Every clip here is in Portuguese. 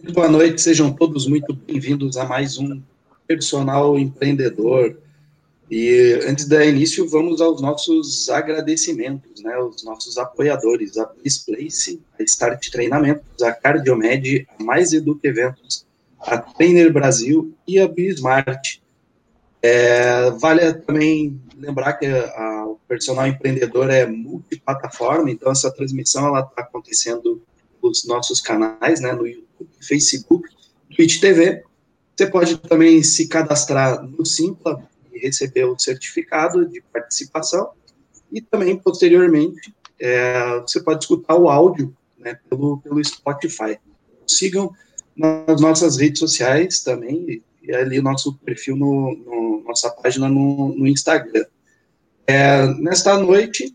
Boa noite, sejam todos muito bem-vindos a mais um Personal Empreendedor. E antes da início, vamos aos nossos agradecimentos, né, os nossos apoiadores, a Displace, a Start Treinamentos, a Cardiomed, a Mais Educa Eventos, a Trainer Brasil e a Bismart. É, vale também lembrar que a, o personal empreendedor é multiplataforma, então essa transmissão está acontecendo nos nossos canais, né, no YouTube, Facebook, Twitch TV. Você pode também se cadastrar no Simpla e receber o certificado de participação e também posteriormente é, você pode escutar o áudio né, pelo, pelo Spotify. Sigam nas nossas redes sociais também e ali o nosso perfil no, no nossa página no, no Instagram. É, nesta noite,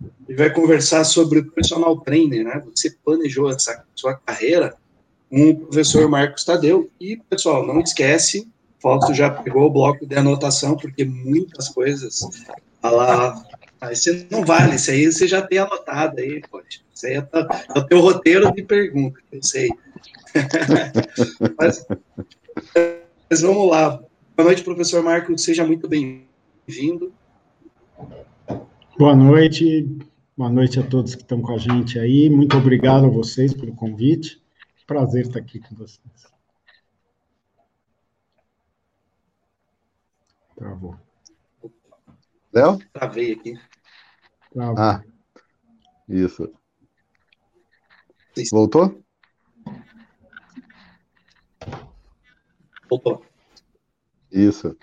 gente vai conversar sobre o personal trainer, né? Você planejou essa sua carreira com o professor Marcos Tadeu. E, pessoal, não esquece, Fausto já pegou o bloco de anotação, porque muitas coisas tá lá. Ah, isso não vale, isso aí você já tem anotado aí, pode. Isso aí é, é o teu roteiro de pergunta, eu sei. mas, mas vamos lá. Boa noite, professor Marcos, seja muito bem-vindo. Boa noite, boa noite a todos que estão com a gente aí. Muito obrigado a vocês pelo convite. Prazer estar aqui com vocês. Travou. Léo? Travei aqui. Travou. Ah, isso. Voltou? Voltou. Isso.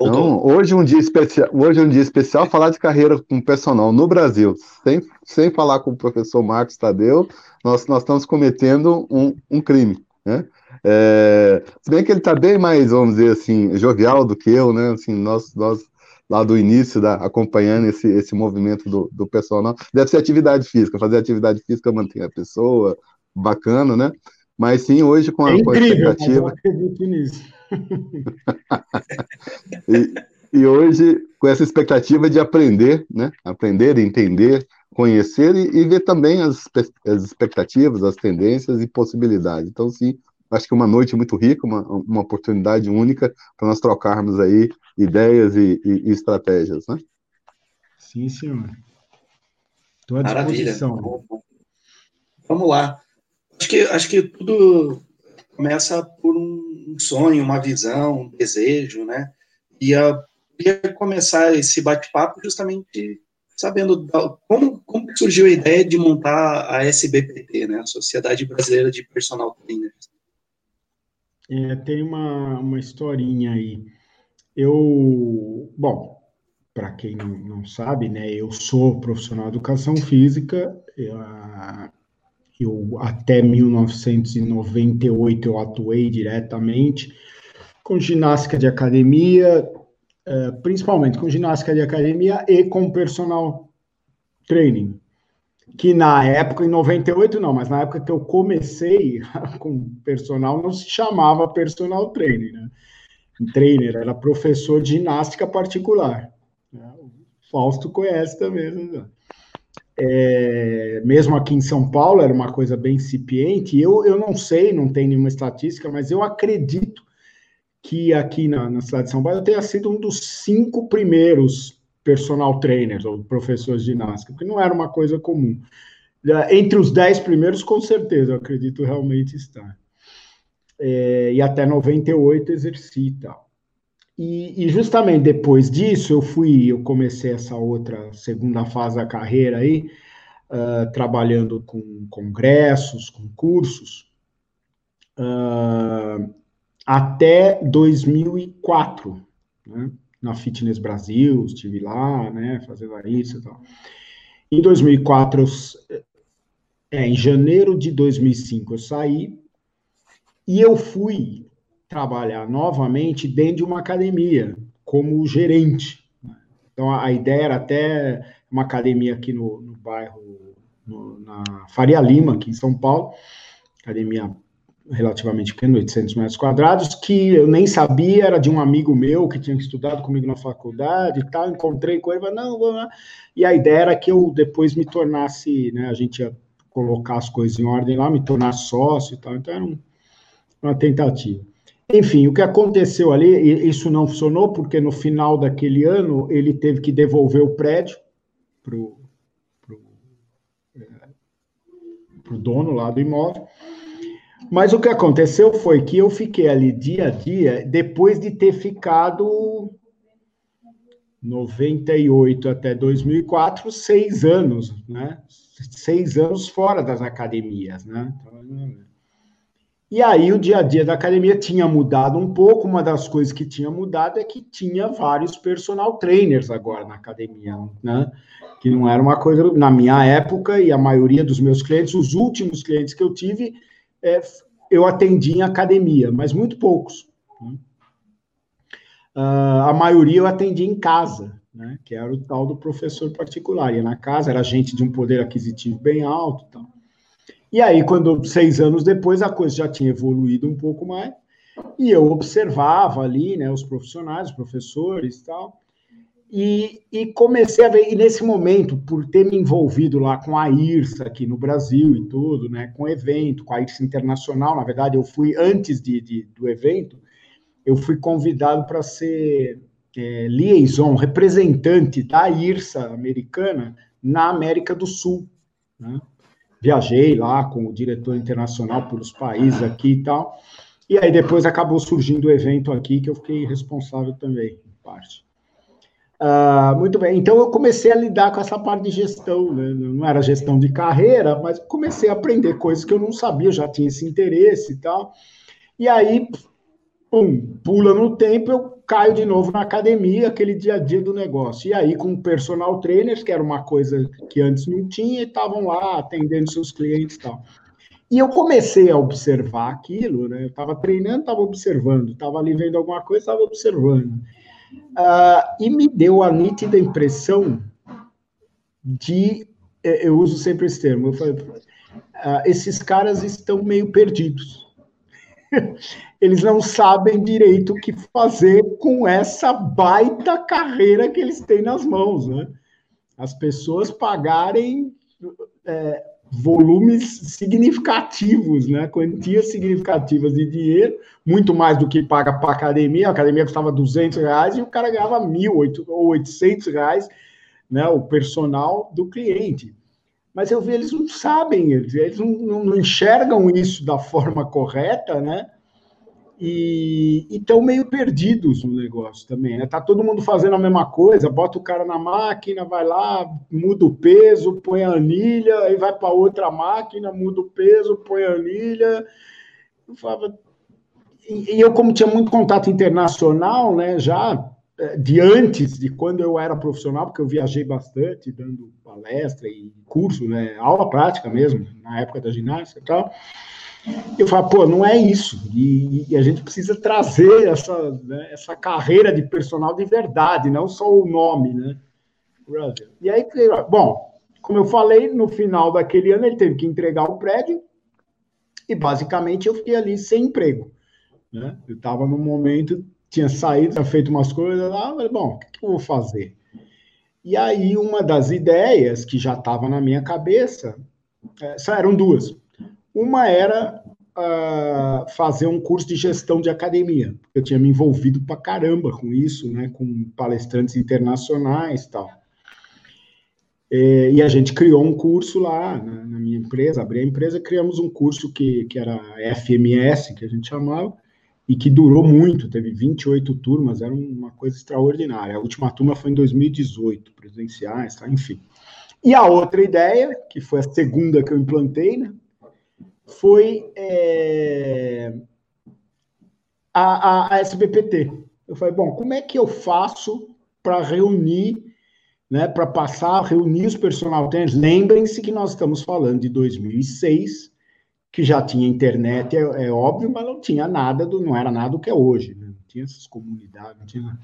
Então, hoje um dia especial, hoje um dia especial falar de carreira com personal no Brasil, sem, sem falar com o professor Marcos Tadeu, nós, nós estamos cometendo um, um crime, né? É, se bem que ele está bem mais, vamos dizer assim, jovial do que eu, né? Assim, nós, nós lá do início, da, acompanhando esse, esse movimento do, do personal, deve ser atividade física, fazer atividade física mantém a pessoa, bacana, né? Mas sim, hoje com a, é incrível, com a expectativa. Eu acredito nisso. e, e, hoje, com essa expectativa de aprender, né? Aprender, entender, conhecer e, e ver também as, as, expectativas, as tendências e possibilidades. Então, sim, acho que uma noite muito rica, uma, uma oportunidade única para nós trocarmos aí ideias e, e, e, estratégias, né? Sim, senhor. Estou à disposição. Maravilha. Vamos lá. Acho que, acho que tudo começa por um sonho, uma visão, um desejo, né? E eu queria começar esse bate-papo justamente sabendo como, como surgiu a ideia de montar a SBPT, né? A Sociedade Brasileira de Personal Trainers. É, tem uma, uma historinha aí. Eu, bom, para quem não, não sabe, né, eu sou profissional de educação física, eu, eu até 1998 eu atuei diretamente com ginástica de academia, é, principalmente com ginástica de academia e com personal training. Que na época, em 98 não, mas na época que eu comecei com personal, não se chamava personal training, né? Trainer, era professor de ginástica particular. Né? O Fausto conhece também, né? É, mesmo aqui em São Paulo, era uma coisa bem incipiente. Eu, eu não sei, não tem nenhuma estatística, mas eu acredito que aqui na, na cidade de São Paulo eu tenha sido um dos cinco primeiros personal trainers ou professores de ginástica, porque não era uma coisa comum. Entre os dez primeiros, com certeza, eu acredito realmente estar. É, e até 98 exerci e tal. E, e, justamente depois disso, eu fui, eu comecei essa outra segunda fase da carreira aí, uh, trabalhando com congressos, com cursos, uh, até 2004, né? na Fitness Brasil, estive lá, né, fazendo isso e tal. Em 2004, eu, é, em janeiro de 2005, eu saí e eu fui trabalhar novamente dentro de uma academia, como gerente. Então, a ideia era até uma academia aqui no, no bairro, no, na Faria Lima, aqui em São Paulo, academia relativamente pequena, 800 metros quadrados, que eu nem sabia, era de um amigo meu que tinha estudado comigo na faculdade e tal, encontrei com ele, falei, não, vamos lá. E a ideia era que eu depois me tornasse, né, a gente ia colocar as coisas em ordem lá, me tornar sócio e tal. Então era um, uma tentativa. Enfim, o que aconteceu ali, isso não funcionou, porque no final daquele ano ele teve que devolver o prédio para o é, dono lá do imóvel. Mas o que aconteceu foi que eu fiquei ali dia a dia, depois de ter ficado 98 até 2004, seis anos, né? Seis anos fora das academias, né? E aí o dia a dia da academia tinha mudado um pouco. Uma das coisas que tinha mudado é que tinha vários personal trainers agora na academia, né? Que não era uma coisa na minha época e a maioria dos meus clientes, os últimos clientes que eu tive, é, eu atendi em academia, mas muito poucos. Né? Uh, a maioria eu atendi em casa, né? Que era o tal do professor particular. Ia na casa, era gente de um poder aquisitivo bem alto, tal. E aí, quando seis anos depois, a coisa já tinha evoluído um pouco mais, e eu observava ali, né, os profissionais, os professores e tal, e, comecei a ver, e nesse momento, por ter me envolvido lá com a IRSA aqui no Brasil e tudo, né, com o evento, com a IRSA Internacional, na verdade, eu fui antes de, de do evento, eu fui convidado para ser é, liaison, representante da IRSA americana na América do Sul. Né? Viajei lá com o diretor internacional pelos países aqui e tal. E aí depois acabou surgindo o evento aqui que eu fiquei responsável também, em parte. Uh, muito bem, então eu comecei a lidar com essa parte de gestão, né? não era gestão de carreira, mas comecei a aprender coisas que eu não sabia, já tinha esse interesse e tal. E aí, pum, pula no tempo, eu caio de novo na academia, aquele dia a dia do negócio. E aí, com personal trainers, que era uma coisa que antes não tinha, estavam lá atendendo seus clientes e tal. E eu comecei a observar aquilo, né? Eu estava treinando, estava observando, estava ali vendo alguma coisa, estava observando. Uh, e me deu a nítida impressão de. Eh, eu uso sempre esse termo, eu falei, uh, esses caras estão meio perdidos eles não sabem direito o que fazer com essa baita carreira que eles têm nas mãos, né? As pessoas pagarem é, volumes significativos, né? Quantias significativas de dinheiro, muito mais do que paga para a academia. A academia custava 200 reais e o cara ganhava mil ou 800 reais, né? O personal do cliente. Mas eu vi, eles não sabem, eles não, não, não enxergam isso da forma correta, né? e estão meio perdidos no negócio também, né? Tá todo mundo fazendo a mesma coisa, bota o cara na máquina, vai lá, muda o peso, põe a anilha, aí vai para outra máquina, muda o peso, põe a anilha. Eu falava... E eu, como tinha muito contato internacional, né, já de antes de quando eu era profissional, porque eu viajei bastante, dando palestra e curso, né, aula prática mesmo, na época da ginástica e tal, eu falo, pô, não é isso. E, e a gente precisa trazer essa, né, essa carreira de personal de verdade, não só o nome, né? E aí, bom, como eu falei, no final daquele ano ele teve que entregar o prédio e basicamente eu fiquei ali sem emprego. Né? Eu estava num momento, tinha saído, tinha feito umas coisas lá, falei, bom, o que, que eu vou fazer? E aí uma das ideias que já estava na minha cabeça, é, eram duas. Uma era uh, fazer um curso de gestão de academia. Eu tinha me envolvido pra caramba com isso, né, com palestrantes internacionais e tal. É, e a gente criou um curso lá na, na, minha empresa, abri a empresa, criamos um curso que, que era FMS, que a gente chamava, e que durou muito, teve 28 turmas, era uma coisa extraordinária. A última turma foi em 2018, presenciais, tá? enfim. E a outra ideia, que foi a segunda que eu implantei, né, foi é, a, a, a SBPT. Eu falei, bom, como é que eu faço para reunir, né, para passar, reunir os personal trainers? Lembrem-se que nós estamos falando de 2006, que já tinha internet, é, é, óbvio, mas não tinha nada, do, não era nada do que é hoje, né? não tinha essas comunidades, não tinha...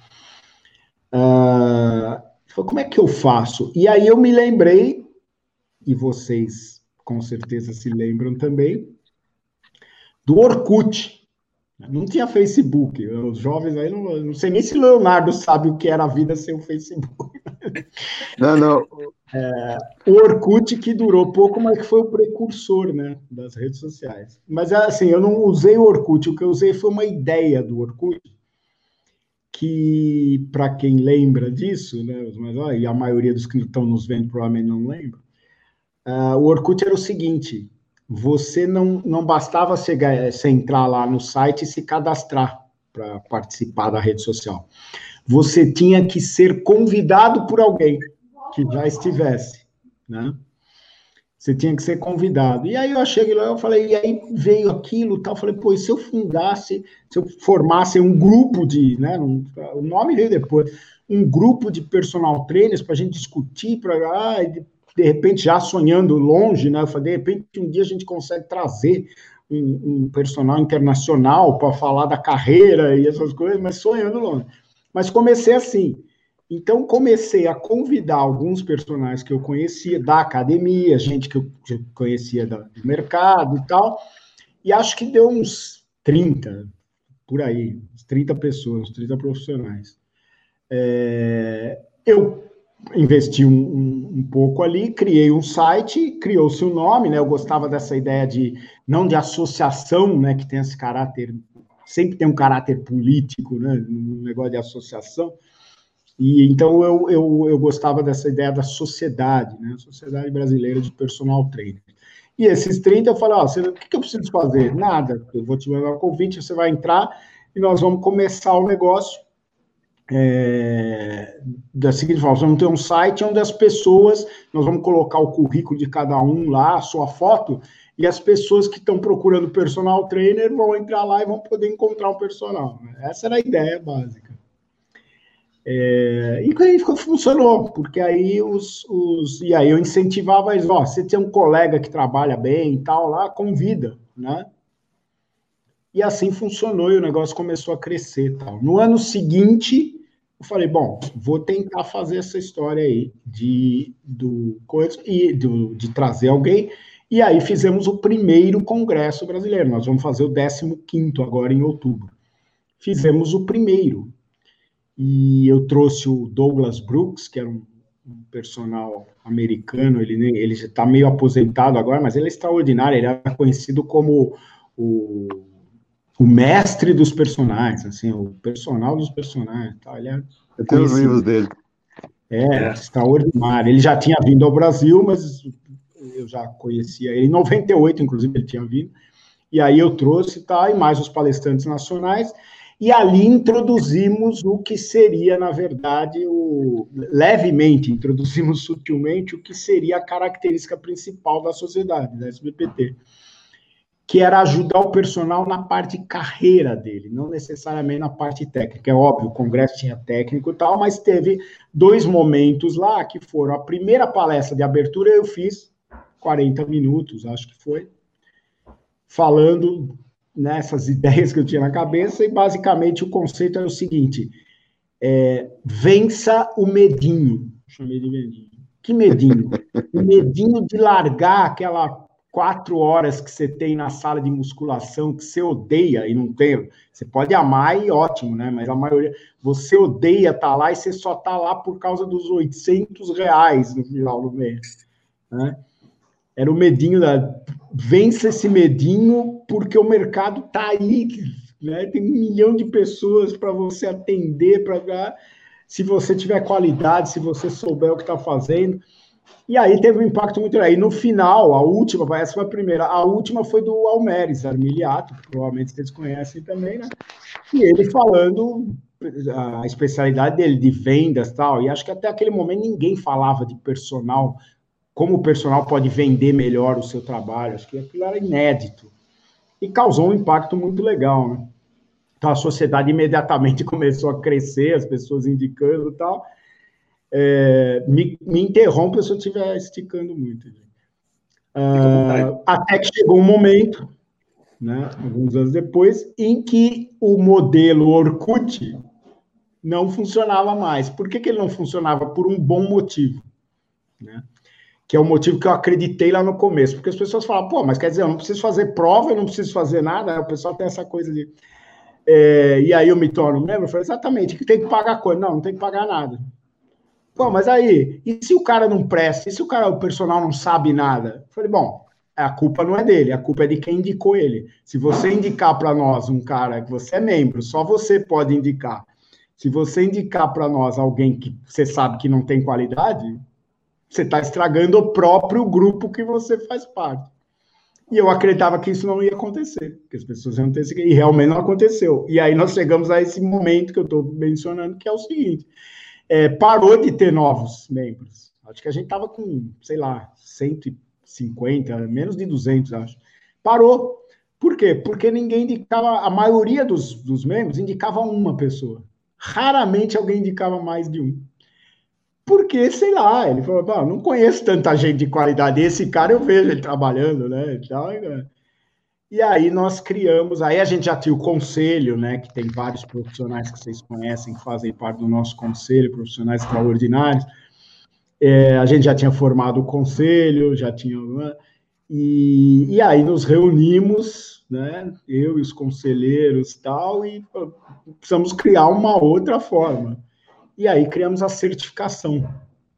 Uh, falei, como é que eu faço? E aí eu me lembrei, e vocês com certeza se lembram também, do Orkut. Não tinha Facebook. Os jovens aí, não, não sei nem se Leonardo sabe o que era a vida sem o Facebook. Não, não. É, o Orkut que durou pouco, mas que foi o precursor né, das redes sociais. Mas assim, eu não usei o Orkut, o que eu usei foi uma ideia do Orkut, que, para quem lembra disso, né, mas, e a maioria dos que estão nos vendo provavelmente não lembra, uh, o Orkut era o seguinte, você não, não bastava você, você entrar lá no site e se cadastrar para participar da rede social. Você tinha que ser convidado por alguém que já estivesse, né? Você tinha que ser convidado. E aí eu cheguei lá, eu falei, e aí veio aquilo, tal, eu falei, pô, e se eu fundasse, se eu formasse um grupo de, né, um, o nome veio depois, um grupo de personal trainers para a gente discutir, para ah, de, repente já sonhando longe, né? Eu falei, de repente um dia a gente consegue trazer um, um personal internacional para falar da carreira e essas coisas, mas sonhando longe. Mas comecei assim. Então, comecei a convidar alguns personagens que eu conhecia da academia, gente que eu conhecia do mercado e tal, e acho que deu uns 30, por aí, uns 30 pessoas, uns 30 profissionais. É, eu investi um, um, um, pouco ali, criei um site, criou-se o um nome, né? Eu gostava dessa ideia de, não de associação, né? Que tem esse caráter, sempre tem um caráter político, né? Um negócio de associação e então eu, eu, eu gostava dessa ideia da sociedade, né? Sociedade Brasileira de Personal Trainer. E esses 30 eu falei, ó, o que eu preciso fazer? Nada, eu vou te mandar um convite, você vai entrar e nós vamos começar o negócio é, da seguinte forma, nós vamos ter um site onde as pessoas, nós vamos colocar o currículo de cada um lá, a sua foto, e as pessoas que estão procurando personal trainer vão entrar lá e vão poder encontrar um personal. Essa era a ideia básica. É, e aí funcionou, porque aí os, os, e aí eu incentivava eles, ó, você tem um colega que trabalha bem e tal lá, convida, né? E assim funcionou e o negócio começou a crescer tal. No ano seguinte, eu falei, bom, vou tentar fazer essa história aí de, do, e do, de trazer alguém. E aí fizemos o primeiro congresso brasileiro. Nós vamos fazer o 15 agora em outubro. Fizemos o primeiro e eu trouxe o Douglas Brooks, que era um, um personal americano, ele, ele já está meio aposentado agora, mas ele é extraordinário, ele era conhecido como o, o mestre dos personagens, assim, o personal dos personagens. Tá? Ele é eu tenho os livros dele. É, é, extraordinário. Ele já tinha vindo ao Brasil, mas eu já conhecia ele. Em 98, inclusive, ele tinha vindo. E aí eu trouxe, tá? E mais os palestrantes nacionais e ali introduzimos o que seria, na verdade, o, levemente, introduzimos sutilmente o que seria a característica principal da sociedade, da SBPT, que era ajudar o personal na parte carreira dele, não necessariamente na parte técnica. É óbvio, o congresso tinha técnico e tal, mas teve dois momentos lá que foram a primeira palestra de abertura eu fiz 40 minutos, acho que foi, falando nessas ideias que eu tinha na cabeça, e basicamente o conceito era o seguinte: é, vença o medinho. Chamei de medinho. Que medinho? o medinho de largar aquela quatro horas que você tem na sala de musculação que você odeia e não tem. Você pode amar e ótimo, né? Mas a maioria. Você odeia estar tá lá e você só está lá por causa dos 800 reais no final do mês. Né? Era o medinho da. Vença esse medinho, porque o mercado está aí, né? tem um milhão de pessoas para você atender, para se você tiver qualidade, se você souber o que está fazendo. E aí teve um impacto muito grande. E no final, a última, essa foi a primeira, a última foi do Almeres Armiliato, que provavelmente vocês conhecem também, né? E ele falando a especialidade dele de vendas tal, e acho que até aquele momento ninguém falava de personal como o personal pode vender melhor o seu trabalho. Acho que aquilo era inédito. E causou um impacto muito legal, né? Então a sociedade imediatamente começou a crescer, as pessoas indicando e tal. É, me, me interrompa se eu estiver esticando muito. Uh, até que chegou um momento, né, alguns anos depois, em que o modelo Orkut não funcionava mais. Por que, que ele não funcionava? Por um bom motivo. Né? Que é o motivo que eu acreditei lá no começo, porque as pessoas falam, pô, mas quer dizer, eu não preciso fazer prova, eu não preciso fazer nada, o pessoal tem essa coisa de. É, e aí eu me torno membro, eu falei, exatamente, que tem que pagar coisa. Não, não tem que pagar nada. Pô, mas aí, e se o cara não presta? E se o cara, o personal não sabe nada? Eu falei, bom, a culpa não é dele, a culpa é de quem indicou ele. Se você indicar para nós um cara que você é membro, só você pode indicar. Se você indicar para nós alguém que você sabe que não tem qualidade, você está estragando o próprio grupo que você faz parte. E eu acreditava que isso não ia acontecer, que as pessoas iam ter e realmente não aconteceu. E aí nós chegamos a esse momento que eu estou mencionando, que é o seguinte: é, parou de ter novos membros. Acho que a gente estava com, sei lá, 150, menos de 200, acho. Parou. Por quê? Porque ninguém indicava, a maioria dos, dos membros indicava uma pessoa. Raramente alguém indicava mais de um. Porque, sei lá, ele falou, não conheço tanta gente de qualidade. Esse cara eu vejo ele trabalhando, né? Então, e aí nós criamos, aí a gente já tinha o conselho, né? Que tem vários profissionais que vocês conhecem, que fazem parte do nosso conselho, profissionais extraordinários. É, a gente já tinha formado o conselho, já tinha. Né? E, e aí nos reunimos, né? Eu e os conselheiros tal, e precisamos criar uma outra forma. E aí criamos a certificação,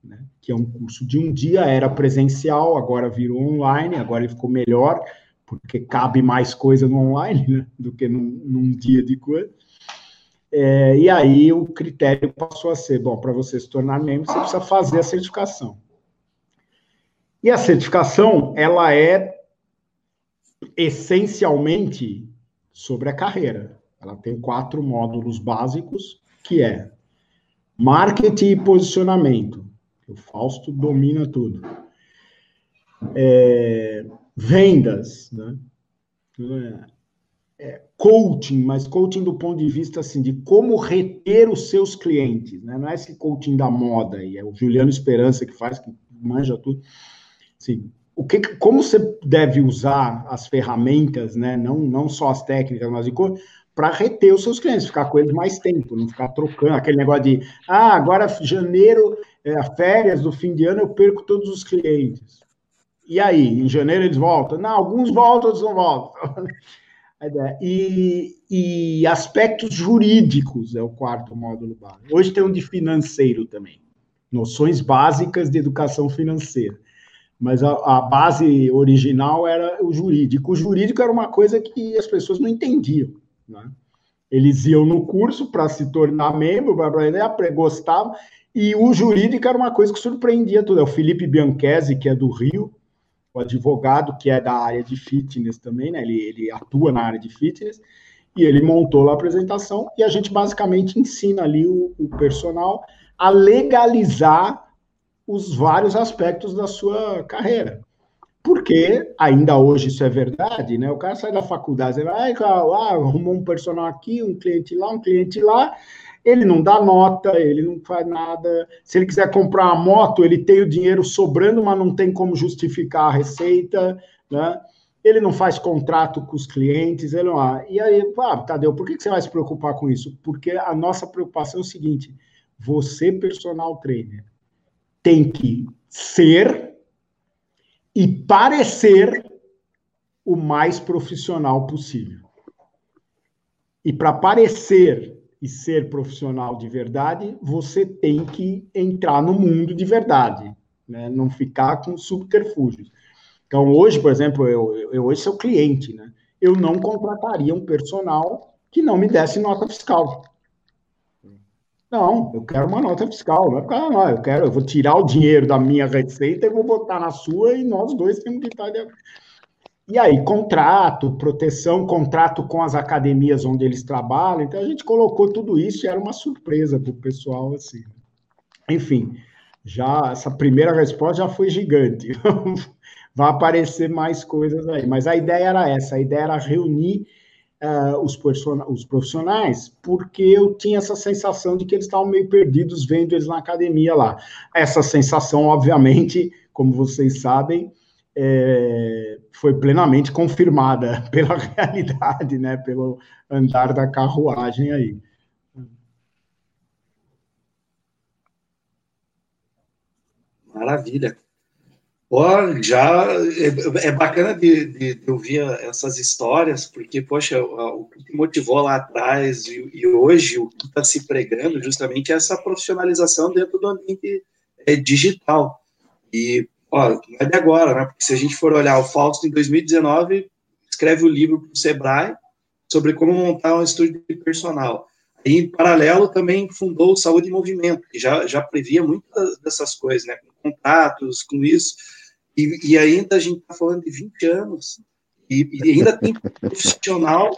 né, que é um curso de um dia, era presencial, agora virou online, agora ele ficou melhor, porque cabe mais coisa no online né, do que num, num dia de coisa. É, e aí o critério passou a ser, bom, para você se tornar membro, você precisa fazer a certificação. E a certificação, ela é essencialmente sobre a carreira. Ela tem quatro módulos básicos, que é Marketing e posicionamento. O Fausto domina tudo. É, vendas, né? É, coaching, mas coaching do ponto de vista assim de como reter os seus clientes, né? Não é esse coaching da moda aí, é o Juliano Esperança que faz, que manja tudo. Assim, o que, como você deve usar as ferramentas, né? Não, não só as técnicas, mas de como para reter os seus clientes, ficar com eles mais tempo, não ficar trocando aquele negócio de ah, agora janeiro, é, férias do fim de ano, eu perco todos os clientes. E aí, em janeiro eles voltam? Não, alguns voltam, outros não voltam. E, e aspectos jurídicos é o quarto módulo básico. Hoje tem um de financeiro também, noções básicas de educação financeira. Mas a, a base original era o jurídico. O jurídico era uma coisa que as pessoas não entendiam. Né? Eles iam no curso para se tornar membro, para gostavam, e o jurídico era uma coisa que surpreendia tudo. É o Felipe Bianchesi, que é do Rio, o advogado que é da área de fitness também, né? Ele, ele atua na área de fitness, e ele montou lá a apresentação, e a gente basicamente ensina ali o, o personal a legalizar os vários aspectos da sua carreira. Porque ainda hoje isso é verdade, né? O cara sai da faculdade, ele vai, ah, arrumou um personal aqui, um cliente lá, um cliente lá, ele não dá nota, ele não faz nada. Se ele quiser comprar uma moto, ele tem o dinheiro sobrando, mas não tem como justificar a receita, né? Ele não faz contrato com os clientes, ele não. Ah, e aí, ah, Tadeu, por que você vai se preocupar com isso? Porque a nossa preocupação é o seguinte: você, personal trainer, tem que ser e parecer o mais profissional possível. E para parecer e ser profissional de verdade, você tem que entrar no mundo de verdade, né? não ficar com subterfúgios. Então, hoje, por exemplo, eu, eu hoje sou cliente, né? eu não contrataria um personal que não me desse nota fiscal. Não, eu quero uma nota fiscal, não é não, eu quero, eu vou tirar o dinheiro da minha receita e vou botar na sua e nós dois temos que estar de... E aí, contrato, proteção, contrato com as academias onde eles trabalham, então a gente colocou tudo isso e era uma surpresa para o pessoal, assim. Enfim, já essa primeira resposta já foi gigante. Vai aparecer mais coisas aí, mas a ideia era essa, a ideia era reunir uh, os, os profissionais, porque eu tinha essa sensação de que eles estavam meio perdidos vendo eles na academia lá. Essa sensação, obviamente, como vocês sabem, é, foi plenamente confirmada pela realidade, né, pelo andar da carruagem aí. Maravilha. Ó, já é, é bacana de, de, de, ouvir essas histórias, porque, poxa, o, que te motivou lá atrás e, e hoje o que está se pregando justamente é essa profissionalização dentro do ambiente é, digital. E, ó, não é de agora, né? Porque se a gente for olhar o Fausto em 2019, escreve o livro para o Sebrae sobre como montar um estúdio de personal. E, em paralelo, também fundou o Saúde em Movimento, que já, já previa muitas dessas coisas, né? Contatos, com isso. E, e ainda a gente está falando de 20 anos. E, e ainda tem profissional,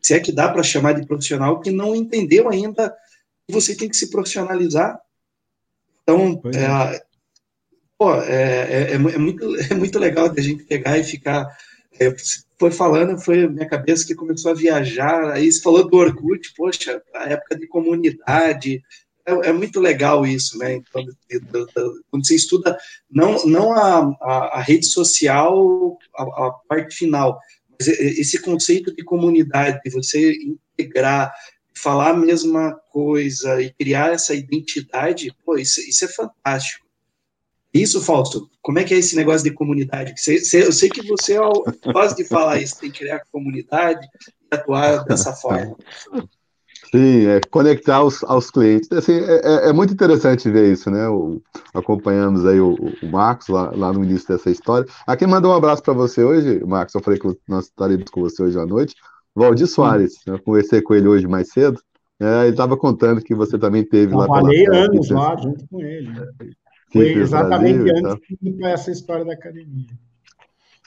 se é que dá para chamar de profissional, que não entendeu ainda que você tem que se profissionalizar. Então, é. É, pô, é, é, é, é, muito, é muito legal de a gente pegar e ficar. É, foi falando, foi minha cabeça que começou a viajar. Aí você falou do Orkut, poxa, a época de comunidade, é, é, muito legal isso, né? Então, quando você estuda não, não a, a, a rede social, a, a, parte final, mas esse conceito de comunidade, de você integrar, falar a mesma coisa e criar essa identidade, pô, isso, isso é fantástico. Isso, Fausto, como é que é esse negócio de comunidade? eu sei que você gosta de falar isso, tem que criar comunidade e atuar dessa forma. Sim, é conectar aos, aos clientes. Assim, é, é, é, muito interessante ver isso, né? O, acompanhamos aí o, o Marcos lá, lá, no início dessa história. Aqui mandou um abraço para você hoje, Marcos. Eu falei que nós estaremos com você hoje à noite. Valdir Soares, né? eu conversei com ele hoje mais cedo. É, ele estava contando que você também teve eu lá. Trabalhei anos lá junto com ele. Foi exatamente Brasil, antes de essa história da academia.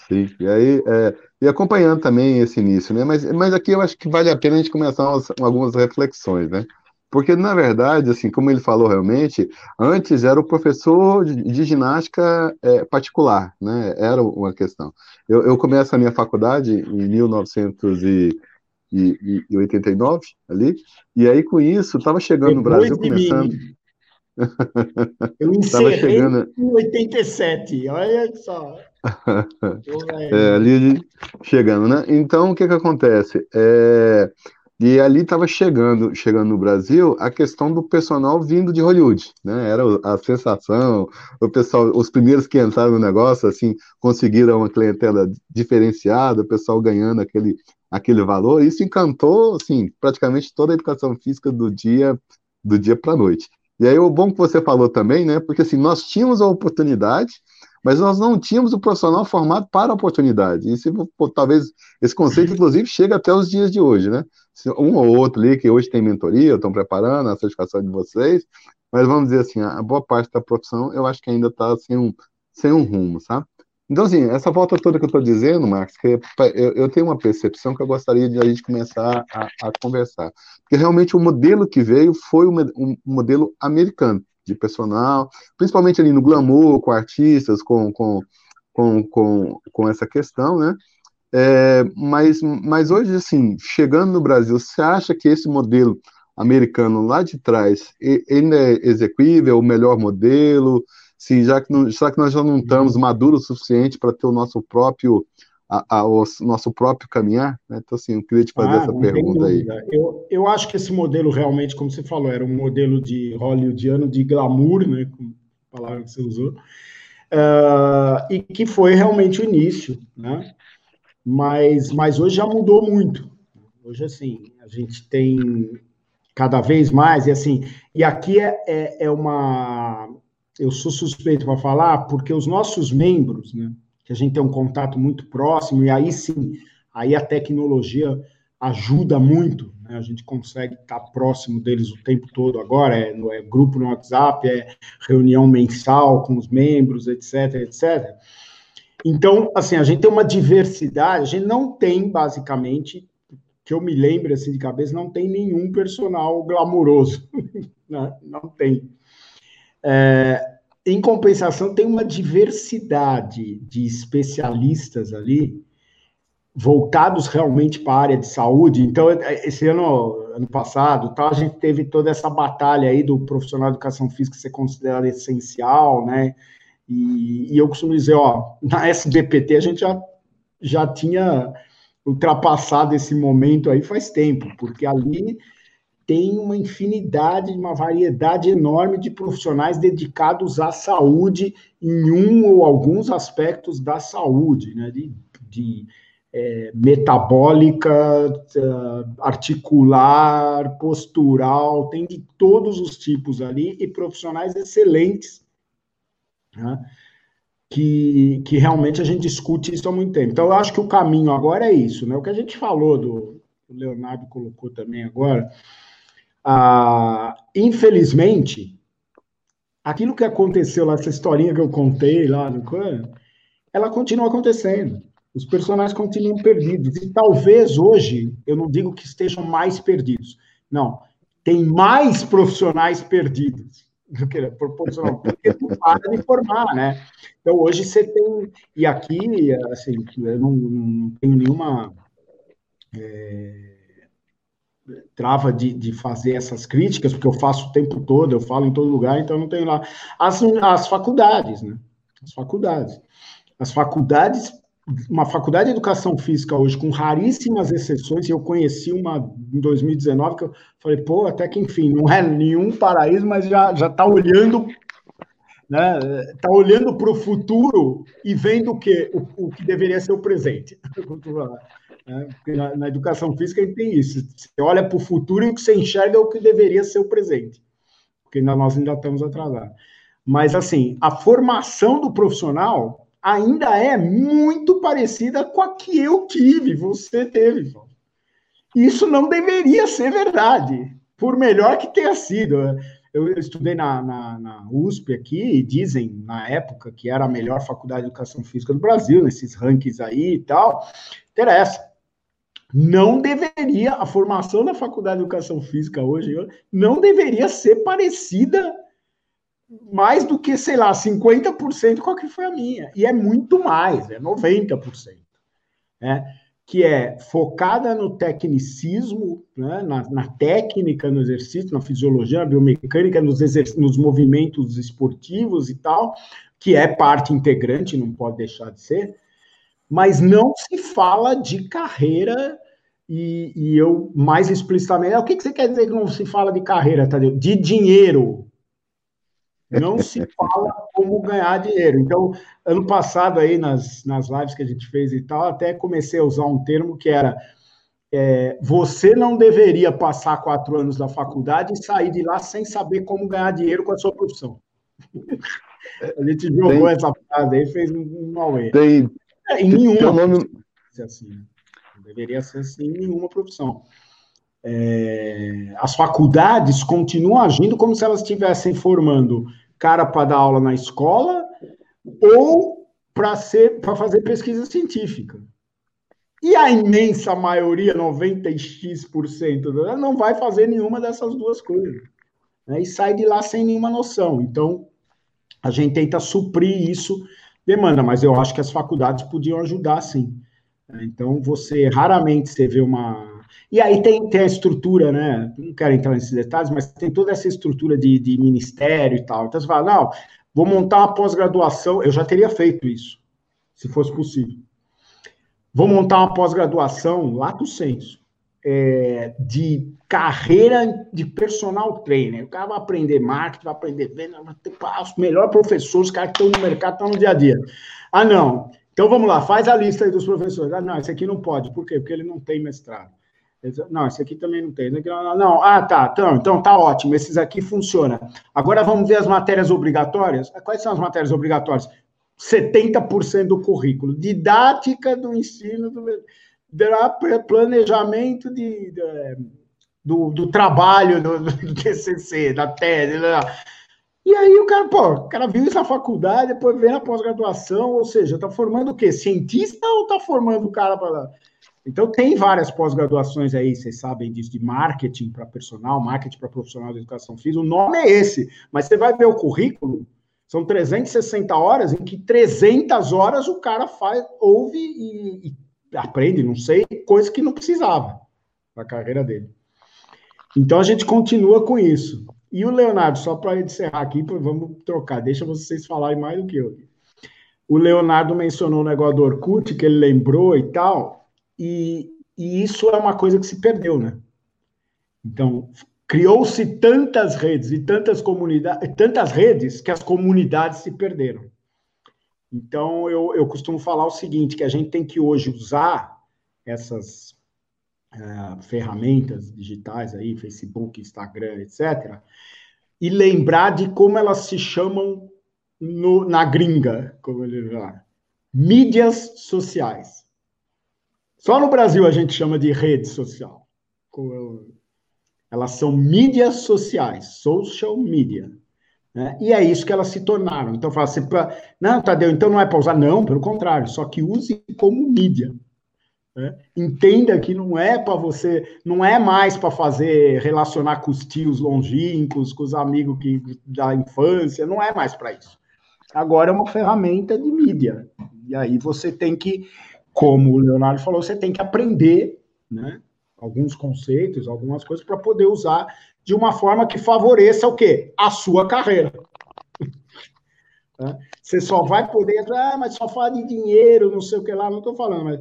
Sim, e aí, é, e acompanhando também esse início, né? Mas, mas aqui eu acho que vale a pena a gente começar umas, algumas reflexões, né? Porque, na verdade, assim, como ele falou realmente, antes era o professor de, de ginástica é, particular, né? Era uma questão. Eu, eu começo a minha faculdade em 1989, ali, e aí com isso, estava chegando Depois no Brasil, começando... Mim. Eu encerrei chegando... em 87, olha só. É, ali chegando, né? Então, o que que acontece? É, e ali estava chegando, chegando no Brasil a questão do personal vindo de Hollywood, né? Era a sensação, o pessoal, os primeiros que entraram no negócio, assim, conseguiram uma clientela diferenciada, o pessoal ganhando aquele, aquele valor. Isso encantou, assim, praticamente toda a educação física do dia, do dia para a noite. E aí o bom que você falou também, né? Porque assim, nós tínhamos a oportunidade, mas nós não tínhamos o profissional formado para a oportunidade. E se, pô, talvez esse conceito, inclusive, chega até os dias de hoje, né? Um ou outro ali que hoje tem mentoria, estão preparando a certificação de vocês, mas vamos dizer assim, a boa parte da profissão eu acho que ainda está sem um, sem um rumo, sabe? Então, assim, essa volta toda que eu estou dizendo, Marcos, que eu, eu, tenho uma percepção que eu gostaria de a gente começar a, a conversar. Porque realmente o modelo que veio foi um, um modelo americano de personal, principalmente ali no glamour, com artistas, com, com, com, com, com essa questão, né? É, mas, mas hoje, assim, chegando no Brasil, você acha que esse modelo americano lá de trás, ele é execuível, o melhor modelo? Se já que, não, já que nós já não estamos maduros o suficiente para ter o nosso próprio o nosso próprio caminhar? Né? Então, assim, eu queria te fazer ah, essa pergunta aí. Eu, eu acho que esse modelo realmente, como você falou, era um modelo de hollywoodiano, de glamour, né, como a palavra que você usou, uh, e que foi realmente o início, né? Mas, mas hoje já mudou muito. Hoje, assim, a gente tem cada vez mais, e assim, e aqui é, é, é uma. Eu sou suspeito para falar, porque os nossos membros, né? Que a gente tem um contato muito próximo, e aí sim, aí a tecnologia ajuda muito, né? a gente consegue estar próximo deles o tempo todo agora, é, é grupo no WhatsApp, é reunião mensal com os membros, etc, etc. Então, assim, a gente tem uma diversidade, a gente não tem, basicamente, que eu me lembre, assim, de cabeça, não tem nenhum personal glamouroso, né? não tem. É, em compensação, tem uma diversidade de especialistas ali, voltados realmente para a área de saúde. Então, esse ano, ano passado, tá, a gente teve toda essa batalha aí do profissional de educação física ser considerado essencial, né? E, e eu costumo dizer, ó, na SBPT a gente já, já tinha ultrapassado esse momento aí faz tempo, porque ali tem uma infinidade, uma variedade enorme de profissionais dedicados à saúde em um ou alguns aspectos da saúde, né? De, de é, metabólica, articular, postural, tem de todos os tipos ali e profissionais excelentes, né? que, que realmente a gente discute isso há muito tempo. Então, eu acho que o caminho agora é isso, né? O que a gente falou do, o Leonardo colocou também agora, ah, infelizmente, aquilo que aconteceu lá, essa historinha que eu contei lá no Clã, ela continua acontecendo. Os personagens continuam perdidos. E talvez hoje, eu não digo que estejam mais perdidos. Não, tem mais profissionais perdidos do que proporcional, porque não para de formar, né? Então hoje você tem, e aqui, assim, eu não, não tenho nenhuma é, trava de, de fazer essas críticas, porque eu faço o tempo todo, eu falo em todo lugar, então não tenho lá. As, as faculdades, né? As faculdades. As faculdades uma faculdade de educação física hoje, com raríssimas exceções, eu conheci uma em 2019, que eu falei, pô, até que enfim, não é nenhum paraíso, mas já está olhando, né? Está olhando para o futuro e vendo o que, o, o que deveria ser o presente. Né? Na, na, educação física a gente tem isso. Você olha para o futuro e o que você enxerga é o que deveria ser o presente. Porque nós ainda estamos atrasados. Mas, assim, a formação do profissional ainda é muito parecida com a que eu tive, você teve. Isso não deveria ser verdade, por melhor que tenha sido. Eu estudei na, na, na, USP aqui e dizem, na época, que era a melhor faculdade de educação física do Brasil, nesses rankings aí e tal. Interessa. Não deveria, a formação da faculdade de educação física hoje, não deveria ser parecida mais do que, sei lá, 50% qual que foi a minha. E é muito mais, é 90%. Né? Que é focada no tecnicismo, né? na, na, técnica, no exercício, na fisiologia, na biomecânica, nos, nos movimentos esportivos e tal, que é parte integrante, não pode deixar de ser, mas não se fala de carreira e, e, eu mais explicitamente, o que, que você quer dizer que não se fala de carreira, Tadeu? De dinheiro, não se fala como ganhar dinheiro. Então, ano passado aí nas, nas lives que a gente fez e tal, até comecei a usar um termo que era é, você não deveria passar quatro anos da faculdade e sair de lá sem saber como ganhar dinheiro com a sua profissão. a gente jogou tem, essa frase aí, fez um Mauê. Tem, é, em nenhuma nome... assim? Não deveria ser assim em nenhuma profissão. É, as faculdades continuam agindo como se elas estivessem formando cara para dar aula na escola ou para ser para fazer pesquisa científica. E a imensa maioria, 90x%, não vai fazer nenhuma dessas duas coisas. Né? E sai de lá sem nenhuma noção. Então, a gente tenta suprir isso, demanda, mas eu acho que as faculdades podiam ajudar, sim. Então, você raramente você vê uma e aí tem, tem a estrutura, né? Não quero entrar nesses detalhes, mas tem toda essa estrutura de, de ministério e tal. Então você fala, não, vou montar uma pós-graduação. Eu já teria feito isso, se fosse possível. Vou montar uma pós-graduação, lato senso, é, de carreira de personal trainer. O cara vai aprender marketing, vai aprender venda, vai ter os melhores professores, os caras que estão no mercado, estão no dia a dia. Ah, não. Então vamos lá, faz a lista aí dos professores. Ah, não, esse aqui não pode. Por quê? Porque ele não tem mestrado. Não, esse aqui também não tem. Não, ah, tá, então, então tá ótimo, esses aqui funcionam. Agora vamos ver as matérias obrigatórias. Quais são as matérias obrigatórias? 70% do currículo. Didática do ensino, do, planejamento de, de do, do, trabalho do, do, TCC, da tese. E aí o cara, pô, o cara viu isso na faculdade, depois vem na pós-graduação, ou seja, tá formando o quê? Cientista ou tá formando o cara para então, tem várias pós-graduações aí, vocês sabem disso, de marketing para personal, marketing para profissional de educação física. O nome é esse, mas você vai ver o currículo, são 360 horas, em que 300 horas o cara faz, ouve e, e aprende, não sei, coisa que não precisava para a carreira dele. Então, a gente continua com isso. E o Leonardo, só para encerrar aqui, vamos trocar, deixa vocês falarem mais do que eu. O Leonardo mencionou o negócio do Orkut, que ele lembrou e tal. E, e isso é uma coisa que se perdeu, né? Então, criou-se tantas redes e tantas comunidades, tantas redes que as comunidades se perderam. Então, eu, eu costumo falar o seguinte, que a gente tem que hoje usar essas uh, ferramentas digitais aí, Facebook, Instagram, etc., e lembrar de como elas se chamam no, na gringa, como ele fala, mídias sociais. Só no Brasil a gente chama de rede social. Elas são mídias sociais, social media. Né? E é isso que elas se tornaram. Então, fala assim, pra... não, Tadeu, então não é para usar? Não, pelo contrário, só que use como mídia. Né? Entenda que não é para você, não é mais para fazer, relacionar com os tios longínquos, com os amigos que, da infância, não é mais para isso. Agora é uma ferramenta de mídia. E aí você tem que, como o Leonardo falou, você tem que aprender, né? Alguns conceitos, algumas coisas para poder usar de uma forma que favoreça o quê? A sua carreira. Né? Você só vai poder, ah, mas só fala de dinheiro, não sei o que lá, não estou falando, mas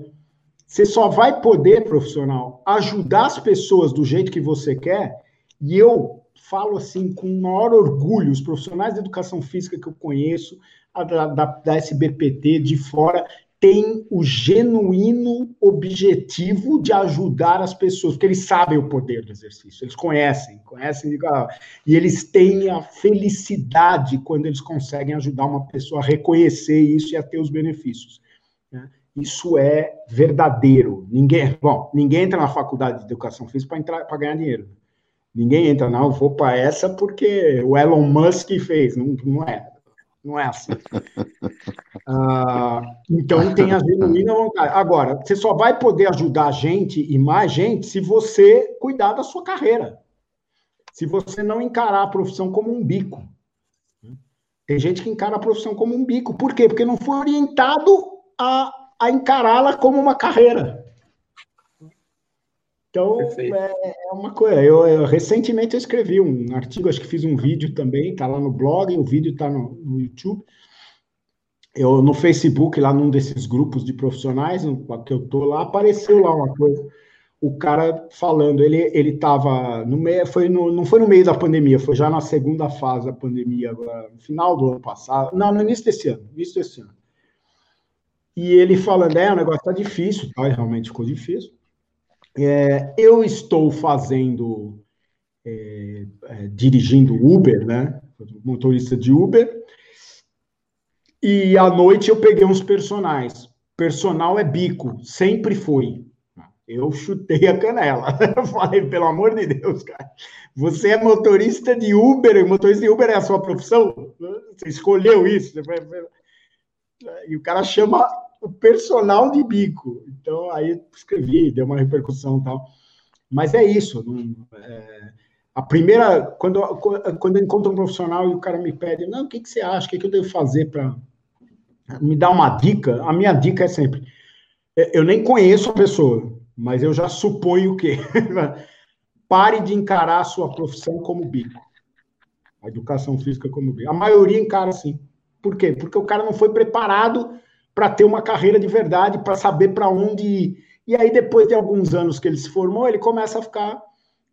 você só vai poder, profissional, ajudar as pessoas do jeito que você quer, e eu falo assim com o maior orgulho, os profissionais de educação física que eu conheço, da, da, da SBPT, de fora, tem o genuíno objetivo de ajudar as pessoas, porque eles sabem o poder do exercício, eles conhecem, conhecem, e eles têm a felicidade quando eles conseguem ajudar uma pessoa a reconhecer isso e a ter os benefícios. Né? Isso é verdadeiro. Ninguém, bom, ninguém entra na faculdade de educação física para ganhar dinheiro. Ninguém entra, não, vou para essa porque o Elon Musk fez, não, não é. Não é assim. Ah, então tem a genuína vontade. Agora, você só vai poder ajudar a gente e mais gente se você cuidar da sua carreira. Se você não encarar a profissão como um bico. Tem gente que encara a profissão como um bico. Por quê? Porque não foi orientado a, a encará-la como uma carreira. Então, é, é, uma coisa. Eu, eu, recentemente eu escrevi um artigo, acho que fiz um vídeo também, está lá no blog, o vídeo está no, no, YouTube. Eu no Facebook, lá num desses grupos de profissionais no, que eu tô lá, apareceu lá uma coisa. O cara falando, ele ele estava no meio, foi no, não foi no meio da pandemia, foi já na segunda fase da pandemia, agora, no final do ano passado, não, no início desse ano, início desse ano. E ele falando, é, o negócio está difícil, tá? realmente ficou difícil. É, eu estou fazendo, é, é, dirigindo Uber, né? Motorista de Uber. E à noite eu peguei uns personagens. Personal é bico, sempre foi. Eu chutei a canela. Eu falei, pelo amor de Deus, cara. Você é motorista de Uber, motorista de Uber é a sua profissão? Você escolheu isso? E o cara chama o personal de bico. Então, aí escrevi, deu uma repercussão e tal. Mas é isso. Não, é, a primeira, quando, quando eu encontro um profissional e o cara me pede, não, o que, que você acha? O que, que eu devo fazer para me dar uma dica? A minha dica é sempre, é, eu nem conheço a pessoa, mas eu já suponho que pare de encarar a sua profissão como bico. A educação física como bico. A maioria encara assim. Por quê? Porque o cara não foi preparado para ter uma carreira de verdade, para saber para onde ir. E aí, depois de alguns anos que ele se formou, ele começa a ficar,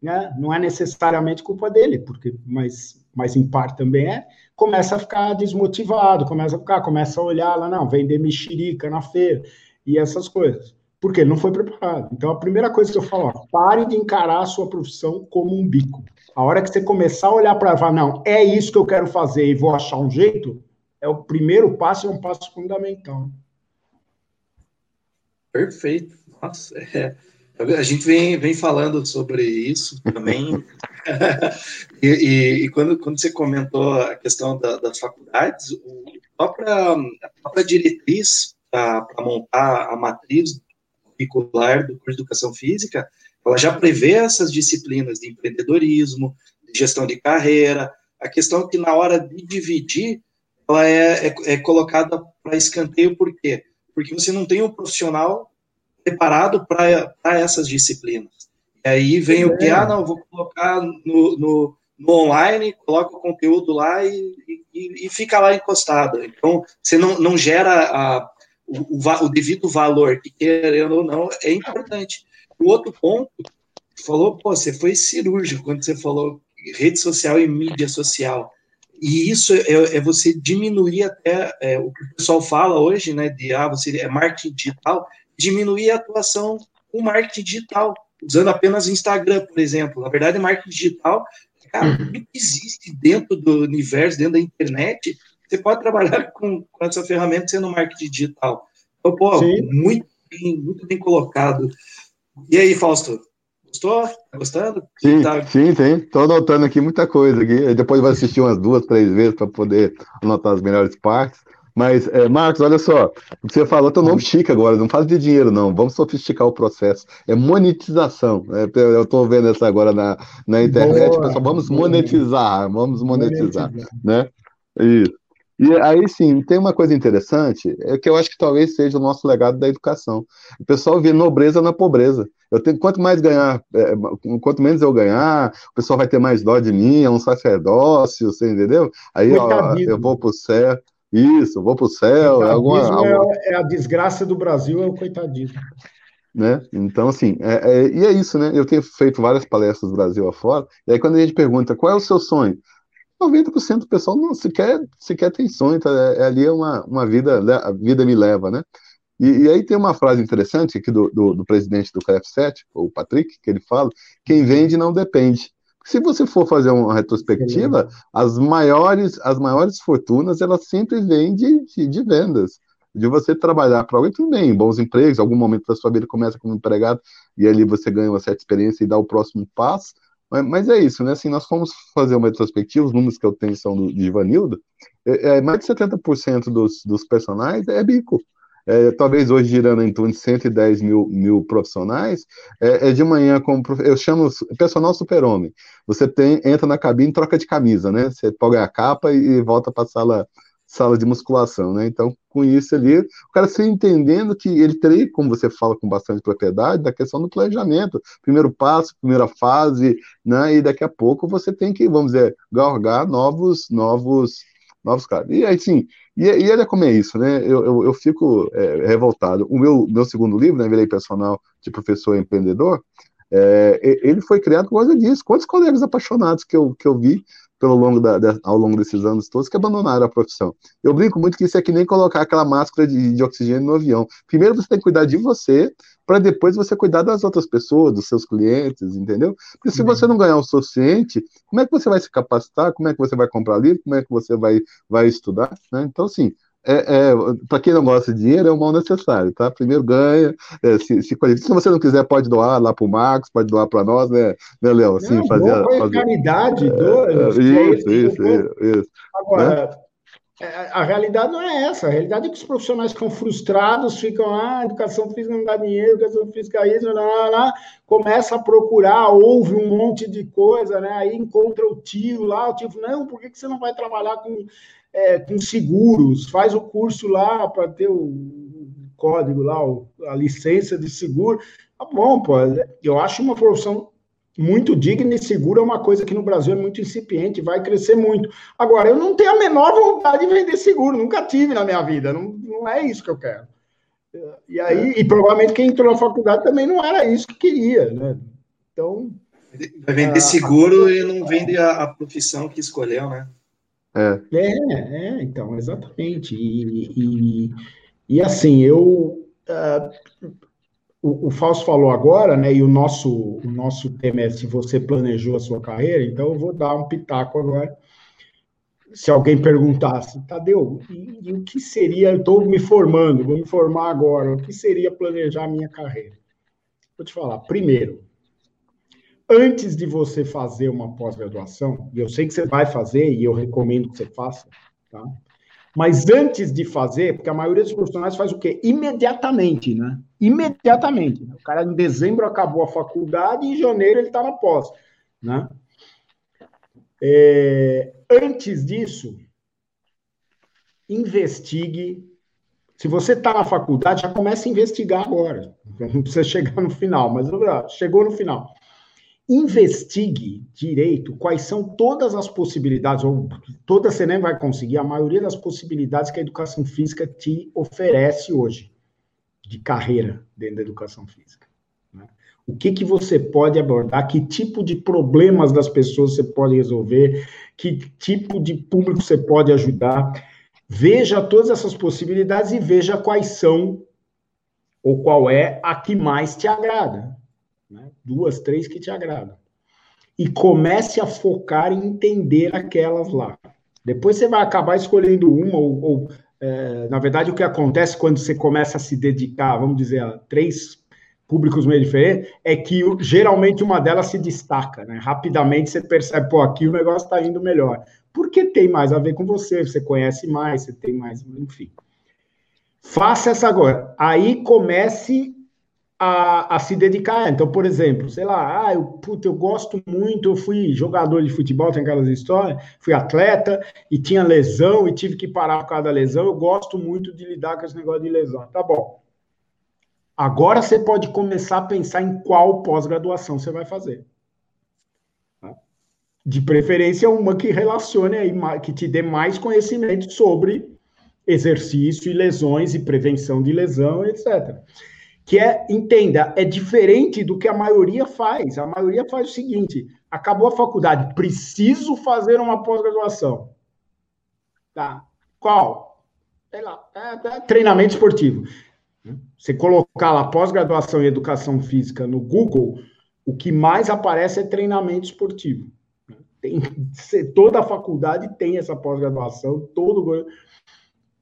né, não é necessariamente culpa dele, porque, mas, mas em parte também é, começa a ficar desmotivado, começa a ficar, começa a olhar lá, não, vender mexerica na feira e essas coisas. Porque ele não foi preparado. Então, a primeira coisa que eu falo, ó, pare de encarar a sua profissão como um bico. A hora que você começar a olhar para ela, não, é isso que eu quero fazer e vou achar um jeito, é o primeiro passo, é um passo fundamental. Perfeito. Nossa, é, a gente vem, vem falando sobre isso também. e, e, e, quando, quando você comentou a questão da, das faculdades, a própria, a própria diretriz para montar a matriz curricular do curso de educação física, ela já prevê essas disciplinas de empreendedorismo, de gestão de carreira, a questão que na hora de dividir ela é, é, é colocada para escanteio, por quê? Porque você não tem um profissional preparado para essas disciplinas. E aí vem é. o que, ah, não, vou colocar no, no, no online, coloca o conteúdo lá e, e, e, fica lá encostado. Então, você não, não gera a, o, o, o devido valor, que querendo ou não, é importante. O outro ponto falou, pô, você foi cirúrgico quando você falou rede social e mídia social. E isso é, é você diminuir até é, o que o pessoal fala hoje, né, de ah, você é marketing digital, diminuir a atuação com marketing digital, usando apenas o Instagram, por exemplo. Na verdade, marketing digital, cara, tudo que existe dentro do universo, dentro da internet, você pode trabalhar com, com essa ferramenta sendo marketing digital. Então, pô, muito bem, muito bem colocado. E aí, Fausto? Gostou? Tá gostando? Sim, tá... sim, tem. Estou anotando aqui muita coisa aqui. Depois vai assistir umas duas, três vezes para poder anotar as melhores partes. Mas, é, Marcos, olha só, você falou teu nome chique agora, não fala de dinheiro, não. Vamos sofisticar o processo. É monetização. É, eu estou vendo essa agora na, na internet, Boa. pessoal. Vamos monetizar, vamos monetizar, monetizar. né? Isso. E aí sim, tem uma coisa interessante, é que eu acho que talvez seja o nosso legado da educação. O pessoal vê nobreza na pobreza. Eu tenho quanto mais ganhar, é, quanto menos eu ganhar, o pessoal vai ter mais dó de mim, é um sacerdócio, você entendeu? Aí ó, eu vou pro céu. Isso, vou pro céu. É, alguma, alguma... é, a desgraça do Brasil, é o coitadismo. Né? Então, assim, é, é, e é isso, né? Eu tenho feito várias palestras do Brasil afora, e aí quando a gente pergunta qual é o seu sonho, 90% do pessoal não sequer, sequer tem sonho, tá? é, ali é uma, uma vida, né? a vida me leva, né? E, e aí tem uma frase interessante aqui do, do, do presidente do KF7, o Patrick, que ele fala, quem vende não depende. Se você for fazer uma retrospectiva, as maiores, as maiores fortunas, elas sempre vêm de, de, de vendas de você trabalhar para alguém, tudo bem, bons empregos, algum momento da sua vida começa como empregado e ali você ganha uma certa experiência e dá o próximo passo, mas, é isso, né? Assim, nós fomos fazer uma retrospectiva, os números que eu tenho são do, de Ivanildo, é, é, mais de 70% dos, dos personagens é bico. É, talvez hoje girando em torno de 110 mil, mil profissionais, é, é de manhã, como eu chamo personal super-homem. Você tem, entra na cabine troca de camisa, né? Você pega a capa e volta para a sala sala de musculação, né? Então, com isso ali, o cara se entendendo que ele teria, como você fala com bastante propriedade, da questão do planejamento, primeiro passo, primeira fase, né? E daqui a pouco você tem que, vamos dizer, galgar novos, novos, novos caras. E aí, sim, e, e olha como é isso, né? Eu, eu, eu fico é, revoltado. O meu, meu segundo livro, né? Virei personal de professor empreendedor, é, ele foi criado por causa disso. Quantos colegas apaixonados que eu, que eu vi pelo longo da, da, ao longo desses anos todos que abandonaram a profissão. Eu brinco muito que isso é que nem colocar aquela máscara de, de oxigênio no avião. Primeiro você tem que cuidar de você, para depois você cuidar das outras pessoas, dos seus clientes, entendeu? Porque se você não ganhar o suficiente, como é que você vai se capacitar? Como é que você vai comprar livro? Como é que você vai, vai estudar? Né? Então, assim, é, é para quem não gosta de dinheiro, é um mal necessário, tá? Primeiro ganha, é, se, se, se, você não quiser, pode doar lá para o Marcos, pode doar para nós, né, né Léo? Assim, não, fazer, fazer... caridade, é, do, é, isso, isso, isso, isso, Agora, né? A realidade não é essa, a realidade é que os profissionais ficam frustrados, ficam, ah, educação física não dá dinheiro, educação física é isso, lá, lá, lá, começa a procurar, ouve um monte de coisa, né? Aí encontra o tio lá, o tio, não, por que, que você não vai trabalhar com é, com seguros, faz o curso lá para ter o código lá, a licença de seguro. Tá bom, pô. Eu acho uma profissão muito digna e segura é uma coisa que no Brasil é muito incipiente, vai crescer muito. Agora, eu não tenho a menor vontade de vender seguro, nunca tive na minha vida, não, não é isso que eu quero. E aí, e provavelmente quem entrou na faculdade também não era isso que queria, né? Então. Vai vender seguro a, e não vende a, a profissão que escolheu, né? É. é, é, então, exatamente. E, e, e assim, eu. Uh, o, o Fausto falou agora, né? E o nosso, o nosso tema é se você planejou a sua carreira, então eu vou dar um pitaco agora. Se alguém perguntasse, Tadeu, e, e o que seria? Eu estou me formando, vou me formar agora, o que seria planejar a minha carreira? Vou te falar, primeiro, antes de você fazer uma pós-graduação, e eu sei que você vai fazer e eu recomendo que você faça, tá? Mas antes de fazer, porque a maioria dos profissionais faz o quê? Imediatamente, né? Imediatamente. O cara em dezembro acabou a faculdade e em janeiro ele está na pós, né? É, antes disso, investigue. Se você está na faculdade, já comece a investigar agora. Não precisa chegar no final, mas chegou no final investigue direito quais são todas as possibilidades, ou toda você nem vai conseguir, a maioria das possibilidades que a educação física te oferece hoje, de carreira dentro da educação física. Né? O que, que você pode abordar? Que tipo de problemas das pessoas você pode resolver? Que tipo de público você pode ajudar? Veja todas essas possibilidades e veja quais são ou qual é a que mais te agrada. Né? Duas, três que te agradam. E comece a focar em entender aquelas lá. Depois você vai acabar escolhendo uma, ou, ou é, na verdade, o que acontece quando você começa a se dedicar, vamos dizer, a três públicos meio diferentes, é que geralmente uma delas se destaca, né? Rapidamente você percebe, pô, aqui o negócio está indo melhor. Porque tem mais a ver com você, você conhece mais, você tem mais, enfim. Faça essa agora. Aí comece a, a, se dedicar. Então, por exemplo, sei lá, ah, eu, puta, eu gosto muito, eu fui jogador de futebol, tem aquelas histórias, fui atleta e tinha lesão e tive que parar por causa da lesão. Eu gosto muito de lidar com esse negócio de lesão. Tá bom. Agora você pode começar a pensar em qual pós-graduação você vai fazer. De preferência, uma que relacione aí, que te dê mais conhecimento sobre exercício e lesões e prevenção de lesão, etc que é, entenda, é diferente do que a maioria faz. A maioria faz o seguinte: acabou a faculdade, preciso fazer uma pós-graduação. Tá? Qual? Sei lá, é, é treinamento esportivo. Você colocar lá pós-graduação em educação física no Google, o que mais aparece é treinamento esportivo. Tem, toda a faculdade tem essa pós-graduação, todo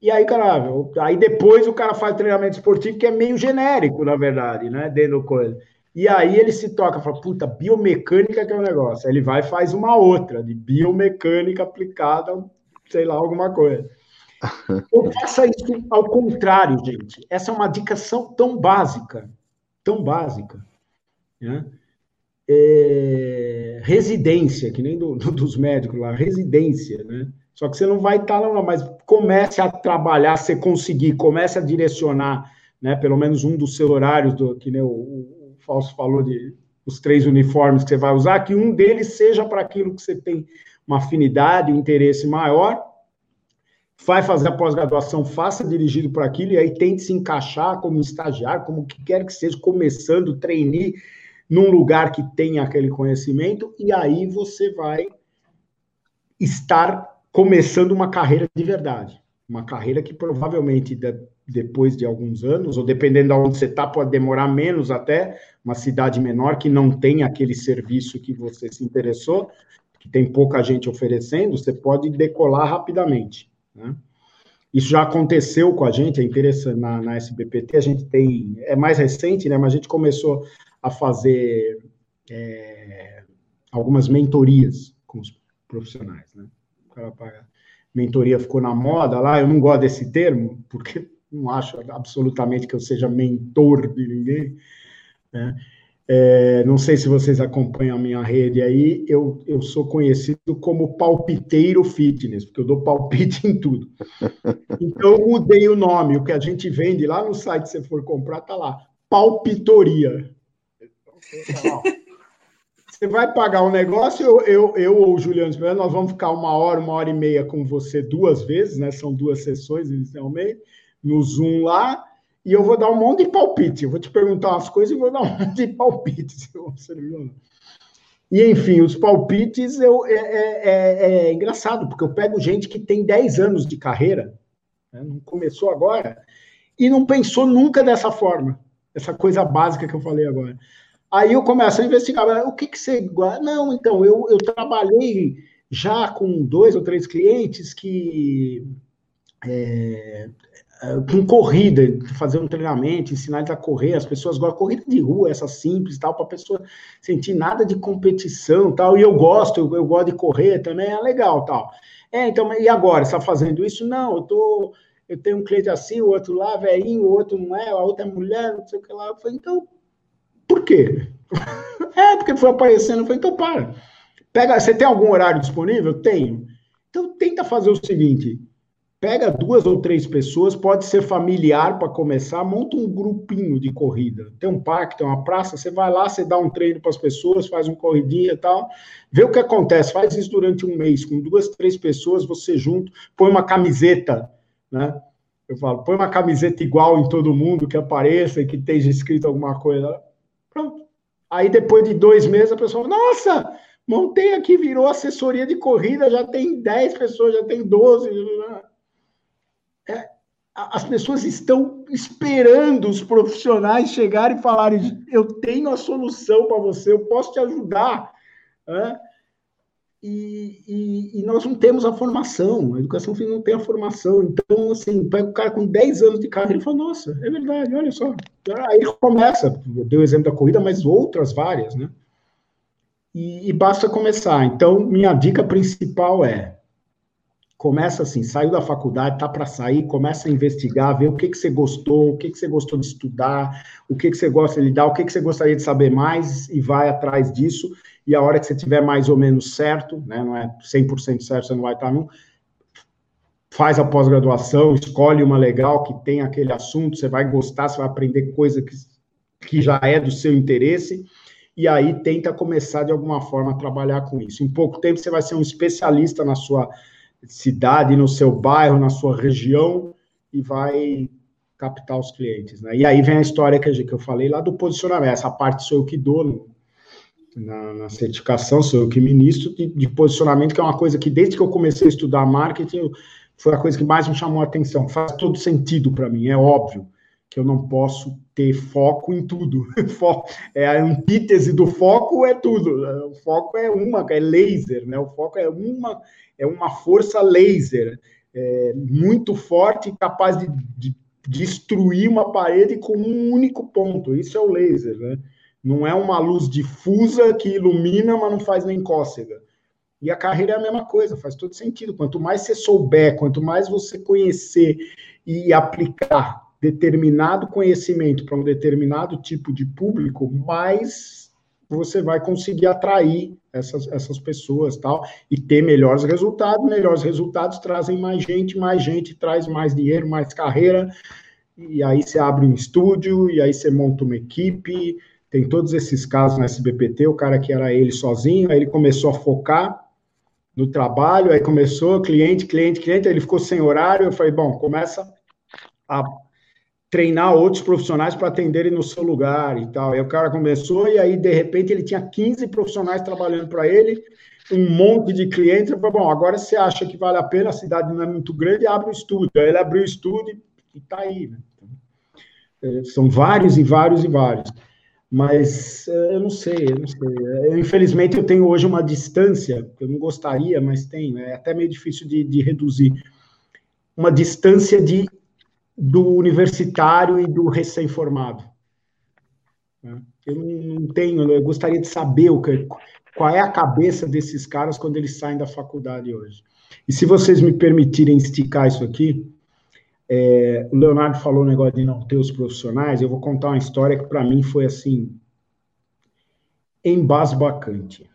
e aí, cara, aí depois o cara faz treinamento esportivo que é meio genérico, na verdade, né? Dentro do coisa. E aí ele se toca, fala, puta, biomecânica que é o um negócio. Aí ele vai e faz uma outra, de biomecânica aplicada, sei lá, alguma coisa. Ou faça isso ao contrário, gente. Essa é uma dica tão básica, tão básica. Né? É... residência, que nem do, do, dos médicos lá, residência, né? Só que você não vai estar tá lá, mas comece a trabalhar, você conseguir, comece a direcionar, né, pelo menos um dos seus horários, do, que o, o Falso falou de os três uniformes que você vai usar, que um deles seja para aquilo que você tem uma afinidade, um interesse maior, vai fazer a pós-graduação, faça dirigido para aquilo, e aí tente se encaixar como estagiário, como que quer que seja, começando, treine num lugar que tenha aquele conhecimento, e aí você vai estar começando uma carreira de verdade. Uma carreira que provavelmente de, depois de alguns anos, ou dependendo de onde você está, pode demorar menos até, uma cidade menor que não tem aquele serviço que você se interessou, que tem pouca gente oferecendo, você pode decolar rapidamente. Né? Isso já aconteceu com a gente, é interessante, na, na SBPT, a gente tem, é mais recente, né, mas a gente começou a fazer é, algumas mentorias com os profissionais, né? Mentoria ficou na moda lá, eu não gosto desse termo, porque não acho absolutamente que eu seja mentor de ninguém. Né? É, não sei se vocês acompanham a minha rede aí, eu, eu sou conhecido como palpiteiro fitness, porque eu dou palpite em tudo. Então eu mudei o nome, o que a gente vende lá no site, se for comprar, tá lá, palpitoria. Então, você vai pagar um negócio, eu, eu, eu ou o Juliano, nós vamos ficar uma hora, uma hora e meia com você duas vezes, né? São duas sessões inicialmente, no Zoom lá, e eu vou dar um monte de palpite. Eu vou te perguntar umas coisas e vou dar um monte de palpite, se você não e, enfim, os palpites eu, é, é, é, é, engraçado, porque eu pego gente que tem 10 anos de carreira, né, não começou agora, e não pensou nunca dessa forma, essa coisa básica que eu falei agora. Aí eu começo a investigar, o que, que você. Não, então, eu, eu trabalhei já com dois ou três clientes que. É, é com corrida, fazer um treinamento, ensinar eles a correr, as pessoas gostam, corrida de rua, essa simples, tal, para a pessoa sentir nada de competição, tal, e eu gosto, eu, eu, gosto de correr também, é legal, tal. É, então, e agora, está fazendo isso? Não, eu tô, eu tenho um cliente assim, o outro lá, velhinho, o outro não é, a outra é mulher, não sei o que lá, eu falei, então, por quê? é, porque foi aparecendo. Falei, então para. Pega, você tem algum horário disponível? Tenho. Então tenta fazer o seguinte: pega duas ou três pessoas, pode ser familiar para começar, monta um grupinho de corrida. Tem um parque, tem uma praça, você vai lá, você dá um treino para as pessoas, faz um corridinha e tal, vê o que acontece, faz isso durante um mês, com duas, três pessoas, você junto, põe uma camiseta, né? Eu falo, põe uma camiseta igual em todo mundo que apareça e que esteja escrito alguma coisa. Pronto. Aí depois de dois meses a pessoa, nossa, montei aqui, virou assessoria de corrida, já tem 10 pessoas, já tem 12. É, as pessoas estão esperando os profissionais chegarem e falarem: eu tenho a solução para você, eu posso te ajudar. É? E, e, e, nós não temos a formação, a educação física não tem a formação. Então, assim, pega o cara com 10 anos de carreira e fala: Nossa, é verdade, olha só. Aí ele começa, deu o exemplo da corrida, mas outras várias, né? E, e basta começar. Então, minha dica principal é: começa assim, saiu da faculdade, tá para sair, começa a investigar, ver o que, que você gostou, o que, que você gostou de estudar, o que, que você gosta de dar, o que, que você gostaria de saber mais e vai atrás disso. E a hora que você tiver mais ou menos certo, né, não é 100% certo, você não vai estar num, faz a pós-graduação, escolhe uma legal que tem aquele assunto, você vai gostar, você vai aprender coisa que, que já é do seu interesse, e aí tenta começar de alguma forma a trabalhar com isso. Em pouco tempo você vai ser um especialista na sua cidade, no seu bairro, na sua região e vai captar os clientes. Né? E aí vem a história que, eu falei lá do posicionamento. Essa parte sou eu que dou na, na, certificação, sou eu que ministro de, de, posicionamento, que é uma coisa que desde que eu comecei a estudar marketing foi a coisa que mais me chamou a atenção. Faz todo sentido para mim, é óbvio que eu não posso ter foco em tudo. É a antítese do foco é tudo. O foco é uma, é laser, né? O foco é uma é uma força laser é, muito forte, capaz de, de, destruir uma parede com um único ponto. Isso é o laser, né? Não é uma luz difusa que ilumina, mas não faz nem cócega. E a carreira é a mesma coisa, faz todo sentido. Quanto mais você souber, quanto mais você conhecer e aplicar determinado conhecimento para um determinado tipo de público, mais você vai conseguir atrair essas, essas pessoas tal, e ter melhores resultados. Melhores resultados trazem mais gente, mais gente traz mais dinheiro, mais carreira, e aí você abre um estúdio, e aí você monta uma equipe. Tem todos esses casos na SBPT, o cara que era ele sozinho, aí ele começou a focar no trabalho, aí começou cliente, cliente, cliente, aí ele ficou sem horário, eu falei, bom, começa a treinar outros profissionais para atenderem no seu lugar e tal. E o cara começou, e aí, de repente, ele tinha 15 profissionais trabalhando para ele, um monte de clientes. Eu falei, bom, agora você acha que vale a pena, a cidade não é muito grande, abre o estúdio. Aí ele abriu o estúdio e está aí. Né? É, são vários e vários e vários. Mas é, eu não sei, eu não sei. Eu, infelizmente, eu tenho hoje uma distância, eu não gostaria, mas tenho, é até meio difícil de, de reduzir. Uma distância de do universitário e do recém-formado. Eu não tenho, eu gostaria de saber o que, qual é a cabeça desses caras quando eles saem da faculdade hoje. E se vocês me permitirem esticar isso aqui, é, o Leonardo falou o negócio de não ter os profissionais, eu vou contar uma história que para mim foi assim, embasbacante.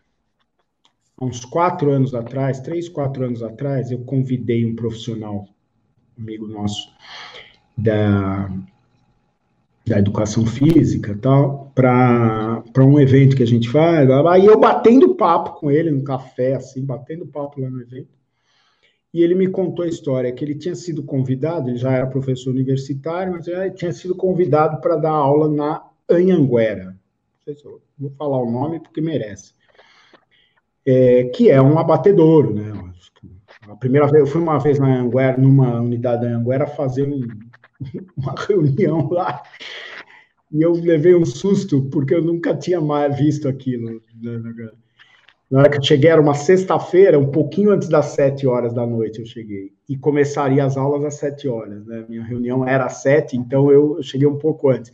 Há uns quatro anos atrás, três, quatro anos atrás, eu convidei um profissional, amigo nosso, da, da educação física tal, para um evento que a gente faz. Aí eu batendo papo com ele no café, assim, batendo papo lá no evento. E ele me contou a história que ele tinha sido convidado, ele já era professor universitário, mas ele tinha sido convidado para dar aula na Anhanguera. Não sei se eu vou falar o nome porque merece. É, que é um abatedouro, né? A primeira vez, eu fui uma vez na Anhanguera, numa unidade da Anhanguera, fazer um, uma reunião lá e eu levei um susto porque eu nunca tinha mais visto aquilo. Na hora que eu cheguei, era uma sexta-feira, um pouquinho antes das sete horas da noite eu cheguei. E começaria as aulas às sete horas, né? Minha reunião era às sete, então eu, eu cheguei um pouco antes.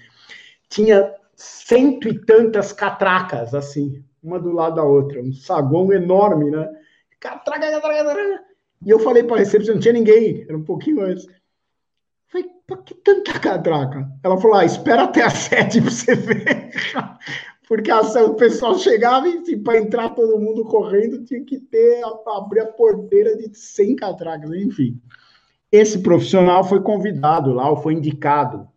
Tinha cento e tantas catracas, assim, uma do lado da outra, um saguão enorme, né? Catraca, catraca, catraca. E eu falei para a recepção, não tinha ninguém, era um pouquinho antes. Falei, por que tanta catraca? Ela falou, ah, espera até as sete para você ver. Porque assim, o pessoal chegava e assim, para entrar todo mundo correndo tinha que ter, abrir a porteira de 100 catracas, enfim. Esse profissional foi convidado lá, ou foi indicado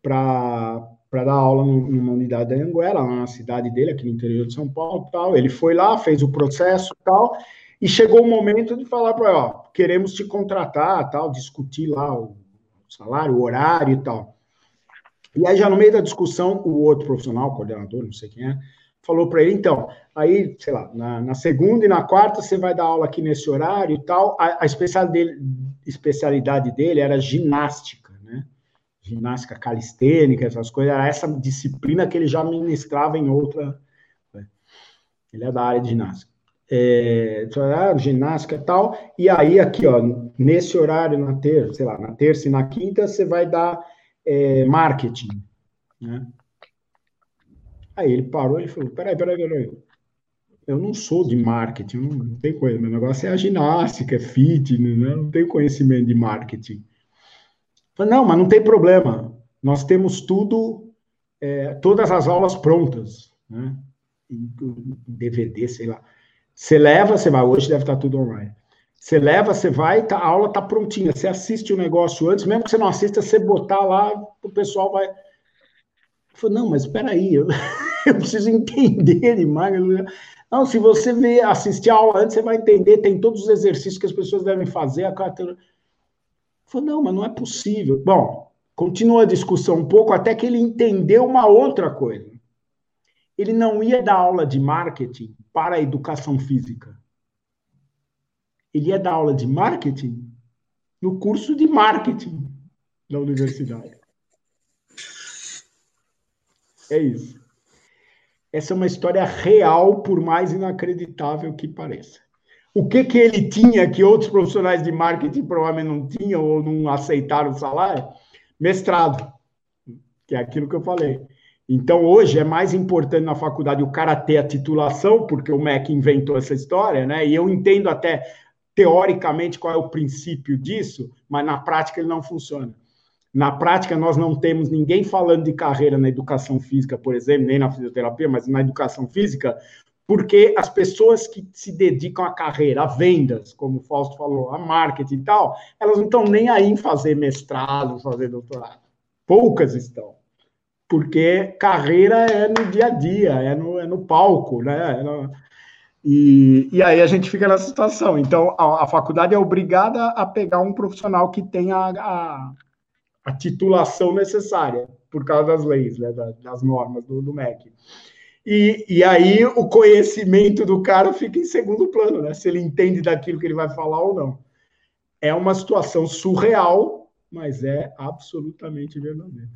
para dar aula numa unidade da Anguera, na cidade dele, aqui no interior de São Paulo, tal. Ele foi lá, fez o processo, tal, e chegou o momento de falar para ele, ó, queremos te contratar, tal, discutir lá o salário, o horário e tal. E aí, já no meio da discussão, o outro profissional, coordenador, não sei quem é, falou para ele, então, aí, sei lá, na, na, segunda e na quarta você vai dar aula aqui nesse horário e tal. A, a especialidade, dele, especialidade dele era ginástica, né? Ginástica calistênica, essas coisas. Era essa disciplina que ele já ministrava em outra. Né? Ele é da área de ginástica. É, ginástica e tal. E aí, aqui, ó, nesse horário, na terça, sei lá, na terça e na quinta, você vai dar é, marketing, né? Aí ele parou e falou: peraí, peraí, peraí. Eu não sou de marketing, não, não tem coisa. Meu negócio é a ginástica, é fitness, né? não tenho conhecimento de marketing. falei, não, mas não tem problema. Nós temos tudo, é, todas as aulas prontas, né? DVD, sei lá. Você leva, você vai. Hoje deve estar tudo online. Você leva, você vai, tá, a aula está prontinha. Você assiste o negócio antes, mesmo que você não assista, você botar lá, o pessoal vai. Falei, não, mas espera aí, eu... eu preciso entender demais. Não, se você ver, assistir a aula antes, você vai entender, tem todos os exercícios que as pessoas devem fazer. A carteira... Falei, não, mas não é possível. Bom, continua a discussão um pouco até que ele entendeu uma outra coisa. Ele não ia dar aula de marketing para a educação física. Ele ia dar aula de marketing no curso de marketing da universidade. É isso. Essa é uma história real, por mais inacreditável que pareça. O que, que ele tinha que outros profissionais de marketing provavelmente não tinham ou não aceitaram o salário? Mestrado, que é aquilo que eu falei. Então, hoje é mais importante na faculdade o cara ter a titulação, porque o MEC inventou essa história, né? E eu entendo até teoricamente qual é o princípio disso, mas na prática ele não funciona. Na prática, nós não temos ninguém falando de carreira na educação física, por exemplo, nem na fisioterapia, mas na educação física, porque as pessoas que se dedicam à carreira, a vendas, como o Fausto falou, a marketing e tal, elas não estão nem aí em fazer mestrado, fazer doutorado. Poucas estão. Porque carreira é no dia a dia, é no, é no palco, né? É no... E, e aí a gente fica nessa situação. Então, a, a faculdade é obrigada a pegar um profissional que tenha a, a titulação necessária, por causa das leis, né, das normas do, do MEC. E, e aí o conhecimento do cara fica em segundo plano, né? Se ele entende daquilo que ele vai falar ou não. É uma situação surreal, mas é absolutamente verdadeira.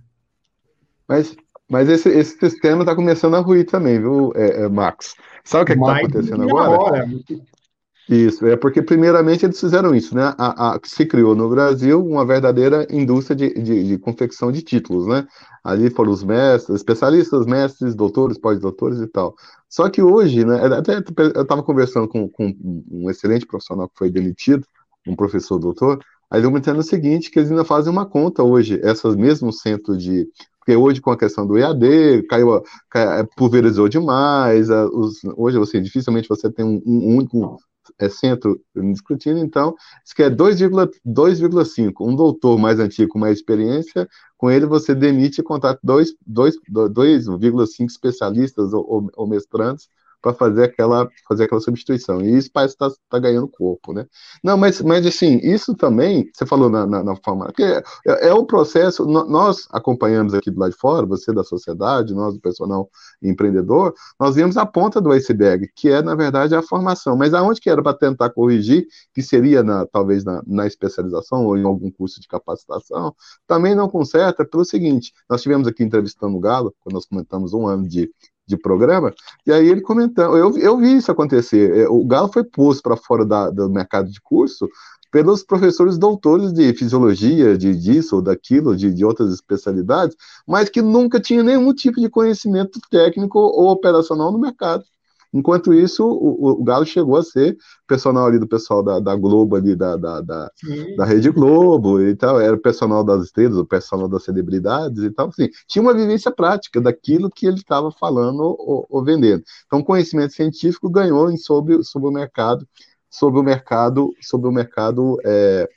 Mas, mas esse, esse sistema está começando a ruir também, viu, é, é, Max? Sabe o que está acontecendo agora? Hora, isso, é porque primeiramente eles fizeram isso, né? A, a, se criou no Brasil uma verdadeira indústria de, de, de confecção de títulos, né? Ali foram os mestres, especialistas, mestres, doutores, pós-doutores e tal. Só que hoje, né? Até eu estava conversando com, com, um excelente profissional que foi demitido, um professor doutor, aí ele me dizendo o seguinte, que eles ainda fazem uma conta hoje, essas mesmos centros de porque hoje com a questão do EAD, caiu, caiu pulverizou demais, os, hoje assim, dificilmente você tem um, um único é centro discutindo, então, isso que é 2,5. Um doutor mais antigo, com mais experiência, com ele você demite e contrata 2,5 especialistas ou, ou, ou mestrantes para fazer aquela, fazer aquela substituição. E isso parece estar tá, tá ganhando corpo, né? Não, mas, mas assim, isso também, você falou na, na, na forma, é, é o processo, nós acompanhamos aqui do lado de fora, você da sociedade, nós do personal empreendedor, nós vimos a ponta do iceberg, que é, na verdade, a formação. Mas aonde que era para tentar corrigir, que seria na, talvez na, na especialização ou em algum curso de capacitação, também não conserta pelo seguinte, nós tivemos aqui entrevistando o Galo, quando nós comentamos um ano de de programa, e aí ele comentando, eu, eu vi isso acontecer, é, o Galo foi posto para fora da, do mercado de curso pelos professores doutores de fisiologia, de disso ou daquilo, de, de outras especialidades, mas que nunca tinha nenhum tipo de conhecimento técnico ou operacional no mercado. Enquanto isso, o, o, Galo chegou a ser personal ali do pessoal da, da Globo, ali da, da, da, da, Rede Globo e tal, era personal das estrelas, o personal das celebridades e tal, assim, tinha uma vivência prática daquilo que ele estava falando ou, ou, vendendo. Então, o conhecimento científico ganhou sobre, sobre o mercado, sobre o mercado, sobre o mercado é,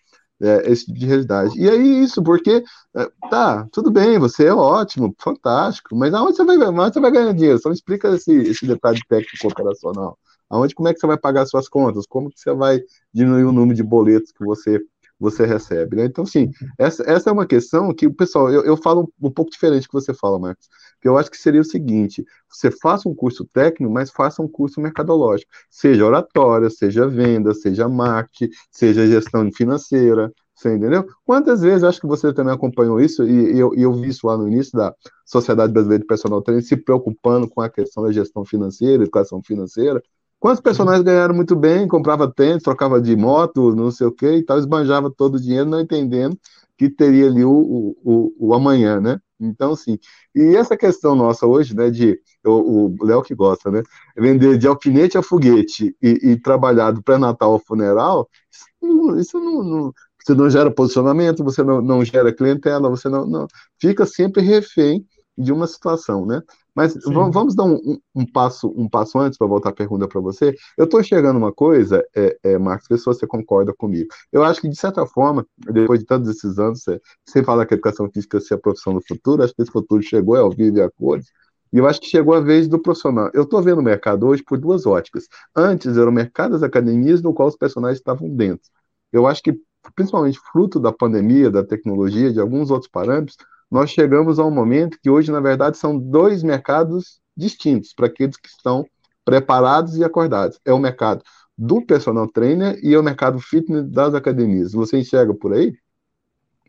é, esse tipo de realidade. E aí, isso, porque, é, tá, tudo bem, você é ótimo, fantástico, mas aonde você vai, aonde você vai ganhar dinheiro? Só me explica esse, esse detalhe técnico operacional. Aonde, como é que você vai pagar suas contas? Como que você vai diminuir o número de boletos que você você recebe. Né? Então, sim, essa, essa é uma questão que, pessoal, eu, eu falo um, um pouco diferente que você fala, Marcos, que eu acho que seria o seguinte: você faça um curso técnico, mas faça um curso mercadológico, seja oratória, seja venda, seja marketing, seja gestão financeira. Você entendeu? Quantas vezes, acho que você também acompanhou isso, e, eu, eu, vi isso lá no início da Sociedade Brasileira de Personal Training, se preocupando com a questão da gestão financeira, educação financeira, Quantos personagens ganharam muito bem, comprava tênis, trocava de moto, não sei o que e tal, esbanjava todo o dinheiro, não entendendo que teria ali o, o, o, amanhã, né? Então, assim, e essa questão nossa hoje, né, de o Léo que gosta, né, vender de alfinete a foguete e, e trabalhar do pré-natal ao funeral, isso, não, isso não, não, você não gera posicionamento, você não, não gera clientela, você não, não fica sempre refém de uma situação, né? Mas vamos, vamos, dar um, um, passo um passo antes para voltar a pergunta para você. Eu estou enxergando uma coisa, é, é, Marcos, vê se você concorda comigo. Eu acho que, de certa forma, depois de todos esses anos, você, você fala que a educação física é a profissão do futuro, acho que esse futuro chegou, é ao vivo e a cores, e eu acho que chegou a vez do profissional. Eu estou vendo o mercado hoje por duas óticas. Antes era o mercado das academias, no qual os personagens estavam dentro. Eu acho que, principalmente fruto da pandemia, da tecnologia, de alguns outros parâmetros, nós chegamos a um momento que hoje, na verdade, são dois mercados distintos para aqueles que estão preparados e acordados. É o mercado do personal trainer e é o mercado fitness das academias. Você enxerga por aí?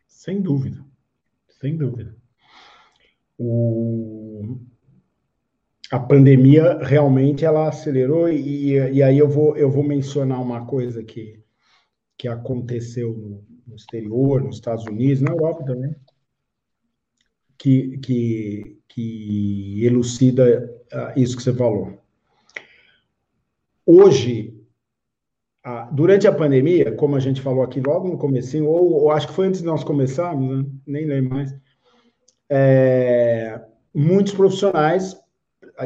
Sem dúvida, sem dúvida. O... A pandemia realmente ela acelerou e, e aí eu vou, eu vou mencionar uma coisa que, que aconteceu no, no exterior, nos Estados Unidos, na Europa também, que, que, que elucida uh, isso que você falou. Hoje, uh, durante a pandemia, como a gente falou aqui logo no começo, ou, ou, acho que foi antes de nós começarmos, né? nem lembro mais, é, muitos profissionais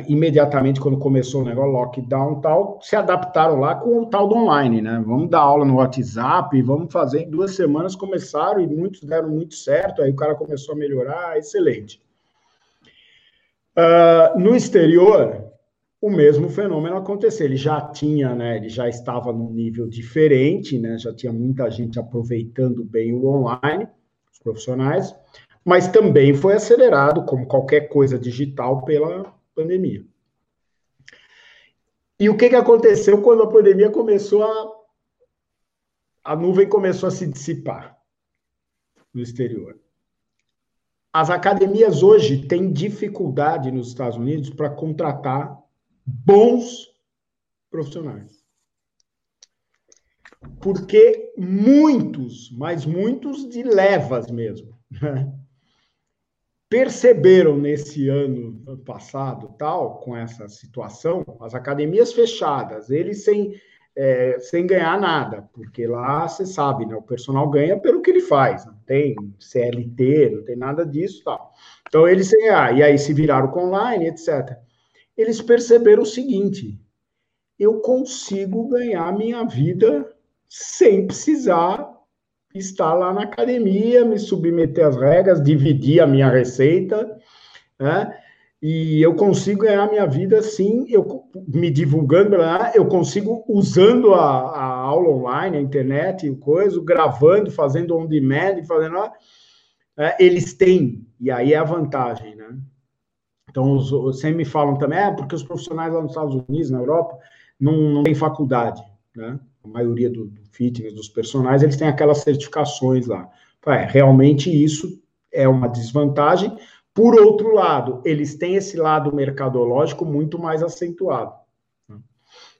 imediatamente quando começou o negócio, lockdown tal, se adaptaram lá com o tal do online, né? Vamos dar aula no WhatsApp, vamos fazer. Em duas semanas começaram e muitos deram muito certo, aí o cara começou a melhorar, excelente. Uh, no exterior, o mesmo fenômeno aconteceu. Ele já tinha, né? Ele já estava num nível diferente, né? Já tinha muita gente aproveitando bem o online, os profissionais, mas também foi acelerado, como qualquer coisa digital, pela pandemia. E o que, que aconteceu quando a pandemia começou a. A nuvem começou a se dissipar no exterior. As academias hoje têm dificuldade nos Estados Unidos para contratar bons profissionais. Porque muitos, mas muitos de levas mesmo, né? Perceberam nesse ano passado, tal, com essa situação, as academias fechadas, eles sem, é, sem ganhar nada, porque lá você sabe, né, o personal ganha pelo que ele faz, não tem CLT, não tem nada disso, tal. Então eles sem ganhar, e aí se viraram com online, etc. Eles perceberam o seguinte: eu consigo ganhar minha vida sem precisar estar lá na academia, me submeter às regras, dividir a minha receita, né? E eu consigo ganhar minha vida assim, eu me divulgando, eu consigo usando a, a aula online, a internet, o coisa, gravando, fazendo on demand, fazendo. É, eles têm, e aí é a vantagem, né? Então, os, sempre me falam também, é porque os profissionais lá nos Estados Unidos, na Europa, não, não têm faculdade, né? A maioria do, do fitness, dos personagens, eles têm aquelas certificações lá. É, realmente isso é uma desvantagem. Por outro lado, eles têm esse lado mercadológico muito mais acentuado. Né?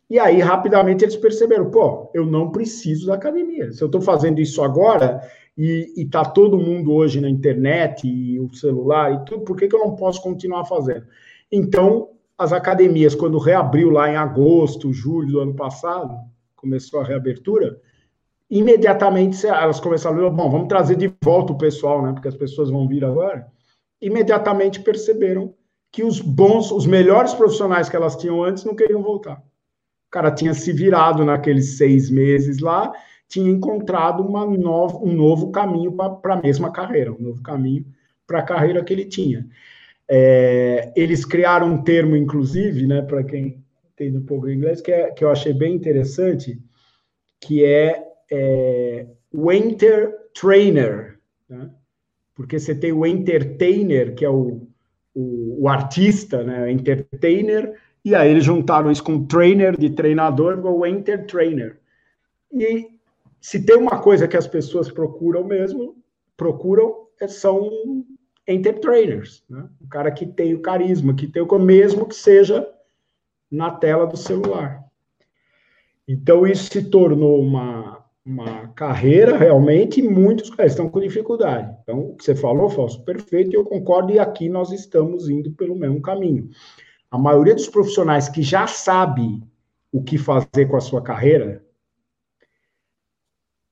E aí, rapidamente, eles perceberam: pô, eu não preciso da academia. Se eu estou fazendo isso agora e está todo mundo hoje na internet e o celular e tudo, por que, que eu não posso continuar fazendo? Então, as academias, quando reabriu lá em agosto, julho do ano passado, começou a reabertura, imediatamente elas começaram bom, vamos trazer de volta o pessoal, né? Porque as pessoas vão vir agora. Imediatamente perceberam que os bons, os melhores profissionais que elas tinham antes não queriam voltar. O cara tinha se virado naqueles seis meses lá, tinha encontrado uma nova, um novo caminho para a mesma carreira, um novo caminho para a carreira que ele tinha. É, eles criaram um termo, inclusive, né, para quem entende um pouco inglês, que, é, que eu achei bem interessante, que é, é o enter trainer, né? porque você tem o entertainer, que é o, o, o artista, né? entertainer, e aí eles juntaram isso com trainer, de treinador, o enter trainer. E se tem uma coisa que as pessoas procuram mesmo, procuram, é, são entertainers, né? o cara que tem o carisma, que tem o mesmo que seja na tela do celular. Então isso se tornou uma, uma carreira realmente, e muitos estão com dificuldade. Então, o que você falou, Fausto, perfeito, eu concordo, e aqui nós estamos indo pelo mesmo caminho. A maioria dos profissionais que já sabe o que fazer com a sua carreira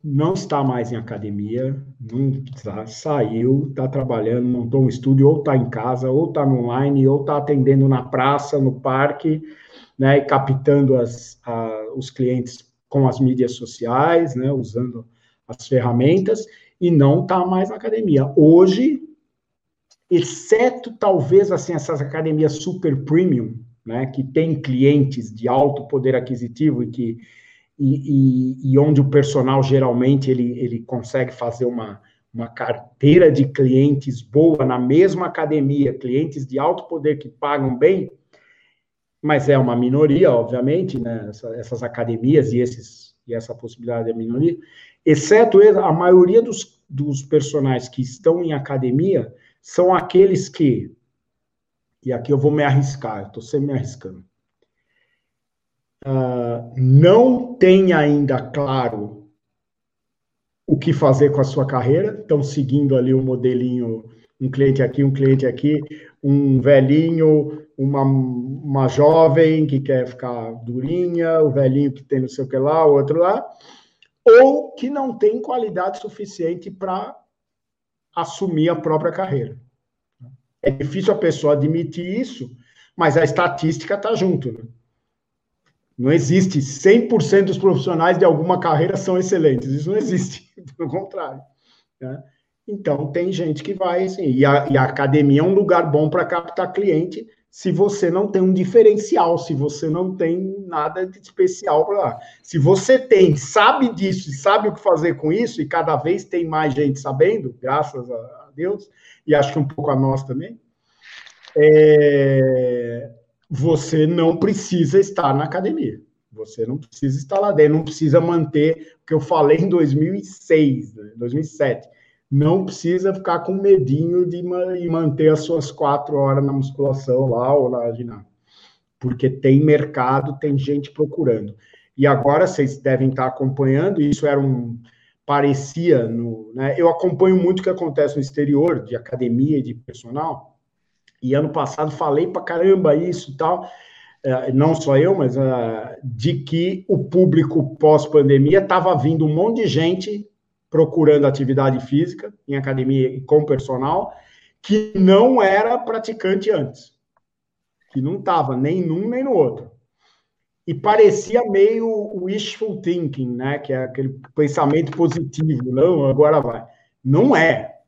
não está mais em academia, não tá, saiu, está trabalhando, montou um estúdio, ou está em casa, ou está online, ou está atendendo na praça, no parque, né, e captando as, a, os clientes com as mídias sociais, né, usando as ferramentas, e não está mais na academia. Hoje, exceto talvez assim essas academias super premium, né, que tem clientes de alto poder aquisitivo e que e, e, e, onde o personal geralmente ele, ele consegue fazer uma, uma carteira de clientes boa na mesma academia, clientes de alto poder que pagam bem, mas é uma minoria, obviamente, né, essa, essas academias e, esses, e essa possibilidade é minoria, exceto a maioria dos, dos personagens que estão em academia são aqueles que, e aqui eu vou me arriscar, estou sempre me arriscando, uh, não tem ainda claro o que fazer com a sua carreira, estão seguindo ali o um modelinho, um cliente aqui, um cliente aqui, um velhinho, uma, uma jovem que quer ficar durinha, o velhinho que tem não sei o que lá, o outro lá, ou que não tem qualidade suficiente para assumir a própria carreira. É difícil a pessoa admitir isso, mas a estatística está junto. Né? Não existe 100% dos profissionais de alguma carreira são excelentes. Isso não existe, pelo contrário. Né? Então, tem gente que vai assim. E a, e a academia é um lugar bom para captar cliente se você não tem um diferencial, se você não tem nada de especial para lá. Se você tem, sabe disso e sabe o que fazer com isso, e cada vez tem mais gente sabendo, graças a Deus, e acho que um pouco a nós também, é, você não precisa estar na academia. Você não precisa estar lá dentro, não precisa manter o que eu falei em 2006, 2007. Não precisa ficar com medinho de manter as suas quatro horas na musculação lá ou na ginástica. Porque tem mercado, tem gente procurando. E agora vocês devem estar acompanhando, isso era um. parecia no. Né, eu acompanho muito o que acontece no exterior, de academia e de personal e ano passado falei para caramba isso e tal, é, não só eu, mas é, de que o público pós-pandemia estava vindo um monte de gente procurando atividade física em academia e com personal, que não era praticante antes, que não estava nem num nem no outro. E parecia meio wishful thinking, né? Que é aquele pensamento positivo, não, agora vai. Não é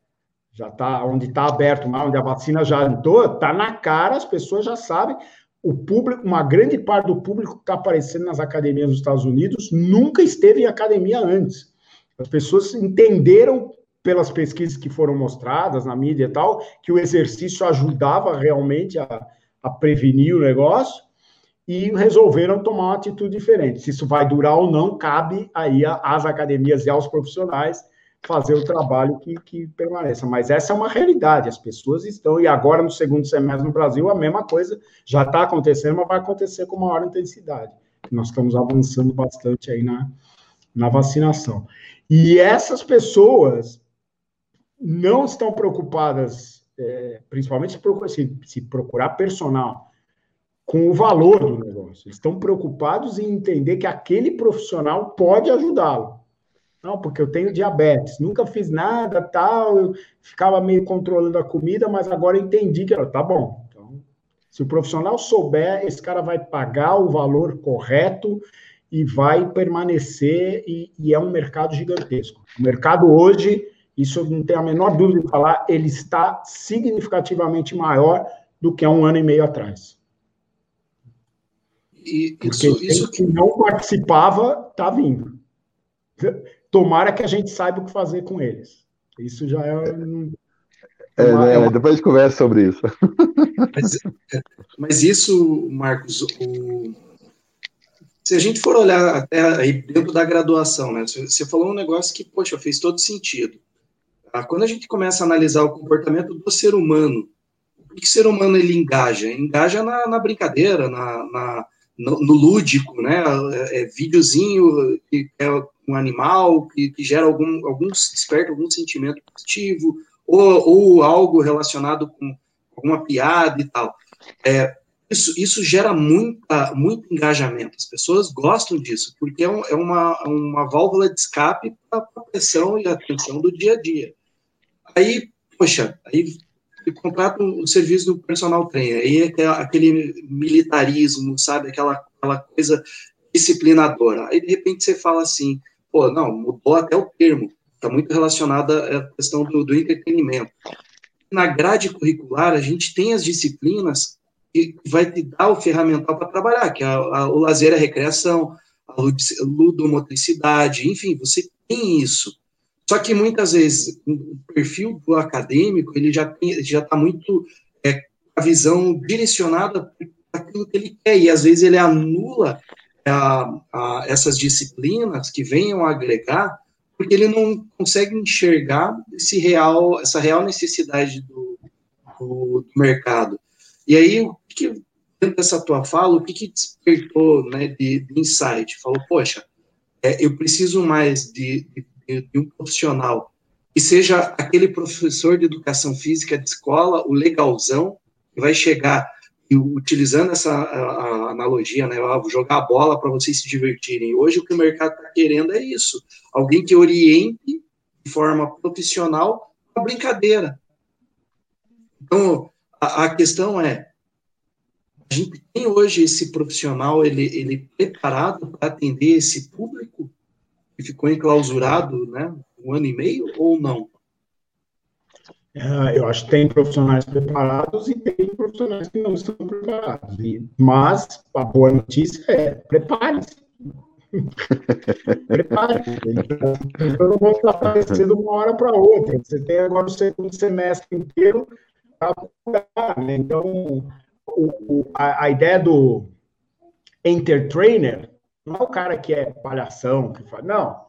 já está onde está aberto, onde a vacina já entrou, está na cara, as pessoas já sabem. O público, uma grande parte do público que está aparecendo nas academias dos Estados Unidos nunca esteve em academia antes. As pessoas entenderam pelas pesquisas que foram mostradas na mídia e tal, que o exercício ajudava realmente a, a prevenir o negócio e resolveram tomar uma atitude diferente. Se isso vai durar ou não, cabe aí às academias e aos profissionais fazer o trabalho que, que permaneça. Mas essa é uma realidade, as pessoas estão, e agora no segundo semestre no Brasil, a mesma coisa já está acontecendo, mas vai acontecer com maior intensidade. Nós estamos avançando bastante aí na, na vacinação. E essas pessoas não estão preocupadas, é, principalmente se procurar, se, procurar personal, com o valor do negócio. Estão preocupados em entender que aquele profissional pode ajudá-lo. Não, porque eu tenho diabetes, nunca fiz nada, tal, eu ficava meio controlando a comida, mas agora entendi que tá bom. Então, se o profissional souber, esse cara vai pagar o valor correto e vai permanecer, e, e é um mercado gigantesco. O mercado hoje, isso não tem a menor dúvida de falar, ele está significativamente maior do que há um ano e meio atrás. E, Porque isso, isso que não participava está vindo tomara que a gente saiba o que fazer com eles. Isso já é. é, uma, é uma... Depois a gente conversa sobre isso. Mas, mas isso, Marcos, o, se a gente for olhar até aí dentro da graduação, né? Você falou um negócio que, poxa, fez todo sentido. Ah, quando a gente começa a analisar o comportamento do ser humano, o que o ser humano ele engaja? Engaja na, na brincadeira, na, na no, no, lúdico, né? É, é videozinho que é um animal que, que gera algum, algum desperta algum sentimento positivo ou, ou algo relacionado com alguma piada e tal. É, isso, isso gera muita, muito engajamento. As pessoas gostam disso, porque é, um, é uma, uma válvula de escape para a pressão e a do dia a dia. Aí, poxa, aí contrata o serviço do personal trainer, aí é aquele militarismo, sabe, aquela, aquela coisa disciplinadora. Aí, de repente, você fala assim, pô, não, mudou até o termo, está muito relacionada à questão do, do entretenimento. Na grade curricular, a gente tem as disciplinas que vai te dar o ferramental para trabalhar, que é a, a, o lazer, a recreação, a ludomotricidade, enfim, você tem isso. Só que muitas vezes o perfil do acadêmico ele já tem, já está muito é, a visão direcionada para aquilo que ele quer e às vezes ele anula a, a, essas disciplinas que venham agregar porque ele não consegue enxergar esse real essa real necessidade do, do, do mercado. E aí, que, dentro dessa tua fala, o que, que despertou né, de, de insight? Falou, poxa, é, eu preciso mais de, de, de, um profissional que seja aquele professor de educação física de escola, o legalzão, que vai chegar e utilizando essa a, a analogia, né, vou jogar a bola para vocês se divertirem. Hoje o que o mercado está querendo é isso, alguém que oriente de forma profissional a brincadeira. Então, a, a questão é, a gente tem hoje esse profissional, ele, ele preparado para atender esse público que ficou enclausurado, né, um ano e meio, ou não? É, eu acho que tem profissionais preparados e tem profissionais que não estão preparados. Mas a boa notícia é prepare-se. Prepare-se. Eu não vou estar aparecendo uma hora para outra. Você tem agora o segundo semestre inteiro né? Então, o, a, a, ideia do entertainer não é o cara que é palhação, que faz, não.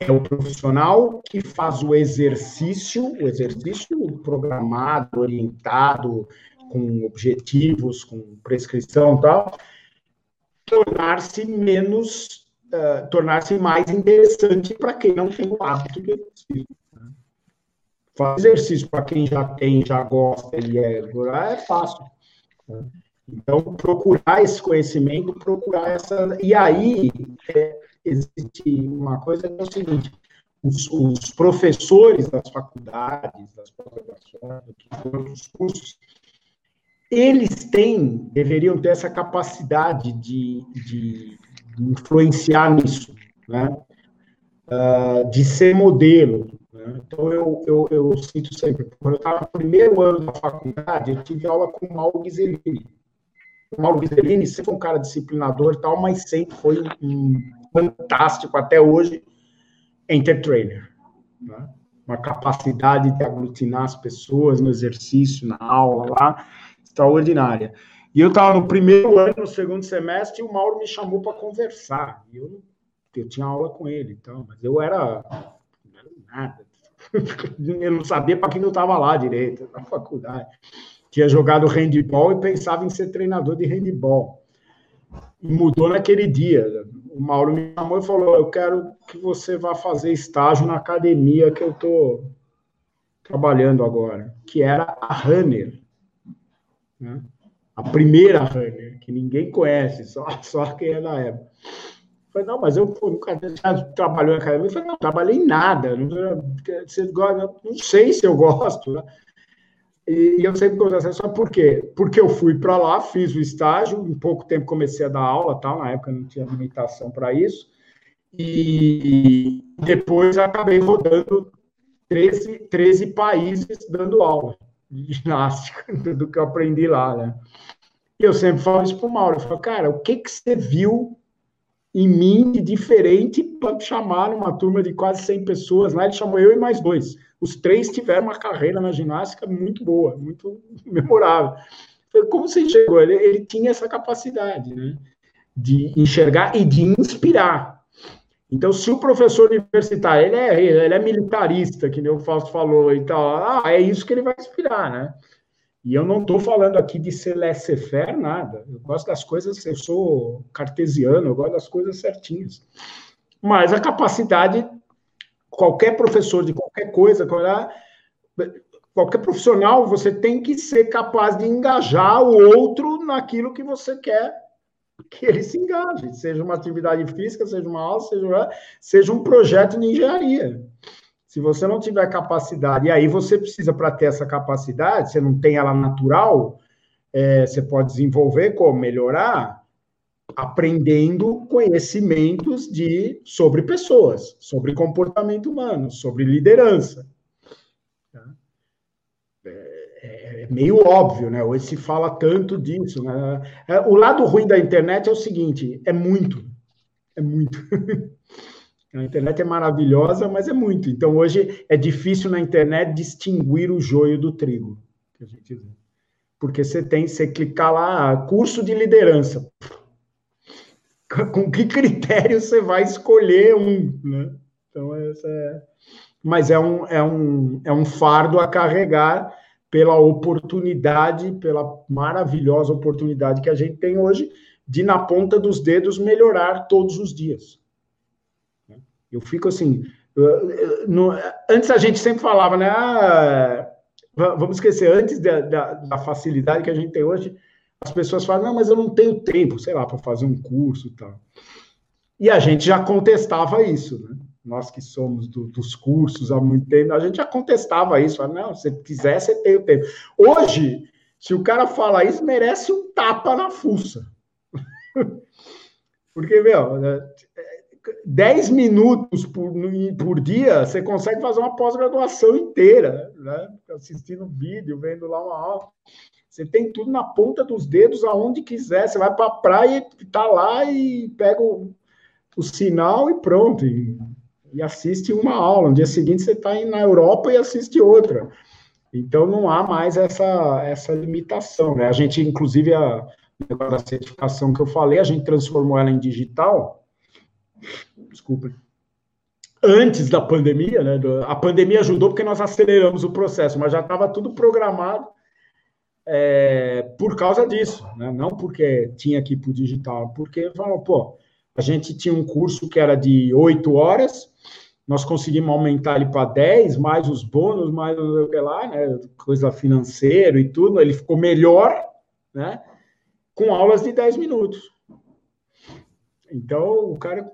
É o profissional que faz o exercício, o exercício programado, orientado, com objetivos, com prescrição e tal, tornar-se menos, uh, tornar-se mais interessante para quem não tem o hábito de exercício. Fazer exercício para quem já tem, já gosta e é, é fácil. Então, procurar esse conhecimento, procurar essa. E aí, é, existe uma coisa que é o seguinte: os, os professores das faculdades, das pós-graduações, dos cursos, eles têm, deveriam ter essa capacidade de, de influenciar nisso, né? Uh, de ser modelo, né? Então, eu, eu, eu sempre, quando eu estava no primeiro ano da faculdade, eu tive aula com o Mauro Ghiserini. O Mauro Ghiserini sempre foi um cara disciplinador e tal, mas sempre foi um fantástico, até hoje, entertainer. Né? Uma capacidade de aglutinar as pessoas no exercício, na aula lá, extraordinária. E eu estava no primeiro ano, no segundo semestre, e o Mauro me chamou para conversar. Eu, eu tinha aula com ele, então, mas eu era nada eu não sabia para quem eu estava lá direito, na faculdade. Tinha jogado handball e pensava em ser treinador de handball. E mudou naquele dia. O Mauro me chamou e falou: Eu quero que você vá fazer estágio na academia que eu estou trabalhando agora, que era a Runner. Né? A primeira Runner, que ninguém conhece, só, só quem é da época falei, não, mas eu nunca trabalhou em academia. Eu falei, não, trabalhei em nada. Não, não sei se eu gosto. Né? E, e eu sempre conversei só por quê? Porque eu fui para lá, fiz o estágio, em pouco tempo comecei a dar aula, tal, na época não tinha limitação para isso, e depois acabei rodando 13, 13 países dando aula de ginástica, do que eu aprendi lá, né? E eu sempre falo isso para o Mauro, eu falo, cara, o que, que você viu em mim de diferente para chamar uma turma de quase 100 pessoas. Lá ele chamou eu e mais dois. Os três tiveram uma carreira na ginástica muito boa, muito memorável. Como você chegou? Ele, ele tinha essa capacidade, né? De enxergar e de inspirar. Então, se o professor universitário ele é, ele é militarista, que nem o Fausto falou e tal, ah, é isso que ele vai inspirar, né? E eu não estou falando aqui de ser laissez-faire, nada. Eu gosto das coisas, eu sou cartesiano, eu gosto das coisas certinhas. Mas a capacidade, qualquer professor de qualquer coisa, qualquer profissional, você tem que ser capaz de engajar o outro naquilo que você quer que ele se engaje, seja uma atividade física, seja uma aula, seja, seja um projeto de engenharia. Se você não tiver capacidade, e aí você precisa, para ter essa capacidade, você não tem ela natural, é, você pode desenvolver como melhorar, aprendendo conhecimentos de sobre pessoas, sobre comportamento humano, sobre liderança. Tá? É, é, meio óbvio, né? Hoje se fala tanto disso. Né? É, o lado ruim da internet é o seguinte: é muito, é muito. A internet é maravilhosa, mas é muito. Então, hoje é difícil na internet distinguir o joio do trigo. Porque você tem, você clicar lá, curso de liderança. Com que critério você vai escolher um? Né? Então, essa é... Mas é um, é, um, é um fardo a carregar pela oportunidade, pela maravilhosa oportunidade que a gente tem hoje de, na ponta dos dedos, melhorar todos os dias. Eu fico assim. Antes a gente sempre falava, né? Ah, vamos esquecer, antes da, da, da, facilidade que a gente tem hoje, as pessoas falam, não, mas eu não tenho tempo, sei lá, para fazer um curso e tal. E a gente já contestava isso, né? Nós que somos do, dos cursos há muito tempo, a gente já contestava isso, falava, não, se quiser, você tem o tempo. Hoje, se o cara fala isso, merece um tapa na fuça. Porque, meu, 10 minutos por, por dia, você consegue fazer uma pós-graduação inteira, né? assistindo vídeo, vendo lá uma aula. Você tem tudo na ponta dos dedos, aonde quiser. Você vai para a praia, tá lá e pega o, o sinal e pronto. E, e, assiste uma aula. No dia seguinte, você está na Europa e assiste outra. Então, não há mais essa, essa limitação. Né? A gente, inclusive, a, a certificação que eu falei, a gente transformou ela em digital desculpa, antes da pandemia, né? A pandemia ajudou porque nós aceleramos o processo, mas já estava tudo programado é, por causa disso, né? Não porque tinha que ir para o digital, porque falou, pô, a gente tinha um curso que era de oito horas, nós conseguimos aumentar ele para 10, mais os bônus, mais o lá, né? Coisa financeira e tudo, ele ficou melhor, né? Com aulas de 10 minutos. Então, o cara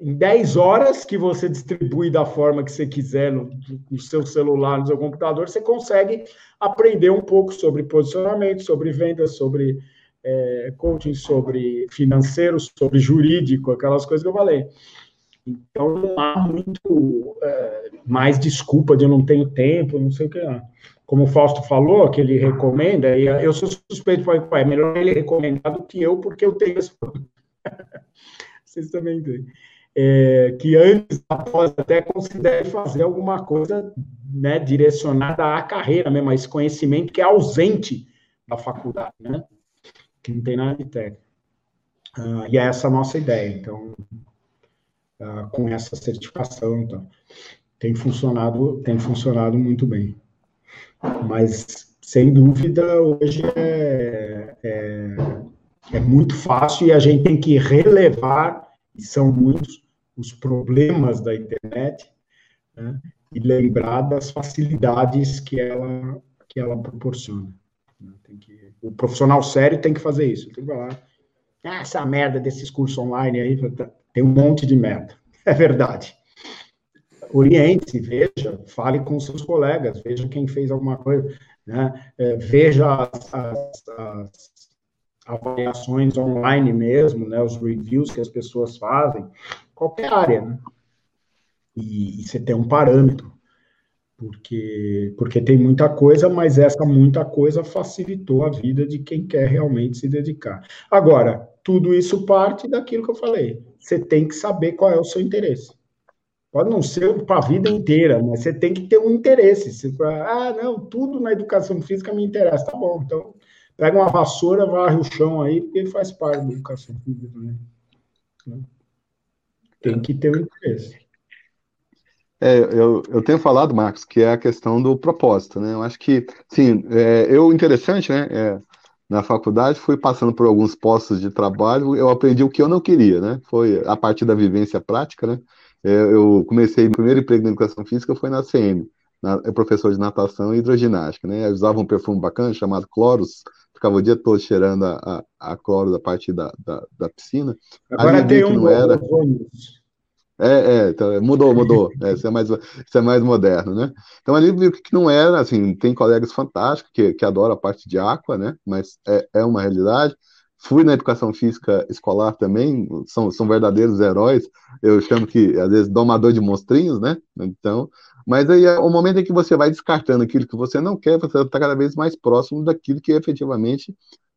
em 10 horas que você distribui da forma que você quiser no, no, seu celular, no seu computador, você consegue aprender um pouco sobre posicionamento, sobre vendas, sobre é, coaching, sobre financeiro, sobre jurídico, aquelas coisas que eu falei. Então não há muito é, mais desculpa de eu não tenho tempo, não sei o que lá. Como o Fausto falou, que ele recomenda, e eu sou suspeito é melhor ele recomendar do que eu, porque eu tenho esse Vocês também têm é, que antes, após, até considere fazer alguma coisa né, direcionada à carreira mesmo, a esse conhecimento que é ausente da faculdade, né? Que não tem nada de técnico. Uh, e é essa a nossa ideia. Então, uh, com essa certificação, então, tem funcionado, tem funcionado muito bem. Mas, sem dúvida, hoje é, é, é muito fácil e a gente tem que relevar, e são muitos, os problemas da internet né, e lembrar das facilidades que ela, que ela proporciona. Né. Que, o profissional sério tem que fazer isso. Tem que falar, ah, essa merda desses cursos online aí, tem um monte de merda. É verdade. Oriente-se, veja, fale com seus colegas, veja quem fez alguma coisa, né? É, veja as, as, as avaliações online mesmo, né? os reviews que as pessoas fazem, qualquer área, né? E, e você tem um parâmetro, porque, porque tem muita coisa, mas essa muita coisa facilitou a vida de quem quer realmente se dedicar. Agora, tudo isso parte daquilo que eu falei, você tem que saber qual é o seu interesse. Pode não ser para a vida inteira, mas você tem que ter um interesse. Você fala, ah, não, tudo na educação física me interessa. Tá bom, então pega uma vassoura, varre o chão aí, porque faz parte da educação física Né? Tem que ter um interesse. É, eu, eu tenho falado, Marcos, que é a questão do propósito, né? Eu acho que, sim, é, eu, interessante, né? É, na faculdade, fui passando por alguns postos de trabalho, eu aprendi o que eu não queria, né? Foi a partir da vivência prática, né? É, eu comecei, meu primeiro emprego na educação física foi na CM, na, é professor de natação e hidroginástica, né? Eu usava um perfume bacana chamado Cloros, ficava o dia todo cheirando a, a, a cloro da parte da, da, da piscina. Agora tem um não era... É, é, então, mudou, mudou. É, isso, é mais, isso é mais moderno, né? Então ali viu que não era, assim, tem colegas fantásticos que, que adoram a parte de aqua, né? Mas é, é uma realidade. Fui na educação física escolar também, são, são verdadeiros heróis. Eu chamo que, às vezes, domador de monstrinhos, né? Então, mas aí é o momento em que você vai descartando aquilo que você não quer, você está cada vez mais próximo daquilo que efetivamente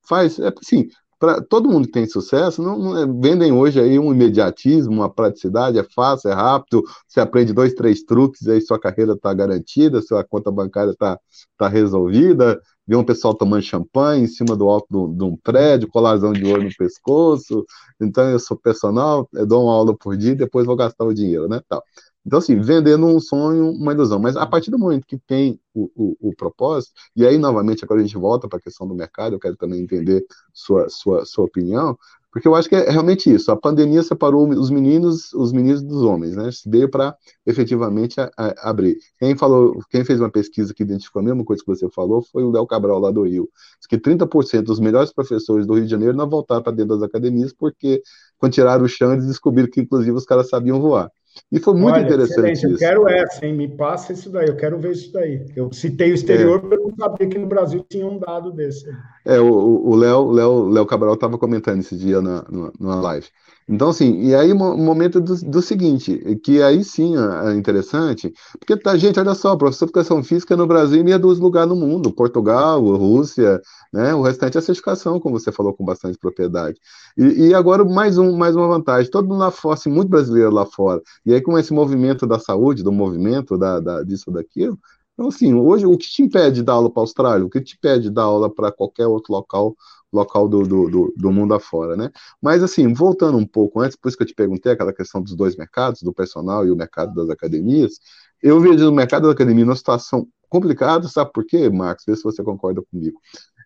faz. É assim, para todo mundo que tem sucesso, não, não é, vendem hoje aí um imediatismo, uma praticidade, é fácil, é rápido, você aprende dois, três truques, aí sua carreira está garantida, sua conta bancária está tá resolvida, vê um pessoal tomando champanhe em cima do alto de um prédio, colarzão de ouro no pescoço, então eu sou personal, eu dou uma aula por dia, depois vou gastar o dinheiro, né, tal. Então, assim, vendendo um sonho, uma ilusão. Mas a partir do momento que tem o, o, o propósito, e aí, novamente, agora a gente volta para a questão do mercado, eu quero também entender sua, sua, sua opinião, porque eu acho que é realmente isso. A pandemia separou os meninos, os meninos dos homens, né? Veio para efetivamente a, a, abrir. Quem falou, quem fez uma pesquisa que identificou a mesma coisa que você falou foi o Léo Cabral lá do Rio. Diz que 30% dos melhores professores do Rio de Janeiro não voltaram para dentro das academias porque quando tiraram o chão eles descobriram que inclusive os caras sabiam voar. E foi muito Olha, interessante isso. Eu quero essa, hein? Me passa isso daí, eu quero ver isso daí. Eu citei o exterior é. porque eu não sabia que no Brasil tinha um dado desse. É, o Léo Léo, Léo Cabral estava comentando esse dia na, na live. Então, assim, e aí o momento do, do, seguinte, que aí sim é interessante, porque, tá, gente, olha só, professor de educação física no Brasil e dos lugares no mundo, Portugal, Rússia, né, o restante é certificação, como você falou com bastante propriedade. E, e, agora mais, um, mais uma vantagem, todo mundo lá fora, assim, muito brasileiro lá fora, e aí com esse movimento da saúde, do movimento da, da, disso, daquilo, então, assim, hoje o que te impede de dar aula para a Austrália, o que te impede de dar aula para qualquer outro local local do, do, do, do, mundo afora, né? Mas, assim, voltando um pouco antes, por isso que eu te perguntei aquela questão dos dois mercados, do personal e o mercado das academias, eu vejo o mercado da academia numa situação complicada, sabe por quê, Marcos? Vê se você concorda comigo.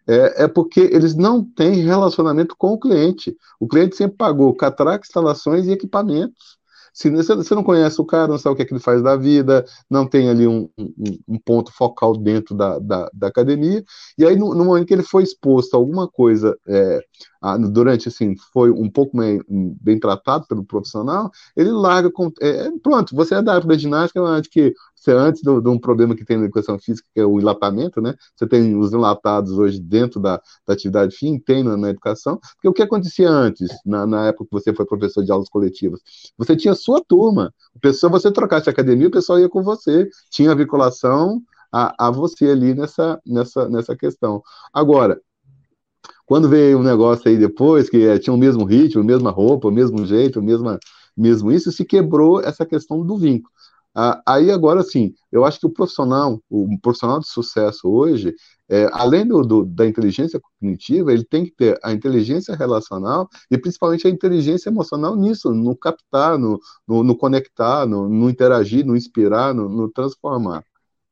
É, é, porque eles não têm relacionamento com o cliente. O cliente sempre pagou catraca, instalações e equipamentos. Se você não conhece o cara, não sabe o que, é que ele faz da vida, não tem ali um, um, um ponto focal dentro da, da, da, academia, e aí no, no, momento que ele foi exposto a alguma coisa é, durante assim, foi um pouco bem, bem tratado pelo profissional, ele larga com, é, pronto, você é da área da ginástica, eu acho que você antes de um problema que tem na educação física, que é o enlatamento, né? Você tem os enlatados hoje dentro da, da atividade fim, tem na, na, educação, porque o que acontecia antes, na, na, época que você foi professor de aulas coletivas? Você tinha sua turma, o pessoal, você trocasse academia, o pessoal ia com você, tinha vinculação a, a você ali nessa, nessa, nessa questão. Agora, quando veio um negócio aí depois, que é, tinha o mesmo ritmo, a mesma roupa, o mesmo jeito, mesma, mesmo isso, se quebrou essa questão do vínculo. Ah, aí agora sim, eu acho que o profissional, o profissional de sucesso hoje, é, além do, do, da inteligência cognitiva, ele tem que ter a inteligência relacional e principalmente a inteligência emocional nisso, no captar, no, no, no conectar, no, no, interagir, no inspirar, no, transformar.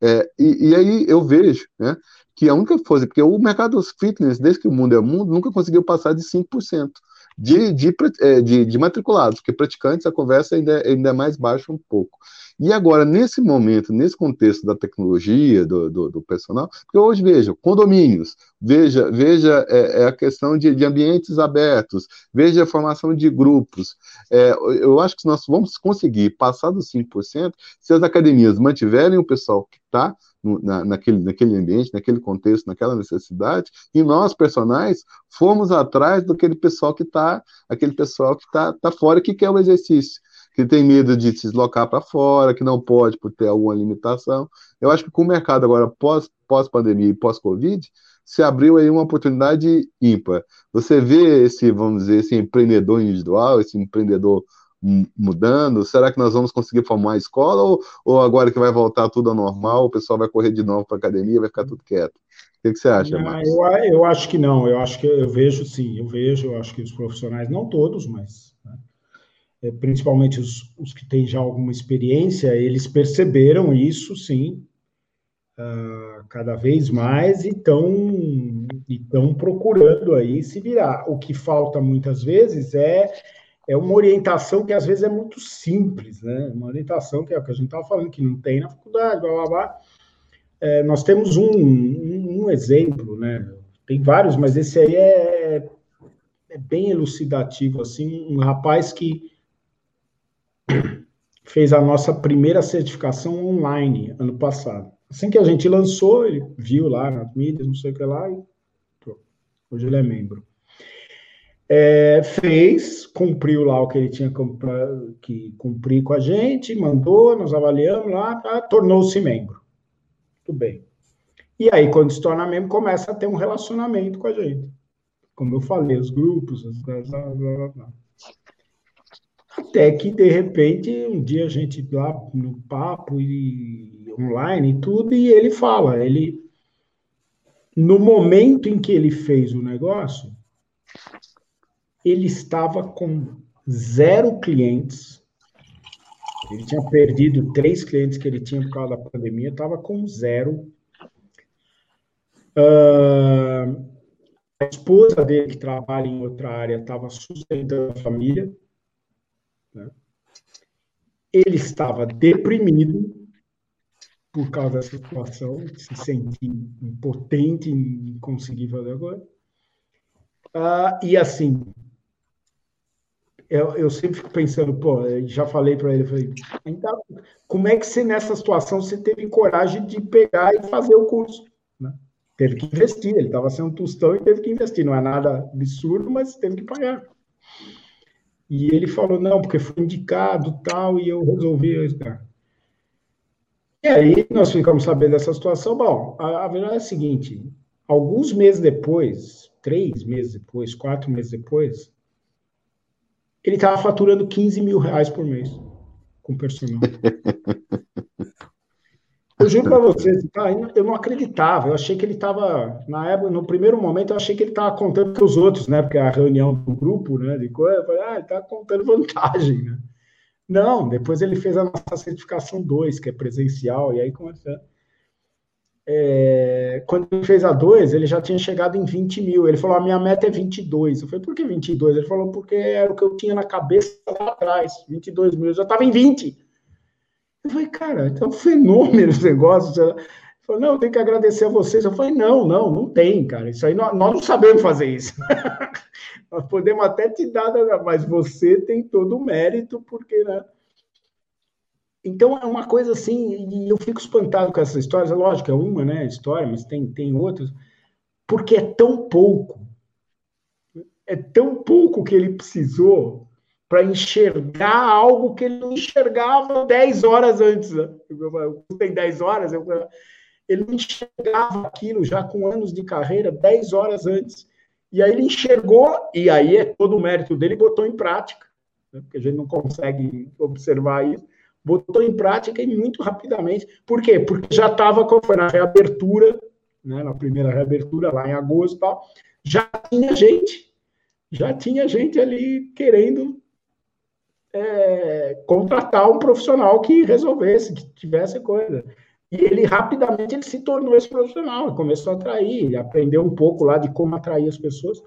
É, e, e, aí eu vejo né, que a única coisa, porque o mercado dos fitness, desde que o mundo é mundo, nunca conseguiu passar de 5% de, de, é, de, de matriculados, porque praticantes a conversa ainda, é, ainda é mais baixa um pouco. E agora, nesse momento, nesse contexto da tecnologia, do, do, do personal, porque hoje, veja, condomínios, veja, veja é, é a questão de, de, ambientes abertos, veja a formação de grupos. É, eu acho que nós vamos conseguir passar dos 5% se as academias mantiverem o pessoal que está na, naquele, naquele ambiente, naquele contexto, naquela necessidade, e nós, personagens, fomos atrás daquele pessoal que está, aquele pessoal que está tá fora, que quer o exercício que tem medo de se deslocar para fora, que não pode por ter alguma limitação. Eu acho que com o mercado agora pós, pós-pandemia e pós-Covid, se abriu aí uma oportunidade ímpar. Você vê esse, vamos dizer, esse empreendedor individual, esse empreendedor mudando? Será que nós vamos conseguir formar a escola ou, ou agora que vai voltar tudo ao normal, o pessoal vai correr de novo para a academia, vai ficar tudo quieto? O que, que você acha, Marcos? Eu, eu, acho que não, eu acho que eu vejo sim, eu vejo, eu acho que os profissionais, não todos, mas é, principalmente os, os que têm já alguma experiência, eles perceberam isso sim, uh, cada vez mais e estão procurando aí se virar. O que falta muitas vezes é é uma orientação que às vezes é muito simples, né? Uma orientação que é o que a gente estava falando, que não tem na faculdade, blá blá blá. É, nós temos um, um, um, exemplo, né? Tem vários, mas esse aí é, é bem elucidativo, assim, um rapaz que fez a nossa primeira certificação online ano passado. Assim que a gente lançou, ele viu lá nas mídias, não sei o que lá, e hoje ele é membro é, fez, cumpriu lá o que ele tinha que cumprir com a gente, mandou, nós avaliamos lá, tá, tornou-se membro. Tudo bem. E aí, quando se torna membro, começa a ter um relacionamento com a gente. Como eu falei, os grupos, as, blá, blá, blá, até que, de repente, um dia a gente lá no papo e online e tudo, e ele fala, ele no momento em que ele fez o negócio, ele estava com zero clientes. Ele tinha perdido três clientes que ele tinha por causa da pandemia, estava com zero. Uh, a esposa dele, que trabalha em outra área, estava sustentando a família. Né? Ele estava deprimido por causa dessa situação, se sentir impotente em conseguir fazer agora. Uh, e assim, eu, eu sempre fico pensando, pô, já falei para ele, falei, então, como é que você nessa situação você teve coragem de pegar e fazer o curso? Né? Teve que investir, ele estava sendo tostão e teve que investir, não é nada absurdo, mas teve que pagar. E ele falou, não, porque foi indicado tal, e eu resolvi. E aí nós ficamos sabendo dessa situação. Bom, a, a verdade é a seguinte: alguns meses depois, três meses depois, quatro meses depois, ele estava faturando 15 mil reais por mês com personal. Eu juro para vocês, tá, eu não acreditava. Eu achei que ele estava, na época, no primeiro momento, eu achei que ele estava contando com os outros, né? Porque a reunião do grupo, né? De coisa, eu falei, ah, ele está contando vantagem, né? Não, depois ele fez a nossa certificação 2, que é presencial, e aí começou é, quando ele fez a 2, ele já tinha chegado em 20 mil. Ele falou: a minha meta é 22. Eu falei: por que 22? Ele falou: porque era o que eu tinha na cabeça lá atrás, 22 mil. Eu já estava em 20. Eu falei: cara, é um fenômeno esse negócio. Ele falou: não, tenho que agradecer a vocês. Eu falei: não, não, não tem, cara. Isso aí nós, nós não sabemos fazer isso. nós podemos até te dar, mas você tem todo o mérito, porque. Né, então é uma coisa assim, e eu fico espantado com essas histórias. É lógico, é uma né, história, mas tem, tem outras, porque é tão pouco. É tão pouco que ele precisou para enxergar algo que ele não enxergava 10 horas antes. Né? Tem 10 horas, eu, ele não enxergava aquilo já com anos de carreira 10 horas antes. E aí ele enxergou, e aí é todo o mérito dele, botou em prática, né? porque a gente não consegue observar isso botou em prática e muito rapidamente. Por quê? Porque já estava, na reabertura, né, na primeira reabertura, lá em agosto tal, já tinha gente, já tinha gente ali querendo é, contratar um profissional que resolvesse, que tivesse coisa. E ele rapidamente ele se tornou esse profissional, começou a atrair, ele aprendeu um pouco lá de como atrair as pessoas.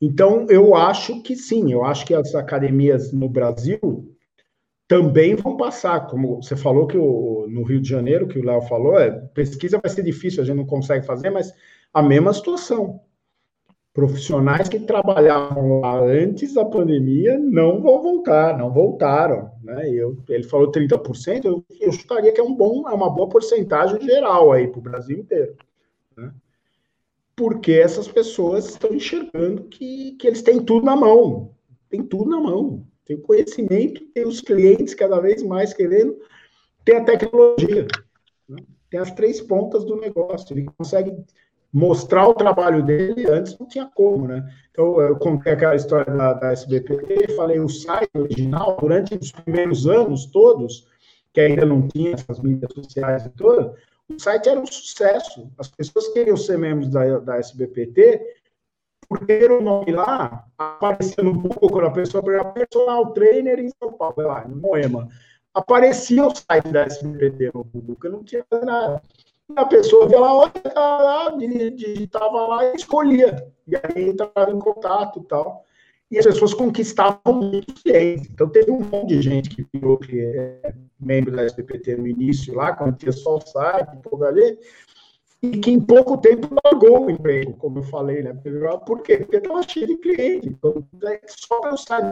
Então, eu acho que sim, eu acho que as academias no Brasil, também vão passar, como você falou que o, no Rio de Janeiro, que o Léo falou, é, pesquisa vai ser difícil, a gente não consegue fazer, mas a mesma situação. Profissionais que trabalhavam lá antes da pandemia não vão voltar, não voltaram. Né? Eu, ele falou 30%, eu, eu chutaria que é, um bom, é uma boa porcentagem geral aí para o Brasil inteiro. Né? Porque essas pessoas estão enxergando que, que eles têm tudo na mão. Tem tudo na mão tem conhecimento, tem os clientes cada vez mais querendo, tem a tecnologia. Né? Tem as três pontas do negócio. Ele consegue mostrar o trabalho dele, antes não tinha como, né? Então, eu contei aquela história da, da SBPT, falei o site original, durante os primeiros anos todos, que ainda não tinha essas mídias sociais e todas, o site era um sucesso. As pessoas queriam ser membros da, da SBPT, por ter o nome lá, aparecendo um pouco quando a pessoa era personal trainer em São Paulo, lá, em Moema. Aparecia o site da SBPT no Google, que não tinha nada a pessoa via lá, olha, lá, digitava lá e escolhia. E aí entrava em contato e tal. E as pessoas conquistavam muitos clientes. Então, teve um monte de gente que virou que é membro da SPPT no início, lá, quando tinha só o site, tudo ali, e que em pouco tempo largou o emprego, como eu falei, né? Por quê? Porque estava cheio de cliente. Então, é só pelo site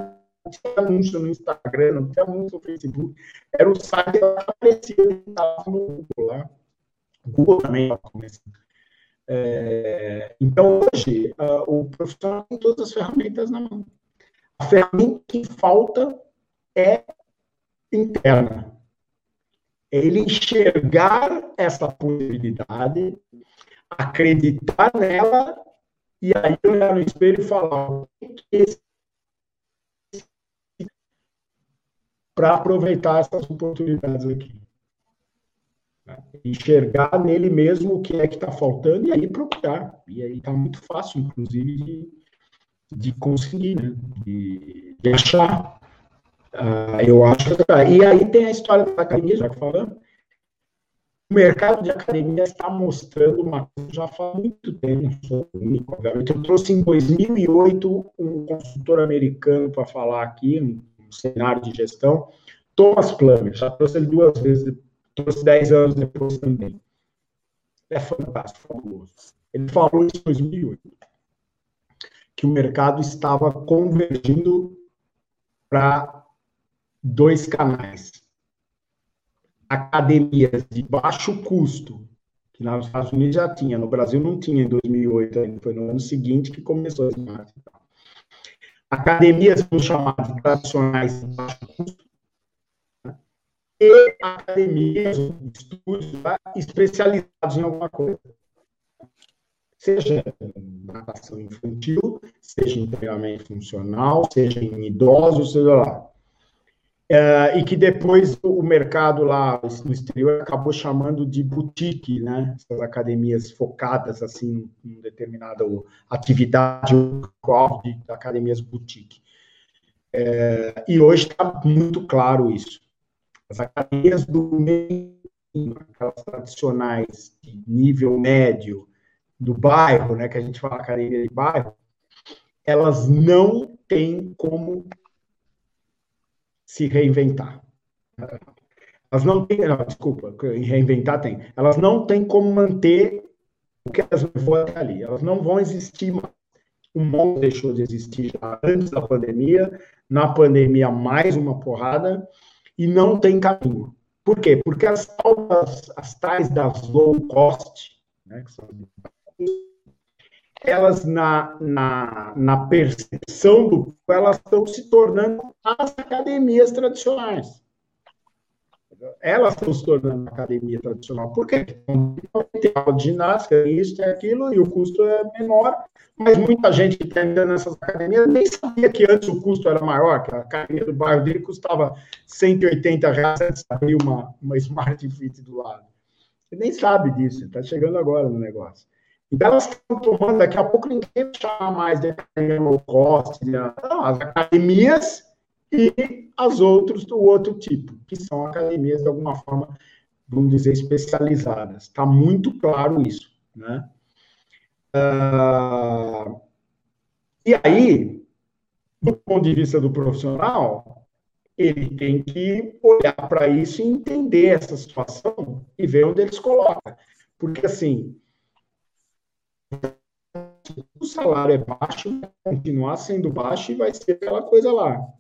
não tinha anúncio no Instagram, não tinha anúncio no Facebook, era o site que aparecia no Google lá. Google também está começando. É, então, hoje, uh, o profissional tem todas as ferramentas na mão. A ferramenta que falta é interna. É ele enxergar essa possibilidade, acreditar nela, e aí olhar no espelho e falar o que para aproveitar essas oportunidades aqui enxergar nele mesmo o que é que está faltando e aí procurar. E aí está muito fácil, inclusive, de, de conseguir, né? de, de achar. Uh, eu acho. E aí tem a história da academia, já que falando. O mercado de academia está mostrando uma coisa já faz muito tempo, obviamente. Eu trouxe em 2008 um consultor americano para falar aqui, um, um cenário de gestão, Thomas Plummer, já trouxe ele duas vezes trouxe 10 anos depois também. É fantástico, fabuloso. Ele falou isso em 2008, que o mercado estava convergindo para dois canais. Academias de baixo custo, que nos Estados Unidos já tinha, no Brasil não tinha em 2008 ainda, foi no ano seguinte que começou a Smart. Academias chamadas tradicionais de baixo custo, e academias, estúdios especializados em alguma coisa. Seja natação infantil, seja em treinamento funcional, seja em idosos, seja lá. É, e que depois o mercado lá no exterior acabou chamando de boutique, né? Essas academias focadas assim em determinada atividade de academias boutique. É, e hoje está muito claro isso. As academias do meio, aquelas tradicionais de nível médio do bairro, né, que a gente fala academia de bairro, elas não têm como se reinventar. Elas não têm, não, desculpa, reinventar tem. Elas não têm como manter o que elas levou até ali. Elas não vão existir mais. O mundo deixou de existir já antes da pandemia. Na pandemia, mais uma porrada e não tem caminho. Por quê? Porque as as tais das low cost, né, são, elas na, na, na percepção do elas estão se tornando as academias tradicionais elas estão se tornando academia tradicional. Por quê? Tem aula de ginástica, isso, tem aquilo, e o custo é menor, mas muita gente que está entrando nessas academias nem sabia que antes o custo era maior, que a academia do bairro dele custava 180 reais antes de abrir uma, uma Smart Fit do lado. Ele nem sabe disso, está chegando agora no negócio. Então, elas estão tomando, daqui a pouco ninguém vai mais de academia low cost, não, as academias e as outras do outro tipo, que são academias de alguma forma, vamos dizer, especializadas. Está muito claro isso, né? Uh, e aí, do ponto de vista do profissional, ele tem que olhar para isso e entender essa situação e ver onde ele se coloca. Porque, assim, o salário é baixo, vai continuar sendo baixo e vai ser aquela coisa lá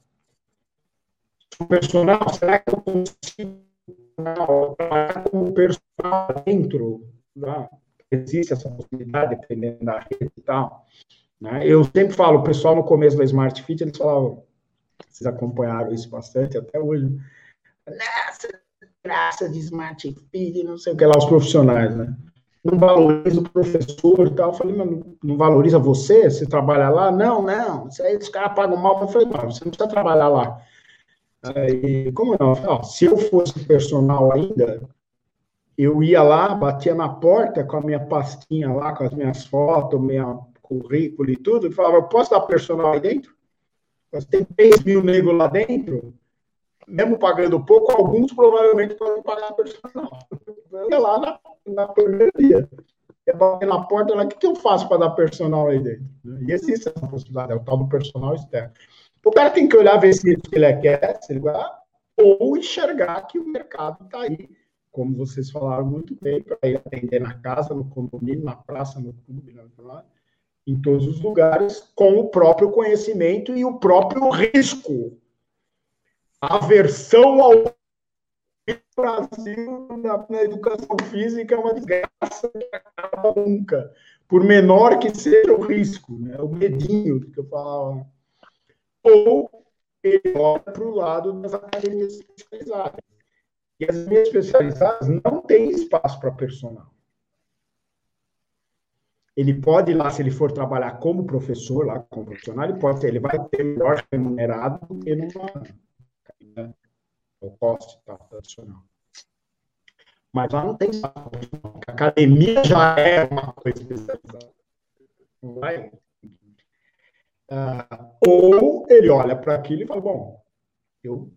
o personal, será que eu consigo trabalhar com o personal dentro? Né? Existe essa possibilidade, dependendo da rede e tal. Né? Eu sempre falo, o pessoal no começo da Smart Fit, eles falavam, vocês acompanharam isso bastante até hoje, nossa, graça de Smart Fit, não sei o que lá, os profissionais, né? não valoriza o professor e tal. Eu falei, mas não valoriza você? Você trabalha lá? Não, não. Isso aí os caras pagam mal. Eu falei, mas você não precisa trabalhar lá. Aí, como não? Eu falei, ó, se eu fosse personal ainda, eu ia lá, batia na porta com a minha pastinha lá, com as minhas fotos, meu currículo e tudo, e falava, posso dar personal aí dentro? Tem 3 mil negros lá dentro, mesmo pagando pouco, alguns provavelmente podem pagar personal. Eu ia lá na, na primeira. Ia bater na porta lá, o que, que eu faço para dar personal aí dentro? E existe essa possibilidade, é o tal do personal externo. O cara tem que olhar, ver se ele quer, se ele vai, ou enxergar que o mercado está aí, como vocês falaram muito bem, para ir atender na casa, no condomínio, na praça, no clube, em todos os lugares, com o próprio conhecimento e o próprio risco aversão ao Brasil na, na, educação física é uma desgraça que acaba nunca, por menor que seja o risco, né? o medinho que eu falava. Ou ele olha para o lado das academias especializadas. E as minhas especializadas não têm espaço para personal. Ele pode ir lá, se ele for trabalhar como professor, lá como profissional, ele pode ele vai ter melhor remunerado do que numa né? o coste tá, tradicional. Mas lá não tem A academia já é uma coisa especializada. Ah, ou ele olha para aquilo e fala, bom, eu,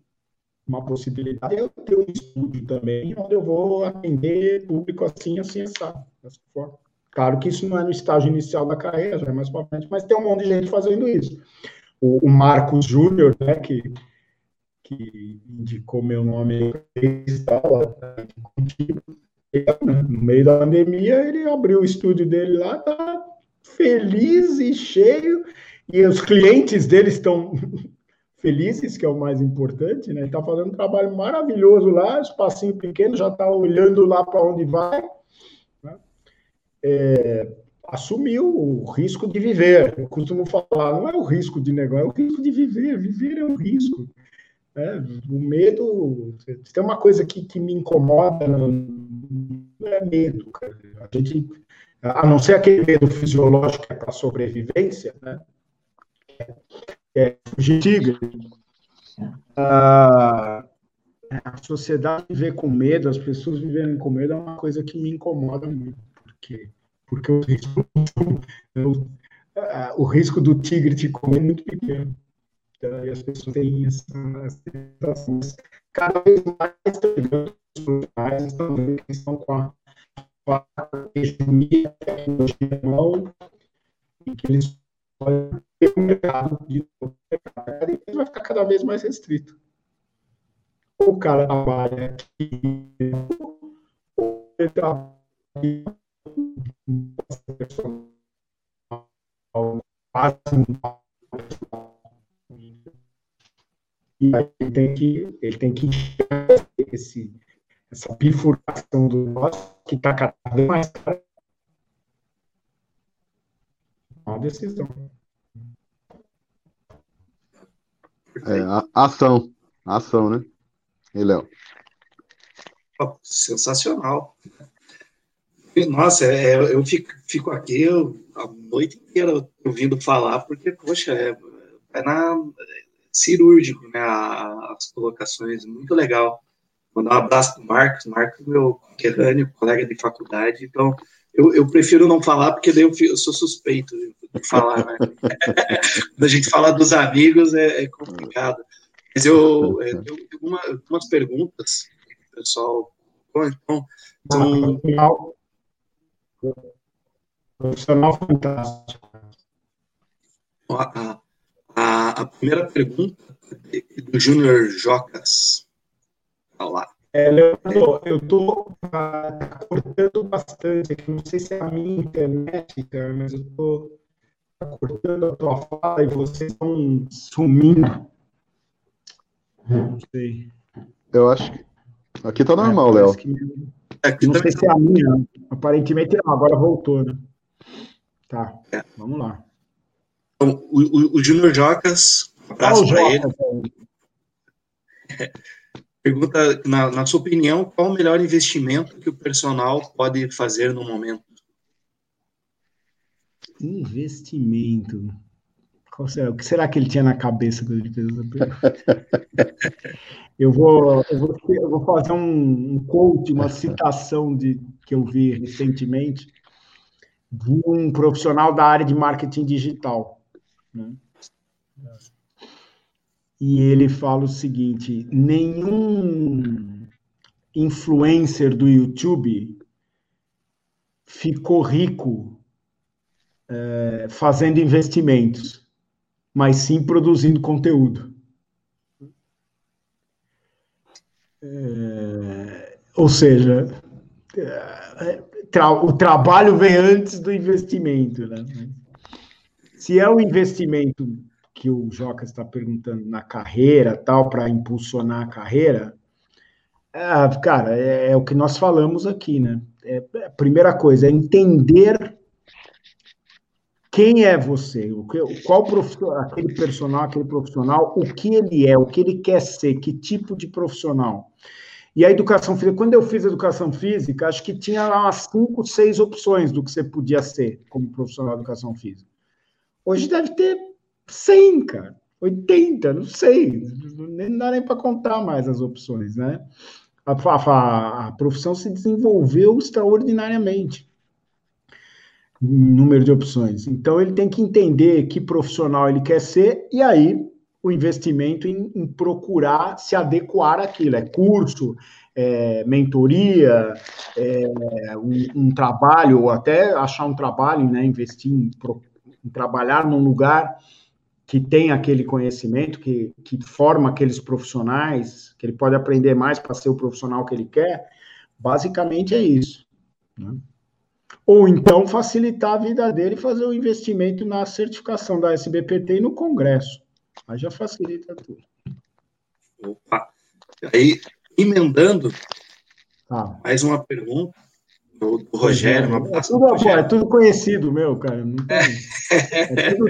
uma possibilidade eu ter um estúdio também, onde eu vou atender público assim, assim, assado, dessa forma. Claro que isso não é no estágio inicial da carreira, já é mais para frente, mas tem um monte de gente fazendo isso. O, o Marcos Júnior, né, que que indicou meu nome no meio da pandemia, ele abriu o estúdio dele lá, tá feliz e cheio, e os clientes dele estão felizes, que é o mais importante, né? Está fazendo um trabalho maravilhoso lá, espacinho pequeno, já está olhando lá para onde vai. Né? É, assumiu o risco de viver. Eu costumo falar, não é o risco de negócio, é o risco de viver. Viver é um risco. Né? O medo, tem uma coisa que, que me incomoda, não é medo, cara. A gente, a não ser aquele medo fisiológico é para sobrevivência, né? É, tigre. Ah, a sociedade viver com medo, as pessoas viverem com medo é uma coisa que me incomoda muito, porque, porque o risco, o, o risco do tigre te comer é muito pequeno. Então, as pessoas têm essas sensações cada vez mais chegando mais estão vendo que estão com a, com a a tecnologia mão, e que eles um mercado vai ficar cada vez mais restrito. O cara trabalha aqui, ou ele trabalha quase e aí ele tem que, ele tem que esse, essa bifurcação do negócio que está cada vez mais cara. Decisão. É, a, ação. Ação, né? E Léo? Oh, sensacional. Nossa, é, eu fico, fico aqui eu, a noite inteira ouvindo falar, porque, poxa, é, é na, cirúrgico, né, as colocações, muito legal. Mandar um abraço para o Marcos, Marcos meu conterrâneo, colega de faculdade, então eu, eu, prefiro não falar, porque daí eu, eu sou suspeito de falar, né? Quando a gente fala dos amigos é, é complicado. Mas eu, é, eu tenho uma, algumas perguntas, pessoal, então, são... Profissional fantástico. A, a, a primeira pergunta é do Júnior Jocas. Olá. É, Leandro, eu estou ah, cortando bastante aqui. Não sei se é a minha internet, cara, mas eu estou cortando a tua fala e vocês estão sumindo. Não sei. Eu acho que. Aqui tá normal, é, Léo. Que... Aqui não sei se é a minha. Aparentemente não, agora voltou, né? Tá, é. vamos lá. Então, o, o, o Júnior Jocas, um abraço para ele. pergunta, na, na sua opinião, qual o melhor investimento que o personal pode fazer no momento? Investimento. Qual será? O que será que ele tinha na cabeça quando ele fez essa pergunta? eu, vou, eu, vou, eu vou fazer um, um quote, uma citação de, que eu vi recentemente de um profissional da área de marketing digital. Né? E ele fala o seguinte: nenhum influencer do YouTube ficou rico é, fazendo investimentos, mas sim produzindo conteúdo. É, ou seja, é, tra o trabalho vem antes do investimento. Né? Se é o investimento que o Joca está perguntando na carreira, tal, para impulsionar a carreira, é, cara, é, é, o que nós falamos aqui, né? É, a primeira coisa é entender quem é você, o que, qual profissional, aquele personal, aquele profissional, o que ele é, o que ele quer ser, que tipo de profissional. E a educação física, quando eu fiz educação física, acho que tinha lá umas cinco, seis opções do que você podia ser como profissional de educação física. Hoje deve ter 100, cara, 80, não sei, não dá nem para contar mais as opções, né? A, a, a profissão se desenvolveu extraordinariamente número de opções. Então ele tem que entender que profissional ele quer ser e aí o investimento em, em procurar se adequar àquilo. É curso, é, mentoria, é, um, um, trabalho, ou até achar um trabalho, né, investir em, em, trabalhar num lugar que tem aquele conhecimento, que, que forma aqueles profissionais, que ele pode aprender mais para ser o profissional que ele quer. Basicamente é isso. Né? Ou então facilitar a vida dele e fazer o um investimento na certificação da SBPT e no Congresso. Aí já facilita tudo. Opa! Aí, emendando, ah. mais uma pergunta do, do Rogério. Uma é, tudo, Rogério. é tudo conhecido, meu, cara. Tem... É tudo...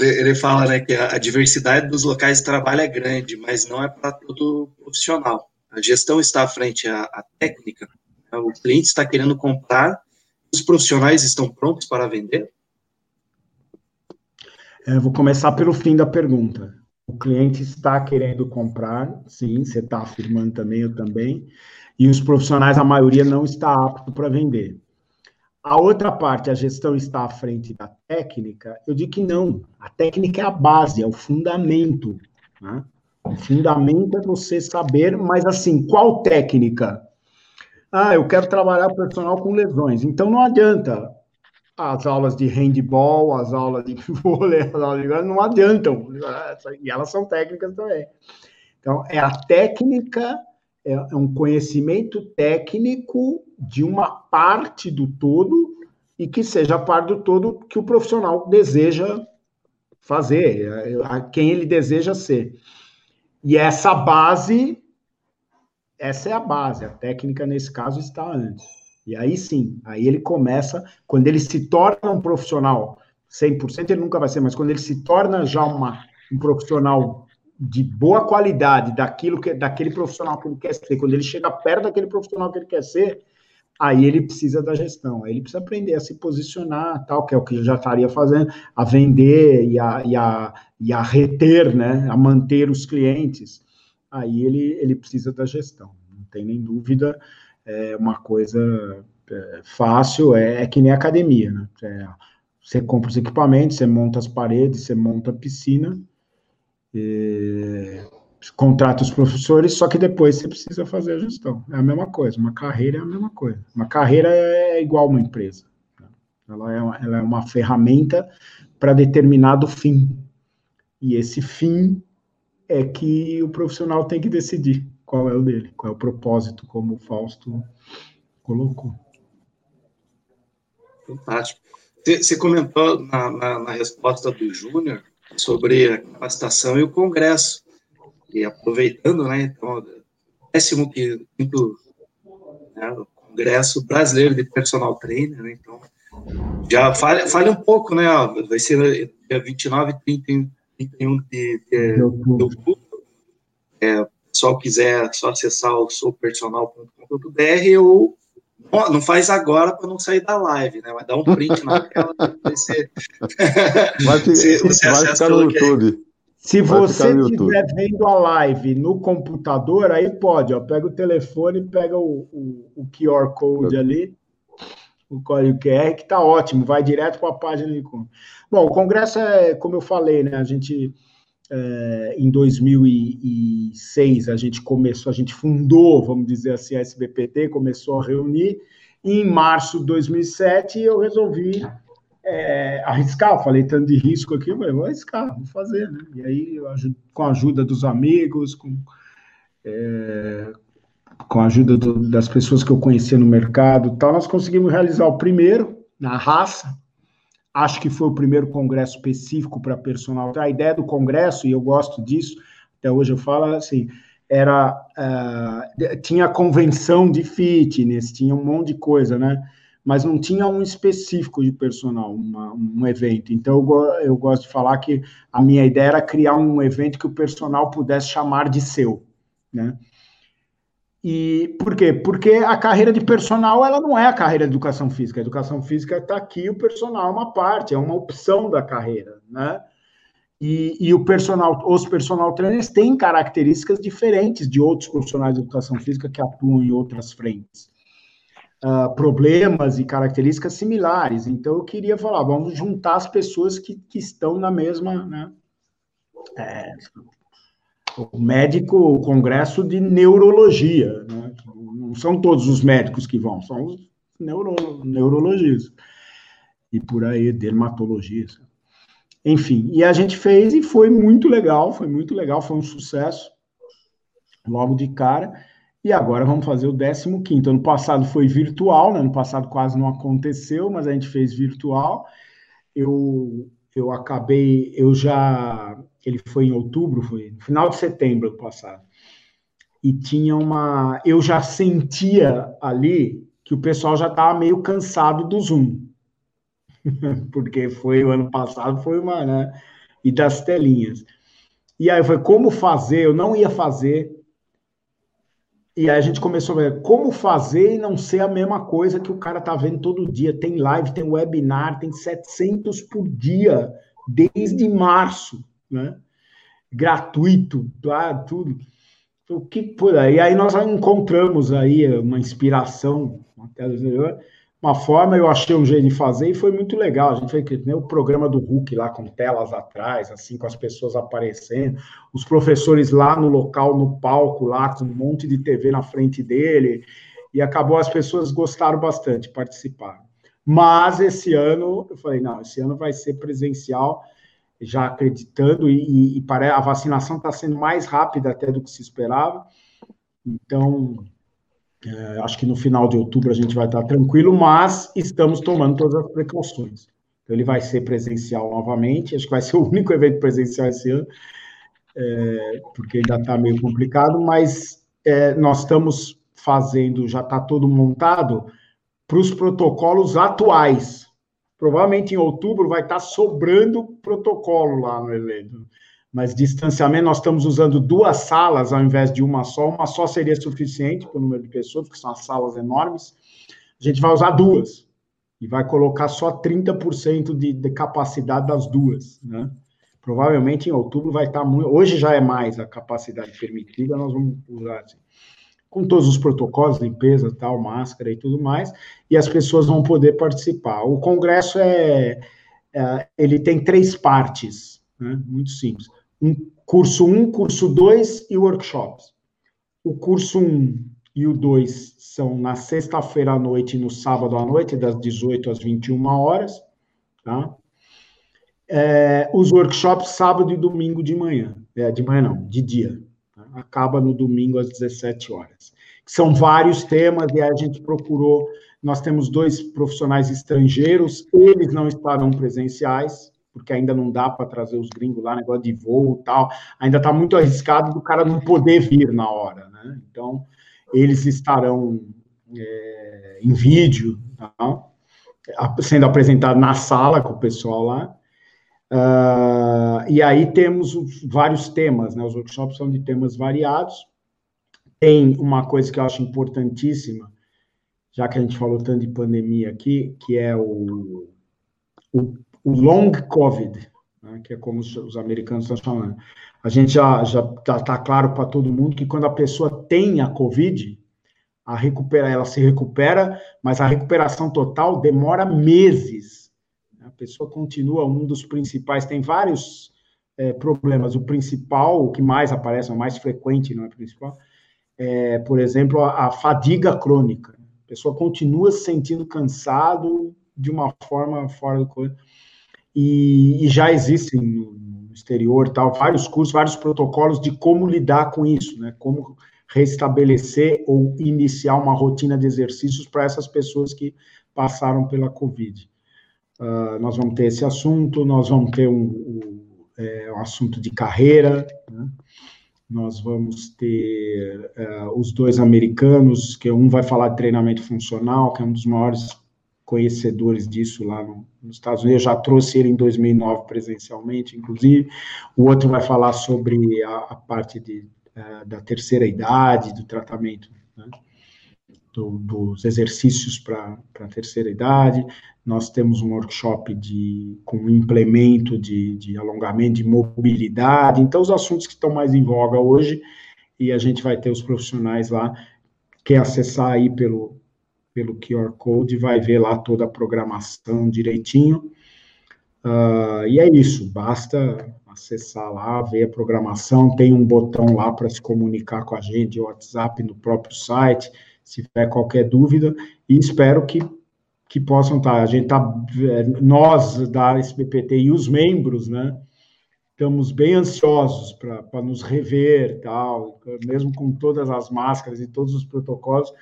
Ele fala né, que a diversidade dos locais de trabalho é grande, mas não é para todo profissional. A gestão está à frente à, à técnica, o cliente está querendo comprar, os profissionais estão prontos para vender? É, vou começar pelo fim da pergunta. O cliente está querendo comprar, sim, você está afirmando também, eu também, e os profissionais, a maioria, não está apto para vender. A outra parte, a gestão está à frente da técnica, eu digo que não. A técnica é a base, é o fundamento. Né? O fundamento é você saber, mas assim, qual técnica? Ah, eu quero trabalhar personal com lesões. Então não adianta as aulas de handball, as aulas de vôlei, as aulas de não adiantam. E elas são técnicas também. Então, é a técnica, é, é um conhecimento técnico de uma parte do todo e que seja a parte do todo que o profissional deseja fazer, a quem ele deseja ser. E essa base essa é a base, a técnica nesse caso está antes. E aí sim, aí ele começa, quando ele se torna um profissional, 100% ele nunca vai ser, mas quando ele se torna já uma, um profissional de boa qualidade, daquilo que daquele profissional que ele quer ser, quando ele chega perto daquele profissional que ele quer ser, aí ele precisa da gestão, aí ele precisa aprender a se posicionar, tal, que é o que eu já estaria fazendo, a vender e a, e a, e a reter, né, a manter os clientes aí ele, ele precisa da gestão, não tem nem dúvida, é uma coisa é, fácil, é, é, que nem academia, né? É, você compra os equipamentos, você monta as paredes, você monta a piscina, e, contrata os professores, só que depois você precisa fazer a gestão. É a mesma coisa, uma carreira é a mesma coisa. Uma carreira é igual uma empresa. Né? Ela é uma, ela é uma ferramenta para determinado fim. E esse fim é que o profissional tem que decidir qual é o dele, qual é o propósito, como o Fausto colocou. Fantástico. Você comentou na, na, na resposta do Júnior sobre a capacitação e o Congresso. E aproveitando, né, então, décimo quinto né, Congresso Brasileiro de Personal Trainer, né, então, já fale, fale um pouco, né, vai ser dia 29 e 30 31 de, de, de outubro. É, pessoal quiser só acessar o soupersonal.com.br ou não faz agora para não sair da live, né? Vai dar um print na tela, vai ser. Vai, se, você vai ficar no YouTube. Se você estiver vendo a live no computador, aí pode, ó, pega o telefone, pega o, o, o QR Code ali, o código QR, que está ótimo, vai direto para a página de compra. Bom, o congresso é, como eu falei, né, a gente, é, em 2006, a gente começou, a gente fundou, vamos dizer assim, a SBPT, começou a reunir, e em março de 2007 eu resolvi é, arriscar, falei tanto de risco aqui, mas vou arriscar, vou fazer, né? E aí, com a ajuda dos amigos, com, é, com a ajuda do, das pessoas que eu conhecia no mercado tal, nós conseguimos realizar o primeiro, na raça, acho que foi o primeiro congresso específico para personal. A ideia do congresso, e eu gosto disso, até hoje eu falo assim, era, uh, tinha convenção de fitness, tinha um monte de coisa, né? Mas não tinha um específico de personal, uma, um evento. Então, eu, eu, gosto de falar que a minha ideia era criar um evento que o personal pudesse chamar de seu, né? E por quê? Porque a carreira de personal, ela não é a carreira de educação física. A educação física está aqui, o personal é uma parte, é uma opção da carreira, né? E, e, o personal, os personal trainers têm características diferentes de outros profissionais de educação física que atuam em outras frentes uh, problemas e características similares. Então, eu queria falar, vamos juntar as pessoas que, que estão na mesma, né? É, o médico, o congresso de neurologia, né? não são todos os médicos que vão, são os neuro, neurologistas e por aí, dermatologistas. Enfim, e a gente fez e foi muito legal, foi muito legal, foi um sucesso logo de cara. E agora vamos fazer o 15. Ano passado foi virtual, né? ano passado quase não aconteceu, mas a gente fez virtual. Eu, eu acabei, eu já. Ele foi em outubro, foi no final de setembro ano passado. E tinha uma. Eu já sentia ali que o pessoal já estava meio cansado do Zoom. Porque foi o ano passado, foi uma, né? E das telinhas. E aí foi como fazer, eu não ia fazer e aí a gente começou a ver como fazer e não ser a mesma coisa que o cara tá vendo todo dia. Tem live, tem webinar, tem 700 por dia, desde março, né? Gratuito, tudo. O que por aí? Aí nós encontramos aí uma inspiração, até uma forma, eu achei um jeito de fazer e foi muito legal. A gente fez que nem o programa do Hulk lá com telas atrás, assim, com as pessoas aparecendo, os professores lá no local, no palco, lá com um monte de TV na frente dele, e acabou, as pessoas gostaram bastante, participaram. Mas esse ano, eu falei, não, esse ano vai ser presencial, já acreditando, e, e, e a vacinação está sendo mais rápida até do que se esperava. Então, é, acho que no final de outubro a gente vai estar tranquilo, mas estamos tomando todas as precauções. Então, ele vai ser presencial novamente, acho que vai ser o único evento presencial esse ano, é, porque ainda está meio complicado, mas é, nós estamos fazendo, já está todo montado para os protocolos atuais. Provavelmente em outubro vai estar sobrando protocolo lá no evento mas distanciamento, nós estamos usando duas salas ao invés de uma só. Uma só seria suficiente para o número de pessoas, porque são as salas enormes. A gente vai usar duas e vai colocar só 30% de, de capacidade das duas, né? Provavelmente em outubro vai estar muito. Hoje já é mais a capacidade permitida, nós vamos usar assim, com todos os protocolos, limpeza, tal, máscara e tudo mais, e as pessoas vão poder participar. O congresso é, é ele tem três partes, né? Muito simples curso 1, curso 2 e workshops. O curso 1 e o 2 são na sexta-feira à noite e no sábado à noite, das 18 às 21 horas, tá? É, os workshops sábado e domingo de manhã, é, de manhã não, de dia, tá? acaba no domingo às 17 horas. São vários temas e a gente procurou, nós temos dois profissionais estrangeiros, eles não estarão presenciais, porque ainda não dá para trazer os gringos lá, negócio de voo e tal, ainda está muito arriscado do cara não poder vir na hora, né? Então, eles estarão é, em vídeo, tá? sendo apresentado na sala com o pessoal lá. Uh, e aí temos os, vários temas, né? Os workshops são de temas variados. tem uma coisa que eu acho importantíssima, já que a gente falou tanto de pandemia aqui, que é o, o, o long COVID, né, que é como os, os, americanos estão falando. A gente já já está tá claro para todo mundo que quando a pessoa tem a COVID, a recupera, ela se recupera, mas a recuperação total demora meses. A pessoa continua um dos principais, tem vários é, problemas. O principal, o que mais aparece, o mais frequente, não é principal, é, por exemplo, a, a fadiga crônica. A pessoa continua se sentindo cansado de uma forma fora do corpo. E, e, já existem no exterior tal vários cursos, vários protocolos de como lidar com isso, né? Como restabelecer ou iniciar uma rotina de exercícios para essas pessoas que passaram pela Covid. Uh, nós vamos ter esse assunto, nós vamos ter um, um, é, um assunto de carreira, né? nós vamos ter uh, os dois americanos, que um vai falar de treinamento funcional, que é um dos maiores conhecedores disso lá no, nos Estados Unidos, eu já trouxe ele em 2009 presencialmente, inclusive, o outro vai falar sobre a, a parte de é, da terceira idade, do tratamento, né? do, dos exercícios para a terceira idade. Nós temos um workshop de, com implemento de, de alongamento de mobilidade. Então, os assuntos que estão mais em voga hoje, e a gente vai ter os profissionais lá, quer acessar aí pelo, pelo QR Code, vai ver lá toda a programação direitinho. Uh, e é isso, basta acessar lá, ver a programação, tem um botão lá para se comunicar com a gente, WhatsApp no próprio site, se tiver qualquer dúvida, e espero que, que possam estar. Tá, a gente está, é, nós da SBPT e os membros, né, estamos bem ansiosos para nos rever, tal, mesmo com todas as máscaras e todos os protocolos,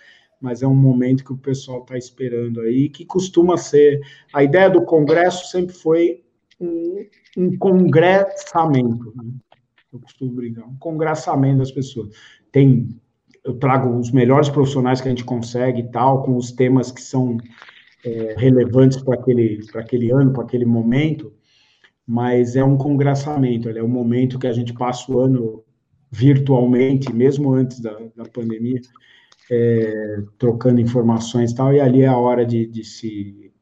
mas é um momento que o pessoal está esperando aí, que costuma ser. A ideia do Congresso sempre foi um, um congressamento. Né? Eu costumo brincar, um congressamento das pessoas. Tem, eu trago os melhores profissionais que a gente consegue e tal, com os temas que são é, relevantes para aquele, aquele ano, para aquele momento, mas é um congressamento, é um momento que a gente passa o ano virtualmente, mesmo antes da, da pandemia, é, trocando informações e tal, e ali é a hora de, de se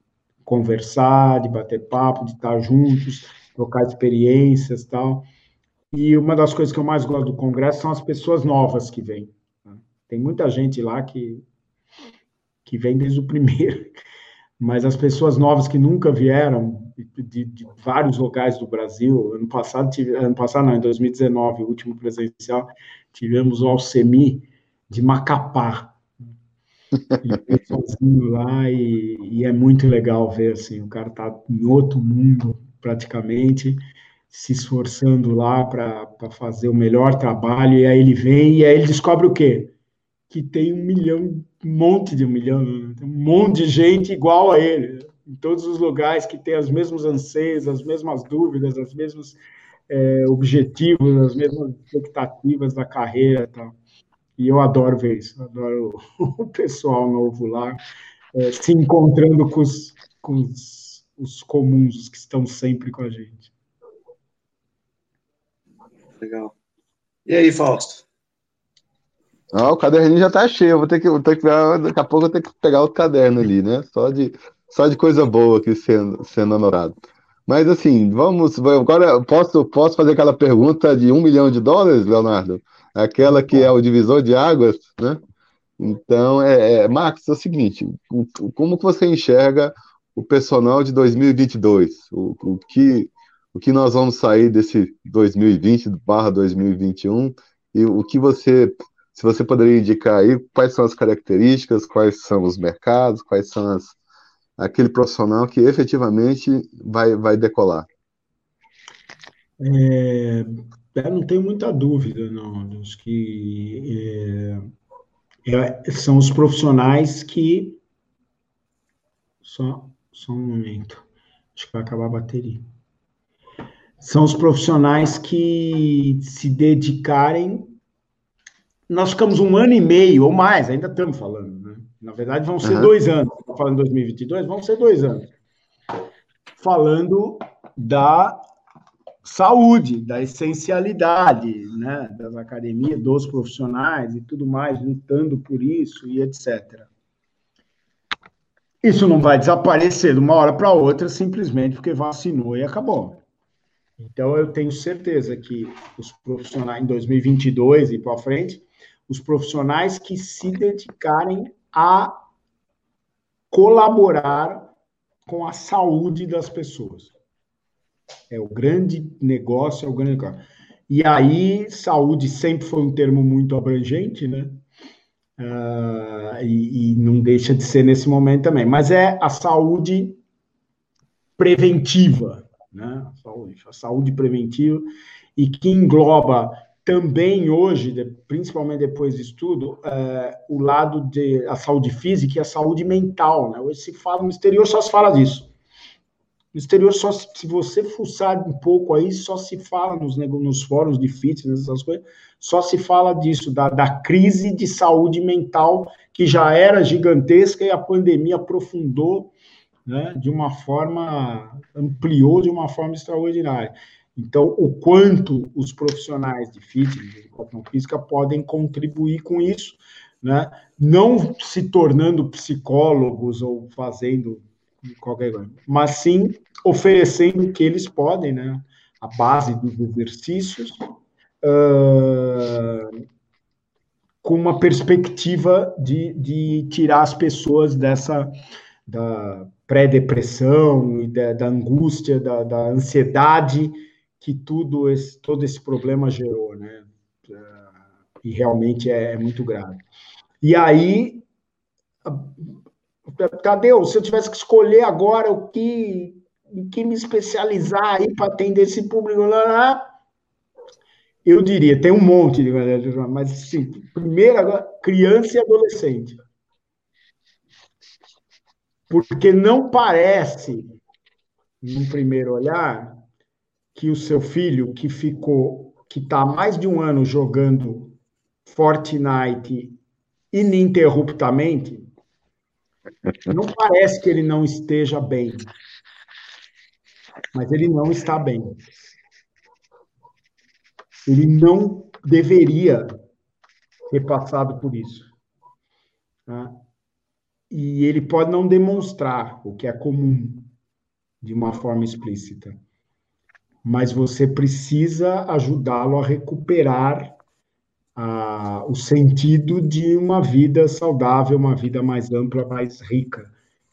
conversar, de bater papo, de estar juntos, trocar experiências tal. E uma das coisas que eu mais gosto do congresso são as pessoas novas que vêm. Né? Tem muita gente lá que, que vem desde o primeiro, mas as pessoas novas que nunca vieram de, de vários locais do Brasil, ano passado, tive, ano passado não, em 2019, o último presencial, tivemos o Alcemi de Macapá, ele sozinho lá e, e, é muito legal ver assim, o cara tá em outro mundo praticamente, se esforçando lá para fazer o melhor trabalho, e aí ele vem e aí ele descobre o quê? Que tem um milhão, um monte de um milhão, né? um monte de gente igual a ele, em todos os lugares que tem os mesmos anseios, as mesmas dúvidas, os mesmos é, objetivos, as mesmas expectativas da carreira e tal. E eu adoro ver isso, adoro o pessoal novo lá, é, se encontrando com os, com os, os comuns, os que estão sempre com a gente. Legal. E aí, Fausto? Ah, o caderninho já tá cheio, vou ter que, vou ter que daqui a pouco eu vou ter que pegar outro caderno ali, né? Só de, só de coisa boa aqui sendo, sendo honorado. Mas assim, vamos. Agora, posso, posso fazer aquela pergunta de um milhão de dólares, Leonardo? Aquela que é o divisor de águas, né? Então, é, é, Max, é o seguinte, como que você enxerga o personal de 2022? O, o, que, o que nós vamos sair desse 2020 barra 2021 e o que você, se você poderia indicar aí, quais são as características, quais são os mercados, quais são as, aquele profissional que efetivamente vai, vai decolar? É, eu não tenho muita dúvida, não. Acho que é, é, são os profissionais que. Só, só um momento. Acho que vai acabar a bateria. São os profissionais que se dedicarem. Nós ficamos um ano e meio ou mais, ainda estamos falando, né? Na verdade, vão ser uhum. dois anos. Estou falando 2022, vão ser dois anos. Falando da saúde, da essencialidade né, das academias, dos profissionais e tudo mais, lutando por isso e etc. Isso não vai desaparecer de uma hora para outra simplesmente porque vacinou e acabou. Então, eu tenho certeza que os profissionais, em 2022 e para frente, os profissionais que se dedicarem a colaborar com a saúde das pessoas. É o grande negócio, é o grande negócio. E aí, saúde sempre foi um termo muito abrangente, né? Uh, e, e, não deixa de ser nesse momento também. Mas é a saúde preventiva, né? A saúde, a saúde preventiva, e que engloba também hoje, principalmente depois disso tudo, uh, o lado de a saúde física e a saúde mental. Né? Hoje se fala no exterior, só se fala disso. No exterior, só se, se você fuçar um pouco aí, só se fala nos, nos fóruns de fitness, essas coisas, só se fala disso, da, da crise de saúde mental que já era gigantesca e a pandemia aprofundou né, de uma forma, ampliou de uma forma extraordinária. Então, o quanto os profissionais de fitness, de educação física, podem contribuir com isso, né? não se tornando psicólogos ou fazendo qualquer coisa, mas sim oferecendo o que eles podem, né? a base dos exercícios, uh, com uma perspectiva de, de tirar as pessoas dessa da pré-depressão e da, da angústia, da, da, ansiedade que tudo esse, todo esse problema gerou, né? E realmente é, é muito grave. E aí, Tadeu, se eu tivesse que escolher agora o que, em que me especializar aí para atender esse público, lá, eu diria, tem um monte de mas assim, primeiro agora, criança e adolescente. Porque não parece, num primeiro olhar, que o seu filho, que ficou, que está mais de um ano jogando Fortnite ininterruptamente, não parece que ele não esteja bem. Mas ele não está bem. Ele não deveria ter passado por isso. Tá? E ele pode não demonstrar o que é comum de uma forma explícita, mas você precisa ajudá-lo a recuperar o sentido de uma vida saudável, uma vida mais ampla, mais rica,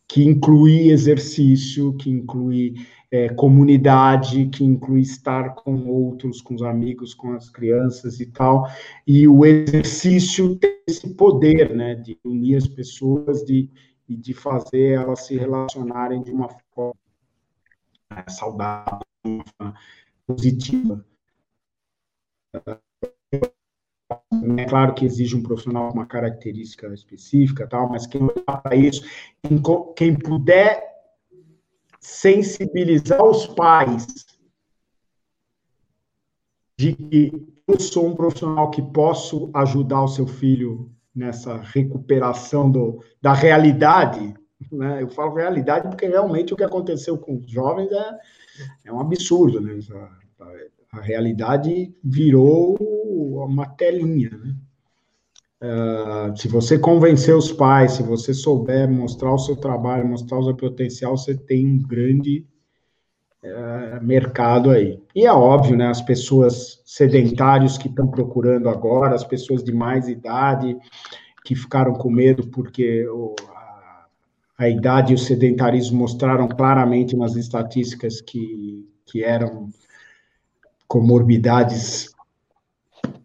que inclui exercício, que inclui é, comunidade, que inclui estar com outros, com os amigos, com as crianças e tal. E o exercício tem esse poder, né, de unir as pessoas, de, de fazer elas se relacionarem de uma forma é, saudável, positiva. É claro que exige um profissional com uma característica específica, tal, mas quem para isso, quem puder sensibilizar os pais de que eu sou um profissional que posso ajudar o seu filho nessa recuperação do, da realidade, né? Eu falo realidade porque realmente o que aconteceu com os jovens é, é um absurdo, né? A, realidade virou uma telinha, né? Uh, se você convencer os pais, se você souber mostrar o seu trabalho, mostrar o seu potencial, você tem um grande uh, mercado aí. E é óbvio, né? As pessoas sedentárias que estão procurando agora, as pessoas de mais idade que ficaram com medo porque o, a, a, idade e o sedentarismo mostraram claramente nas estatísticas que, que eram comorbidades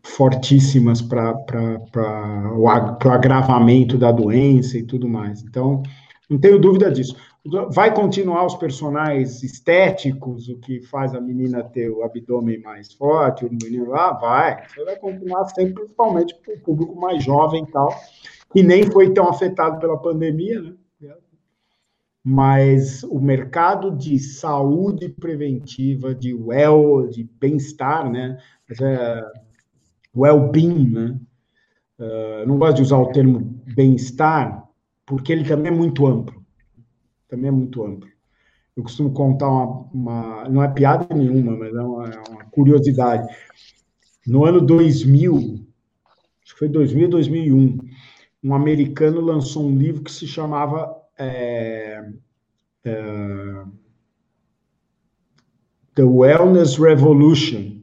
fortíssimas para o agravamento da doença e tudo mais. Então, não tenho dúvida disso. Vai continuar os personagens estéticos, o que faz a menina ter o abdômen mais forte, o menino lá, vai. Você vai continuar sempre, principalmente para o público mais jovem e tal, que nem foi tão afetado pela pandemia, né? Mas o mercado de saúde preventiva, de well, de bem-estar, né? É, well-being, né? Uh, não gosto de usar o termo bem-estar, porque ele também é muito amplo. Também é muito amplo. eu costumo contar uma, uma não é piada nenhuma, mas é uma, é uma, curiosidade. No ano 2000, acho que foi 2000, 2001, um americano lançou um livro que se chamava é, é, The Wellness Revolution,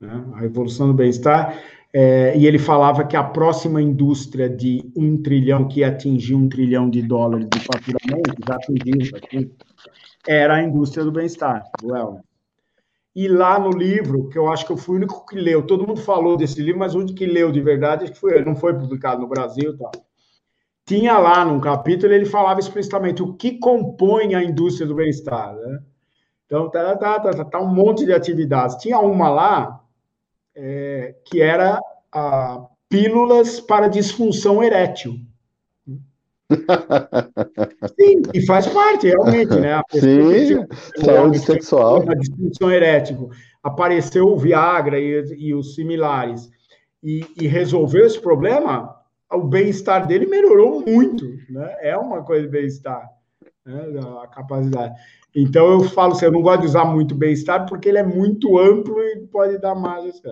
né? a revolução do bem-estar, é, e ele falava que a próxima indústria de um trilhão, que ia atingir um trilhão de dólares de faturamento, já atingiu era a indústria do bem-estar, do wellness. E lá no livro, que eu acho que eu fui o único que leu, todo mundo falou desse livro, mas o único que leu de verdade, que foi, não foi publicado no Brasil tal. Tinha lá num capítulo, ele falava explicitamente o que compõe a indústria do bem-estar, né? Então, tá, tá, tá, tá, um monte de atividades. Tinha uma lá é, que era a pílulas para disfunção erétil. Sim, e faz parte, realmente, né? Sim, saúde sexual. A disfunção erétil. Apareceu o Viagra e, e os similares. E, e, resolveu esse problema, o bem-estar dele melhorou muito, né? É uma coisa de bem-estar, né? a capacidade. Então, eu falo assim, eu não gosto de usar muito bem-estar porque ele é muito amplo e pode dar mais.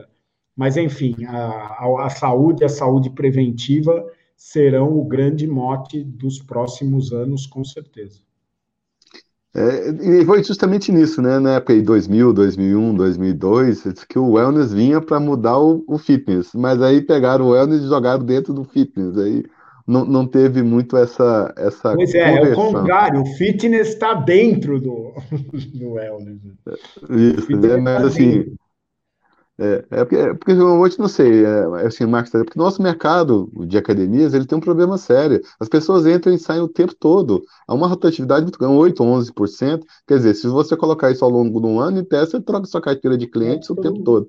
Mas, enfim, a, a, saúde, a saúde preventiva serão o grande mote dos próximos anos, com certeza. É, e foi justamente nisso, né? Na época de 2000, 2001, 2002, que o wellness vinha para mudar o, o, fitness, mas aí pegaram o wellness e jogaram dentro do fitness. Aí não, não teve muito essa essa Pois é, é o contrário, o fitness está dentro do, do wellness. Isso, né? mas tá assim, é, é, porque, é porque eu não sei, é, é assim, Marcos, porque o nosso mercado de academias ele tem um problema sério. As pessoas entram e saem o tempo todo. Há uma rotatividade muito grande, 8, 11%. Quer dizer, se você colocar isso ao longo de um ano, em teste, você troca sua carteira de clientes o tempo todo.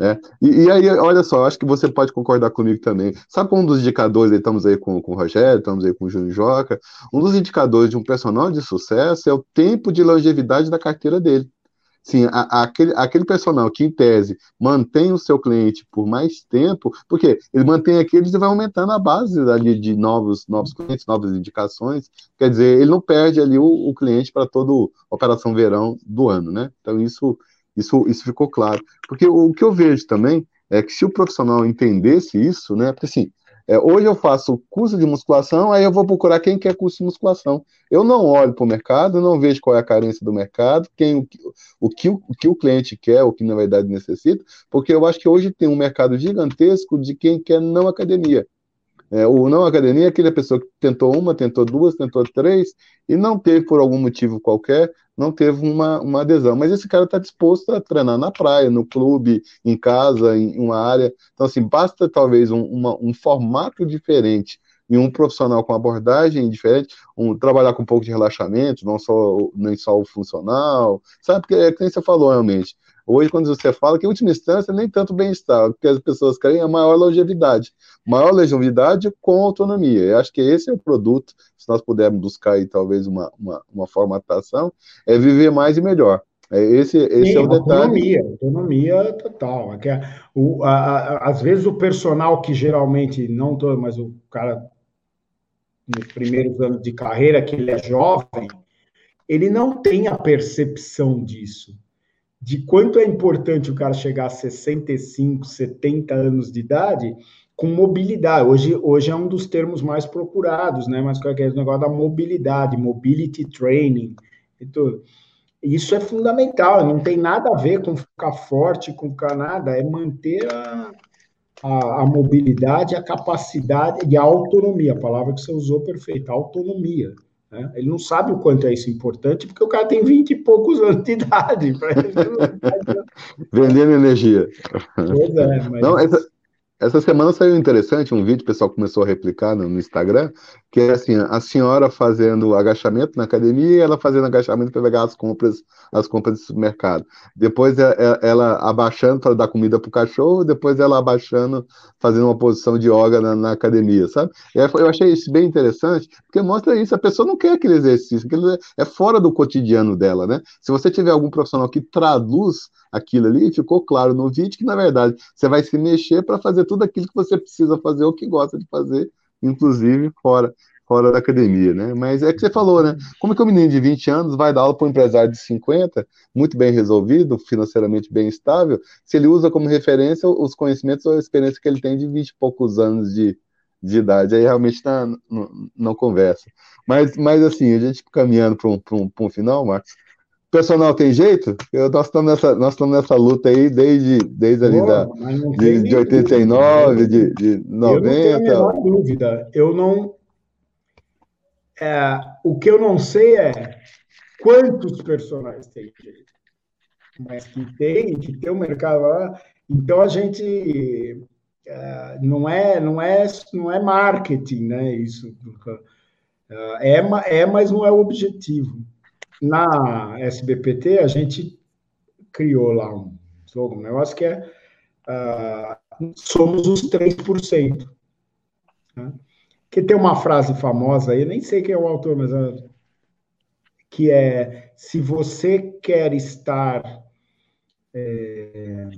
É. E, e, aí, olha só, acho que você pode concordar comigo também. Sabe um dos indicadores, estamos aí com, com o Rogério, estamos aí com o Júnior Joca, um dos indicadores de um personal de sucesso é o tempo de longevidade da carteira dele. Sim, a, a, aquele, aquele personal que, em tese, mantém o seu cliente por mais tempo, porque ele mantém aqueles e vai aumentando a base ali de novos, novos clientes, novas indicações, quer dizer, ele não perde ali o, o cliente para toda operação verão do ano, né? Então, isso isso, isso ficou claro. Porque o, o que eu vejo também é que se o profissional entendesse isso, né? Porque assim, é, hoje eu faço curso de musculação, aí eu vou procurar quem quer curso de musculação. Eu não olho para o mercado, não vejo qual é a carência do mercado, quem, o, o, que, o que o cliente quer, o que na verdade necessita, porque eu acho que hoje tem um mercado gigantesco de quem quer não academia. É, o não academia é aquela pessoa que tentou uma, tentou duas, tentou três e não teve por algum motivo qualquer, não teve uma, uma adesão. Mas esse cara está disposto a treinar na praia, no clube, em casa, em uma área. Então, assim, basta talvez um, uma, um formato diferente e um profissional com abordagem diferente, um, trabalhar com um pouco de relaxamento, não só, nem só o funcional, sabe? Porque é que você falou realmente. Hoje, quando você fala que, em última instância, nem tanto bem-estar, o que as pessoas querem é maior longevidade. Maior longevidade com autonomia. Eu acho que esse é o produto, se nós pudermos buscar aí, talvez, uma, uma, uma formatação, é viver mais e melhor. É esse, esse Sim, é o detalhe. Autonomia, autonomia total. É é, o, a, a, às vezes o personal que geralmente, não todo, mas o cara nos primeiros anos de carreira, que ele é jovem, ele não tem a percepção disso de quanto é importante o cara chegar a 65, 70 anos de idade com mobilidade. Hoje, hoje é um dos termos mais procurados, né? Mas qual é, é negócio da mobilidade, mobility training e tudo. Isso é fundamental, não tem nada a ver com ficar forte, com ficar nada, é manter a, a, a mobilidade, a capacidade e a autonomia, a palavra que você usou perfeita, autonomia. Né? Ele não sabe o quanto é isso importante, porque o cara tem 20 e poucos anos de idade. Vendendo energia. Pois é, mas... Não, essa, essa semana saiu interessante um vídeo, o pessoal começou a replicar no, Instagram, que é assim, a senhora fazendo agachamento na academia e ela fazendo agachamento para pegar as compras, as compras do supermercado. Depois é, é, ela abaixando para dar comida para o cachorro, depois ela abaixando, fazendo uma posição de yoga na, na academia, sabe? Eu achei isso bem interessante, porque mostra isso, a pessoa não quer aquele exercício, aquele é fora do cotidiano dela, né? Se você tiver algum profissional que traduz aquilo ali, ficou claro no vídeo que, na verdade, você vai se mexer para fazer tudo aquilo que você precisa fazer ou que gosta de fazer, inclusive fora. fora da academia, né? Mas é que você falou, né? Como é que um menino de 20 anos vai dar aula para um empresário de 50, muito bem resolvido, financeiramente bem estável, se ele usa como referência os conhecimentos ou a experiência que ele tem de 20 e poucos anos de, de idade? Aí realmente tá, não, não conversa. Mas, mas assim, a gente caminhando para um, um, um final, Marcos, personal tem jeito? Eu, nós estamos nessa, nós estamos nessa luta aí desde, desde ali da, de, de 89, de, de 90. Eu não tenho a dúvida. Eu não. É, o que eu não sei é quantos personagens tem jeito. Mas que tem, que tem o um mercado lá. Então a gente. É, não é não é não é marketing né isso é é mas não é o objetivo na SBPT, a gente criou lá um um negócio que é uh, somos os 3%. Né? Que tem uma frase famosa aí, nem sei quem é o autor, mas uh, que é se você quer estar é,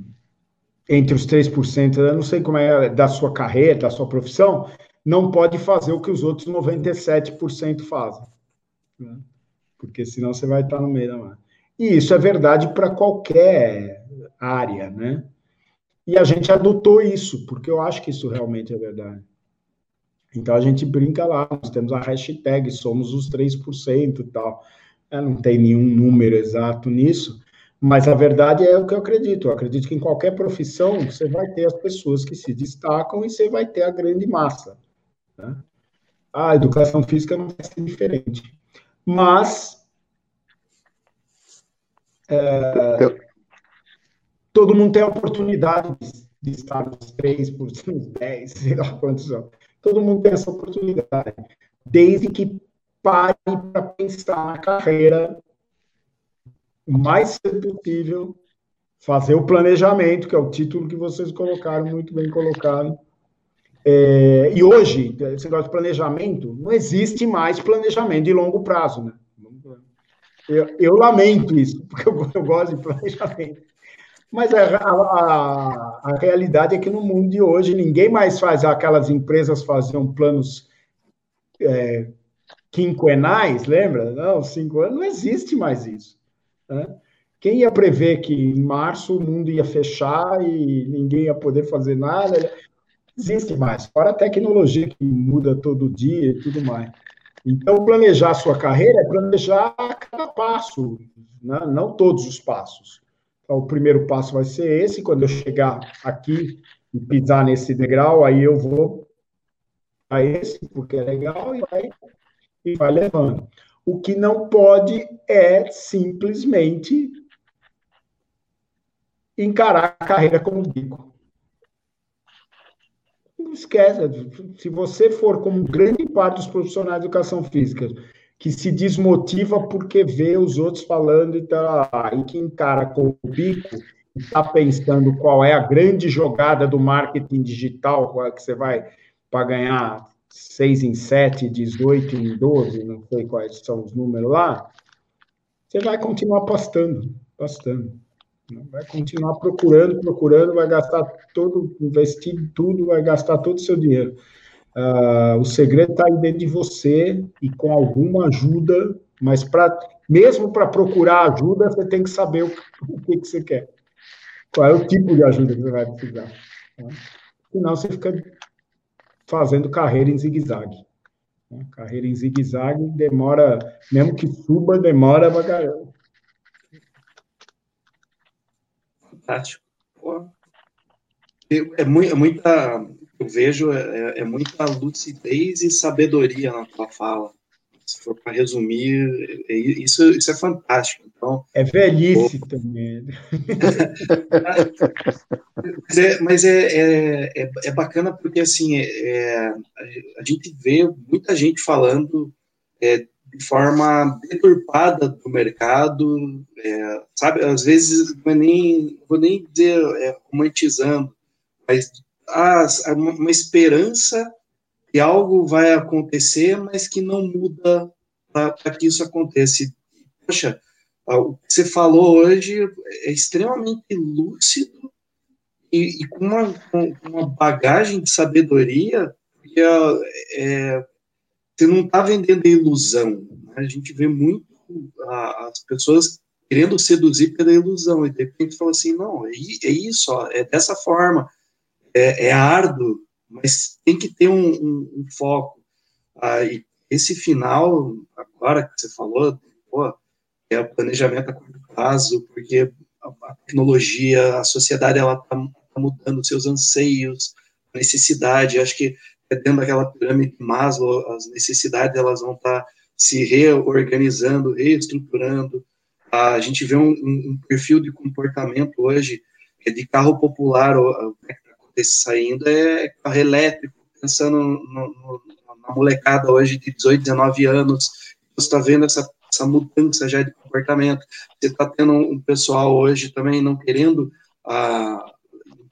entre os 3%, eu não sei como é da sua carreira, da sua profissão, não pode fazer o que os outros 97% fazem. Né? Porque senão você vai estar no meio da mata. E isso é verdade para qualquer área, né? E a gente adotou isso, porque eu acho que isso realmente é verdade. Então a gente brinca lá, nós temos a hashtag somos os 3% e tal. Não tem nenhum número exato nisso, mas a verdade é o que eu acredito. Eu acredito que em qualquer profissão você vai ter as pessoas que se destacam e você vai ter a grande massa. Né? A educação física não vai ser diferente mas é, todo mundo tem a oportunidade de estar nos 3%, nos 10%, sei lá quantos são. Todo mundo tem essa oportunidade, desde que pare para pensar na carreira o mais cedo possível, fazer o planejamento, que é o título que vocês colocaram, muito bem colocado, é, e hoje, esse negócio de planejamento, não existe mais planejamento de longo prazo, né? Eu, eu lamento isso, porque eu, eu, gosto de planejamento. Mas a, a, a, realidade é que no mundo de hoje ninguém mais faz aquelas empresas faziam planos é, quinquenais, lembra? Não, cinco anos, não existe mais isso. Né? Quem ia prever que em março o mundo ia fechar e ninguém ia poder fazer nada? Existe mais. Fora a tecnologia que muda todo dia e tudo mais. Então, planejar sua carreira é planejar cada passo, né? não todos os passos. Então, o primeiro passo vai ser esse. Quando eu chegar aqui e pisar nesse degrau, aí eu vou a esse, porque é legal, e vai, e vai levando. O que não pode é simplesmente encarar a carreira como bico esquece. Se você for como grande parte dos profissionais de educação física, que se desmotiva porque vê os outros falando e, tá, e que encara com o bico, está pensando qual é a grande jogada do marketing digital, qual é que você vai para ganhar 6 em 7, 18 em 12, não sei quais são os números lá, você vai continuar apostando, apostando. Vai continuar procurando, procurando, vai gastar todo, investir tudo, vai gastar todo o seu dinheiro. Uh, o segredo está aí dentro de você e com alguma ajuda, mas para mesmo para procurar ajuda, você tem que saber o, o, que, que você quer. Qual é o tipo de ajuda que você vai precisar. Tá? Senão você fica fazendo carreira em zigue-zague. Né? Carreira em zigue-zague demora, mesmo que suba, demora pra. Fantástico. É, muito, é muita, eu vejo, é, é, muita lucidez e sabedoria na tua fala. Se for para resumir, é, isso, isso é fantástico. Então, é velhice pô. também. mas é, mas é, é, é, bacana porque assim é, a gente vê muita gente falando é, de forma deturpada do mercado, é, sabe? Às vezes, não é nem, vou nem dizer é, romantizando, mas há uma esperança que algo vai acontecer, mas que não muda para que isso aconteça. Poxa, o que você falou hoje é extremamente lúcido e, e com, uma, com, uma, bagagem de sabedoria, porque é, você não está vendendo ilusão. Né? A gente vê muito a, as pessoas querendo seduzir pela ilusão, e de repente fala assim, não, é, é isso, ó, é dessa forma, é, é árduo, mas tem que ter um, um, um foco. Ah, e esse final, agora que você falou, pô, é o planejamento a curto prazo, porque a, tecnologia, a sociedade, ela está tá mudando seus anseios, necessidade, acho que é dentro daquela pirâmide de Maslow, as necessidades, elas vão estar tá se reorganizando, reestruturando, a gente vê um, um perfil de comportamento hoje é de carro popular, o que está saindo é carro elétrico, pensando no, no, na molecada hoje de 18, 19 anos, você está vendo essa, essa mudança já de comportamento, você está tendo um pessoal hoje também não querendo ah,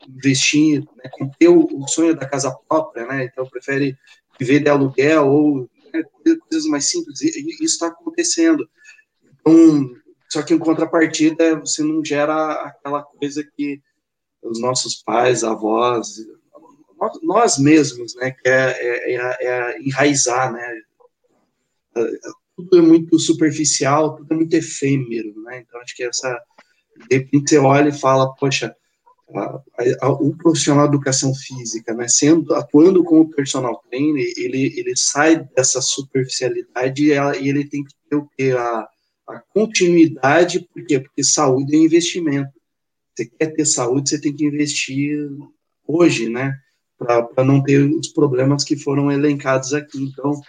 investir, né, o, sonho da casa própria, né, então prefere viver de aluguel ou né, coisas mais simples, e isso está acontecendo. Então, só que em contrapartida, você não gera aquela coisa que os nossos pais, avós, nós mesmos, né, que é, é, é, é enraizar, né, tudo é muito superficial, tudo é muito efêmero, né, então acho que essa, de repente você olha e fala, poxa, a, a, o profissional de educação física, né, sendo, atuando como personal trainer, ele, ele sai dessa superficialidade e, e ele tem que ter o que, a, a continuidade, por quê? Porque saúde é investimento. Você quer ter saúde, você tem que investir hoje, né? Para não ter os problemas que foram elencados aqui. Então,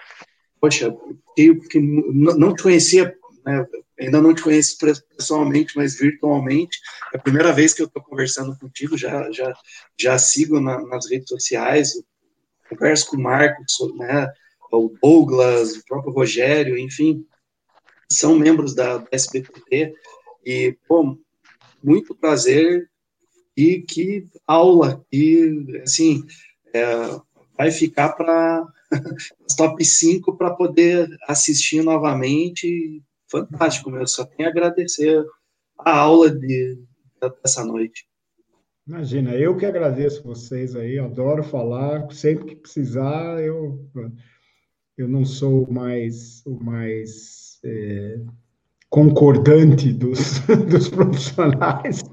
poxa, eu porque não te conhecia, né, ainda não te conheço pessoalmente, mas virtualmente. É a primeira vez que eu estou conversando contigo, já, já, já sigo na, nas redes sociais, converso com o Marcos, né, o Douglas, o próprio Rogério, enfim, são membros da, da SBPT, e, pô, muito prazer, e que aula, e, assim, é, vai ficar para top 5 para poder assistir novamente, fantástico, eu só tenho a agradecer a aula de, dessa noite. Imagina, eu que agradeço vocês aí, adoro falar, sempre que precisar, eu, eu não sou mais o mais é, concordante dos, dos profissionais,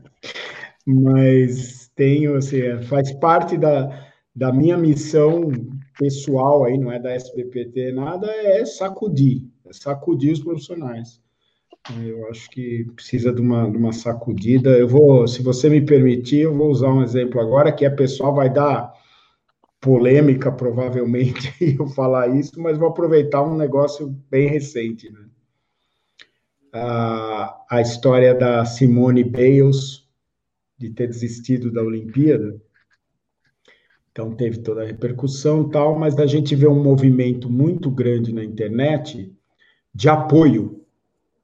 mas tenho, assim, é, faz parte da, da minha missão pessoal aí, não é da SBPT, nada, é sacudir, sacudir os profissionais. Eu acho que precisa de uma, de uma sacudida. Eu vou, se você me permitir, eu vou usar um exemplo agora, que a pessoal vai dar polêmica, provavelmente, eu falar isso, mas vou aproveitar um negócio bem recente, né? a, a história da Simone Bales de ter desistido da Olimpíada. Então teve toda a repercussão tal, mas a gente vê um movimento muito grande na internet de apoio,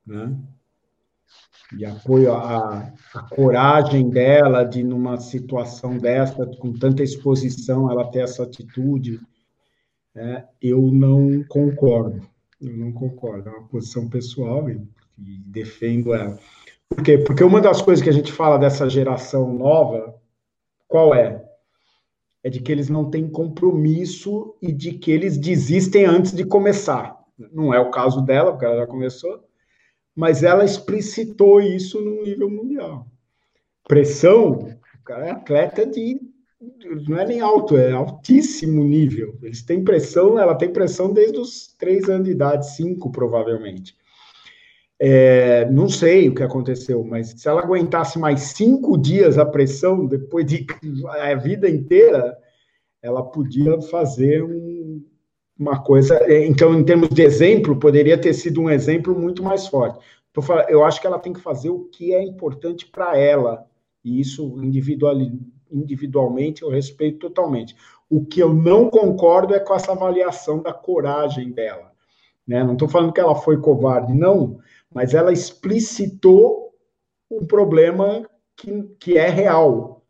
né? De apoio à, à coragem dela de numa situação dessa, com tanta exposição, ela ter essa atitude. Né? Eu não concordo, eu não concordo, é uma posição pessoal, e defendo ela. Por quê? Porque uma das coisas que a gente fala dessa geração nova, qual é? É de que eles não têm compromisso e de que eles desistem antes de começar. Não é o caso dela, porque ela já começou, mas ela explicitou isso no nível mundial. Pressão, o cara é atleta de não é nem alto, é altíssimo nível. Eles têm pressão, ela tem pressão desde os três anos de idade, cinco provavelmente. É, não sei o que aconteceu, mas se ela aguentasse mais cinco dias a pressão, depois de a vida inteira, ela podia fazer um, uma coisa. É, então, em termos de exemplo, poderia ter sido um exemplo muito mais forte. Eu acho que ela tem que fazer o que é importante para ela, e isso individual, individualmente eu respeito totalmente. O que eu não concordo é com essa avaliação da coragem dela. Né? Não estou falando que ela foi covarde, não mas ela explicitou um problema que, que é real.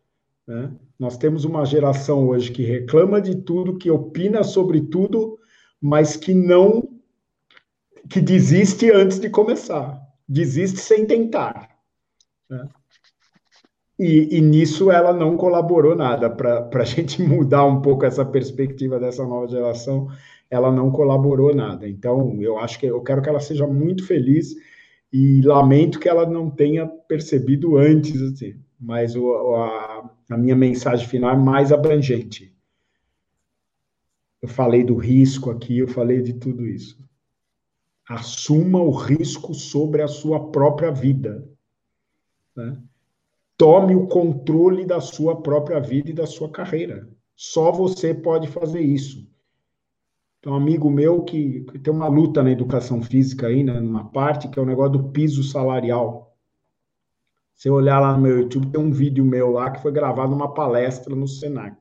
Né? Nós temos uma geração hoje que reclama de tudo, que opina sobre tudo, mas que não. que desiste antes de começar. Desiste sem tentar. Né? E, e, nisso ela não colaborou nada para a gente mudar um pouco essa perspectiva dessa nova geração. ela não colaborou nada. Então, eu acho que eu quero que ela seja muito feliz e lamento que ela não tenha percebido antes, assim. Mas o, a, a minha mensagem final é mais abrangente. Eu falei do risco aqui, eu falei de tudo isso. Assuma o risco sobre a sua própria vida. Né? Tome o controle da sua própria vida e da sua carreira. Só você pode fazer isso. Tem um amigo meu que, que tem uma luta na educação física aí, né, numa parte, que é o negócio do piso salarial. Se olhar lá no meu YouTube, tem um vídeo meu lá que foi gravado numa palestra no Senac,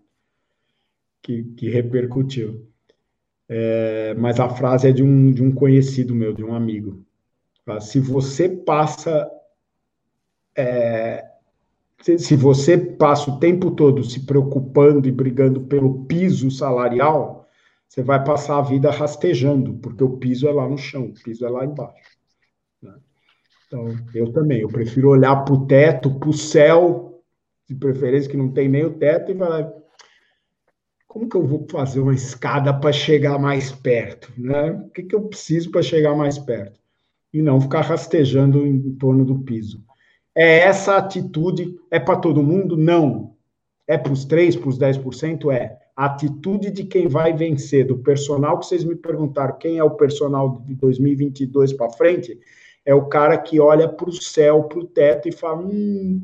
que, que repercutiu. É, mas a frase é de um, de um conhecido meu, de um amigo. Se você passa. É, se, se você passa o tempo todo se preocupando e brigando pelo piso salarial, você vai passar a vida rastejando, porque o piso é lá no chão, o piso é lá embaixo. Então, eu também, eu prefiro olhar para o teto, para o céu, de preferência que não tem nem o teto, e falar, como que eu vou fazer uma escada para chegar mais perto? Né? O que, que eu preciso para chegar mais perto? E não ficar rastejando em torno do piso. É essa atitude, é para todo mundo? Não. É para os 3, para os 10%? É a atitude de quem vai vencer, do personal que vocês me perguntaram, quem é o personal de 2022 para frente, é o cara que olha para o céu, para o teto e fala: hum,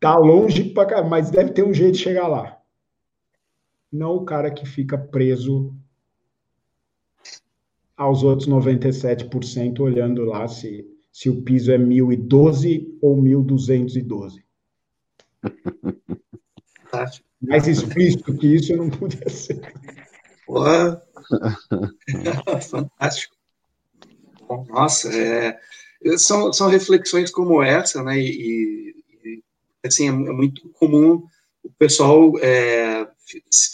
tá longe para cá, mas deve ter um jeito de chegar lá. Não o cara que fica preso aos outros 97% olhando lá se, se o piso é 1012 ou 1212. Mais explícito que isso não podia ser. Fantástico. Bom, nossa, é, são, são reflexões como essa, né? E, e assim, é, é, muito comum o pessoal é,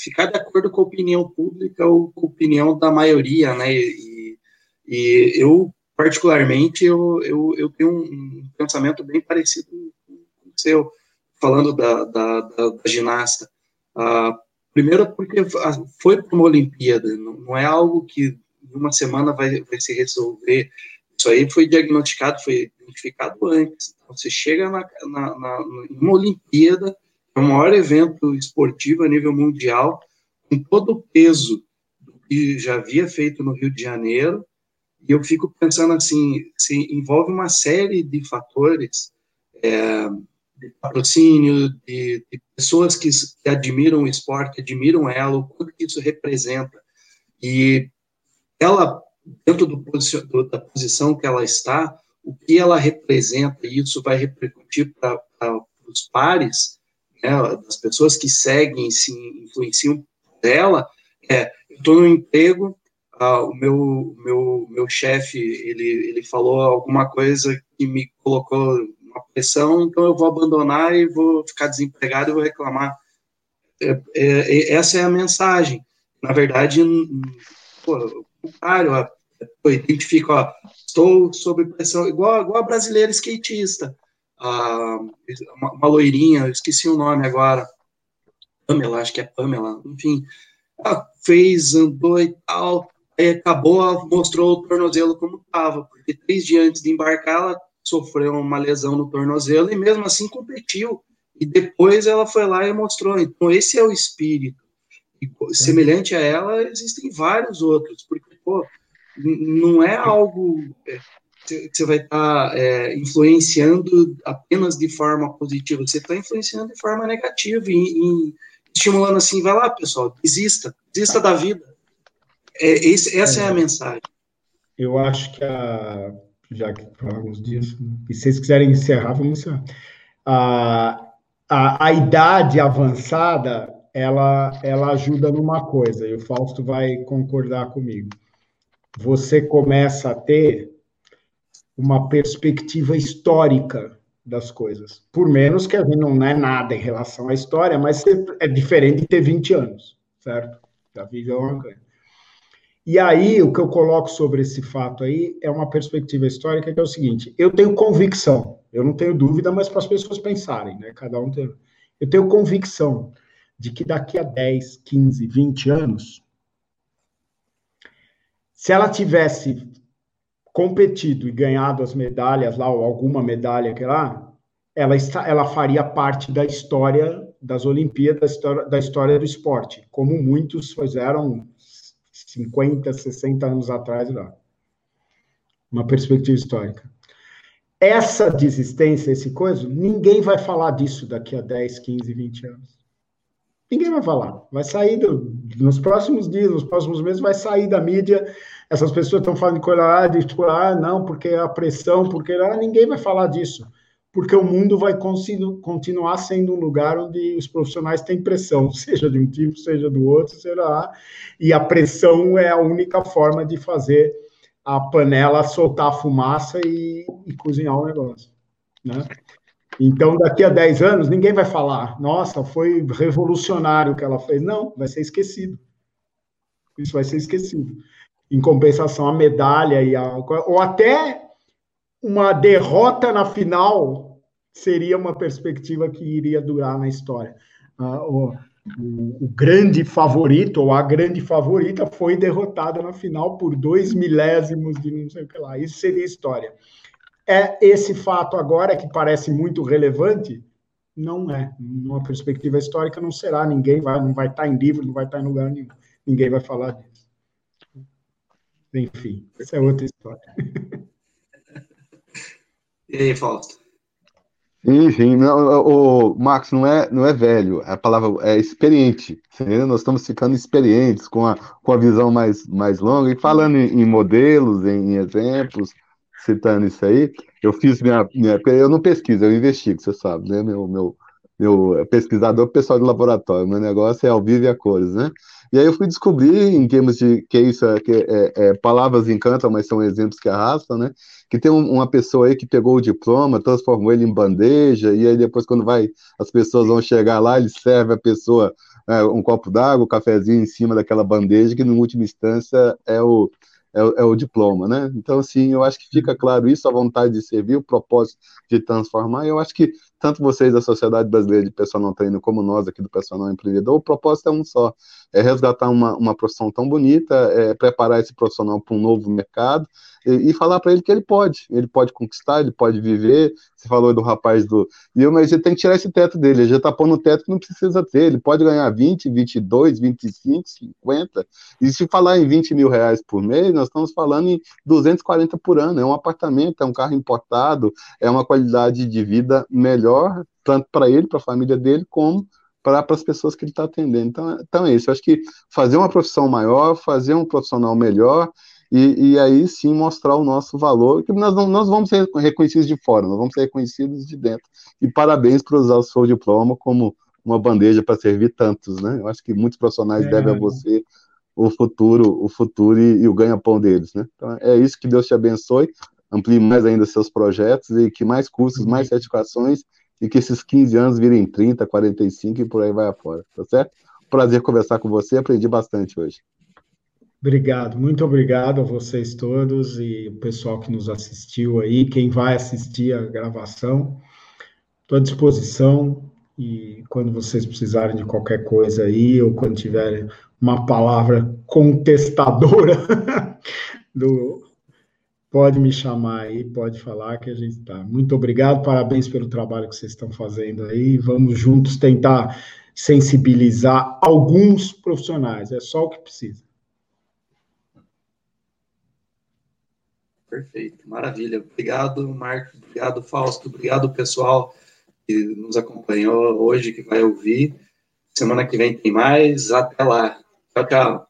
ficar de acordo com a opinião pública ou com a opinião da maioria, né? E, e eu, particularmente, eu, eu, eu tenho um pensamento bem parecido com o seu, falando da, da, da, da ginasta. Uh, primeiro, porque foi para uma Olimpíada, não, não, é algo que em uma semana vai, vai se resolver. Isso aí foi diagnosticado, foi identificado antes. Então, você chega na, na, na, numa Olimpíada, é o maior evento esportivo a nível mundial, com todo o peso que já havia feito no Rio de Janeiro, e eu fico pensando assim, se envolve uma série de fatores, é, de patrocínio, de, de pessoas que, que, admiram o esporte, admiram ela, o quanto isso representa. E ela, dentro do, da posição que ela está, o que ela representa, e isso vai repercutir para os pares, né, das pessoas que seguem, se influenciam dela, é, eu estou no emprego, ah, o meu, meu, meu chefe, ele, ele falou alguma coisa que me colocou uma pressão, então eu vou abandonar e vou ficar desempregado e vou reclamar. É, é, é essa é a mensagem. Na verdade, pô, contrário, eu identifico, ó, estou sob pressão, igual, igual a brasileira skatista, a, uma, uma loirinha, eu esqueci o nome agora, Pamela, acho que é Pamela, enfim, ela fez, andou e tal, aí acabou, mostrou o tornozelo como estava, porque três dias antes de embarcar, ela sofreu uma lesão no tornozelo e mesmo assim competiu. E depois ela foi lá e mostrou. Então, esse é o espírito. E, semelhante a ela, existem vários outros, porque, pô, não é algo é, que você vai estar tá, é, influenciando apenas de forma positiva, você está influenciando de forma negativa e, e, estimulando assim, vai lá, pessoal, desista, desista da vida. É, esse, essa é. é a mensagem. Eu acho que a já que falamos disso. E se vocês quiserem encerrar, vamos encerrar. A, a, a idade avançada, ela, ela ajuda numa coisa, e o Fausto vai concordar comigo. Você começa a ter uma perspectiva histórica das coisas. Por menos que a gente não é nada em relação à história, mas é diferente de ter 20 anos, certo? Já viveu uma. E aí, o que eu coloco sobre esse fato aí é uma perspectiva histórica que é o seguinte: eu tenho convicção, eu não tenho dúvida, mas para as pessoas pensarem, né? Cada um tem. Eu tenho convicção de que daqui a 10, 15, 20 anos, Se ela tivesse competido e ganhado as medalhas lá, ou alguma medalha que lá, ela, está, ela faria parte da história das Olimpíadas, da história, do esporte, como muitos fizeram 50, 60 anos atrás lá. Uma perspectiva histórica. Essa desistência, esse coisa, ninguém vai falar disso daqui a 10, 15, 20 anos. Ninguém vai falar. Vai sair do, nos próximos dias, nos próximos meses, vai sair da mídia. Essas pessoas estão falando de coisa, de tipo, ah, não, porque a pressão, porque ah, ninguém vai falar disso. Porque o mundo vai continuar sendo um lugar onde os profissionais têm pressão, seja de um tipo, seja do outro, seja lá. E a pressão é a única forma de fazer a panela soltar a fumaça e, e cozinhar o negócio. Né? Então, daqui a 10 anos, ninguém vai falar, nossa, foi revolucionário o que ela fez. Não, vai ser esquecido. Isso vai ser esquecido. Em compensação, a medalha e a. Ou até uma derrota na final seria uma perspectiva que iria durar na história. O, o, o, grande favorito, ou a grande favorita, foi derrotada na final por dois milésimos de não sei o que lá. Isso seria história é esse fato agora que parece muito relevante, não é. Numa perspectiva histórica não será, ninguém vai, não vai estar em livro, não vai estar em lugar nenhum. Ninguém vai falar disso. Enfim, essa é outra história. E aí, Fausto? Enfim, não, o Max não é, não é velho, a palavra é experiente. Nós estamos ficando experientes com a, com a visão mais, mais longa e falando em, em modelos, em, em exemplos, citando isso aí, eu fiz minha, minha. Eu não pesquiso, eu investigo, você sabe, né? Meu, meu, meu pesquisador pessoal de laboratório, meu negócio é ao vivo e a cores, né? E aí eu fui descobrir, em termos de que isso é, que é, é, palavras encantam, mas são exemplos que arrastam, né? Que tem um, uma pessoa aí que pegou o diploma, transformou ele em bandeja, e aí depois, quando vai, as pessoas vão chegar lá, ele serve a pessoa é, um copo d'água, um cafezinho em cima daquela bandeja, que, em última instância, é o, é, é, o diploma, né? Então, assim, eu acho que fica claro isso, a vontade de servir, o propósito de transformar. Eu acho que tanto vocês da Sociedade Brasileira de Personal Treino como nós aqui do Personal Empreendedor, o propósito é um só, é resgatar uma, uma profissão tão bonita, é preparar esse profissional para um novo mercado e, e falar para ele que ele pode, ele pode conquistar, ele pode viver. Você falou do rapaz do. E eu, mas ele tem que tirar esse teto dele, ele já está pondo o teto que não precisa ter, ele pode ganhar 20, 22, 25, 50. E se falar em 20 mil reais por mês, nós estamos falando em 240 por ano. É um apartamento, é um carro importado, é uma qualidade de vida melhor, tanto para ele, para a família dele, como para as pessoas que ele está atendendo. Então, então é isso. Eu acho que fazer uma profissão maior, fazer um profissional melhor e, e, aí sim mostrar o nosso valor, que nós, não, nós vamos ser reconhecidos de fora, nós vamos ser reconhecidos de dentro. E parabéns por usar o seu diploma como uma bandeja para servir tantos, né? Eu acho que muitos profissionais é. devem a você o futuro, o futuro e, e o ganha-pão deles, né? Então é isso que Deus te abençoe, amplie mais ainda seus projetos e que mais cursos, mais certificações e que esses 15 anos virem 30, 45 e por aí vai afora, tá certo? Prazer conversar com você, aprendi bastante hoje. Obrigado, muito obrigado a vocês todos e o pessoal que nos assistiu aí, quem vai assistir a gravação. Estou à disposição e quando vocês precisarem de qualquer coisa aí, ou quando tiverem uma palavra contestadora do, pode me chamar aí, pode falar que a gente está. Muito obrigado, parabéns pelo trabalho que vocês estão fazendo aí. Vamos juntos tentar sensibilizar alguns profissionais, é só o que precisa. Perfeito, maravilha. Obrigado, Marco. Obrigado, Fausto. Obrigado, pessoal que nos acompanhou hoje, que vai ouvir. Semana que vem tem mais. Até lá. Tchau, tchau.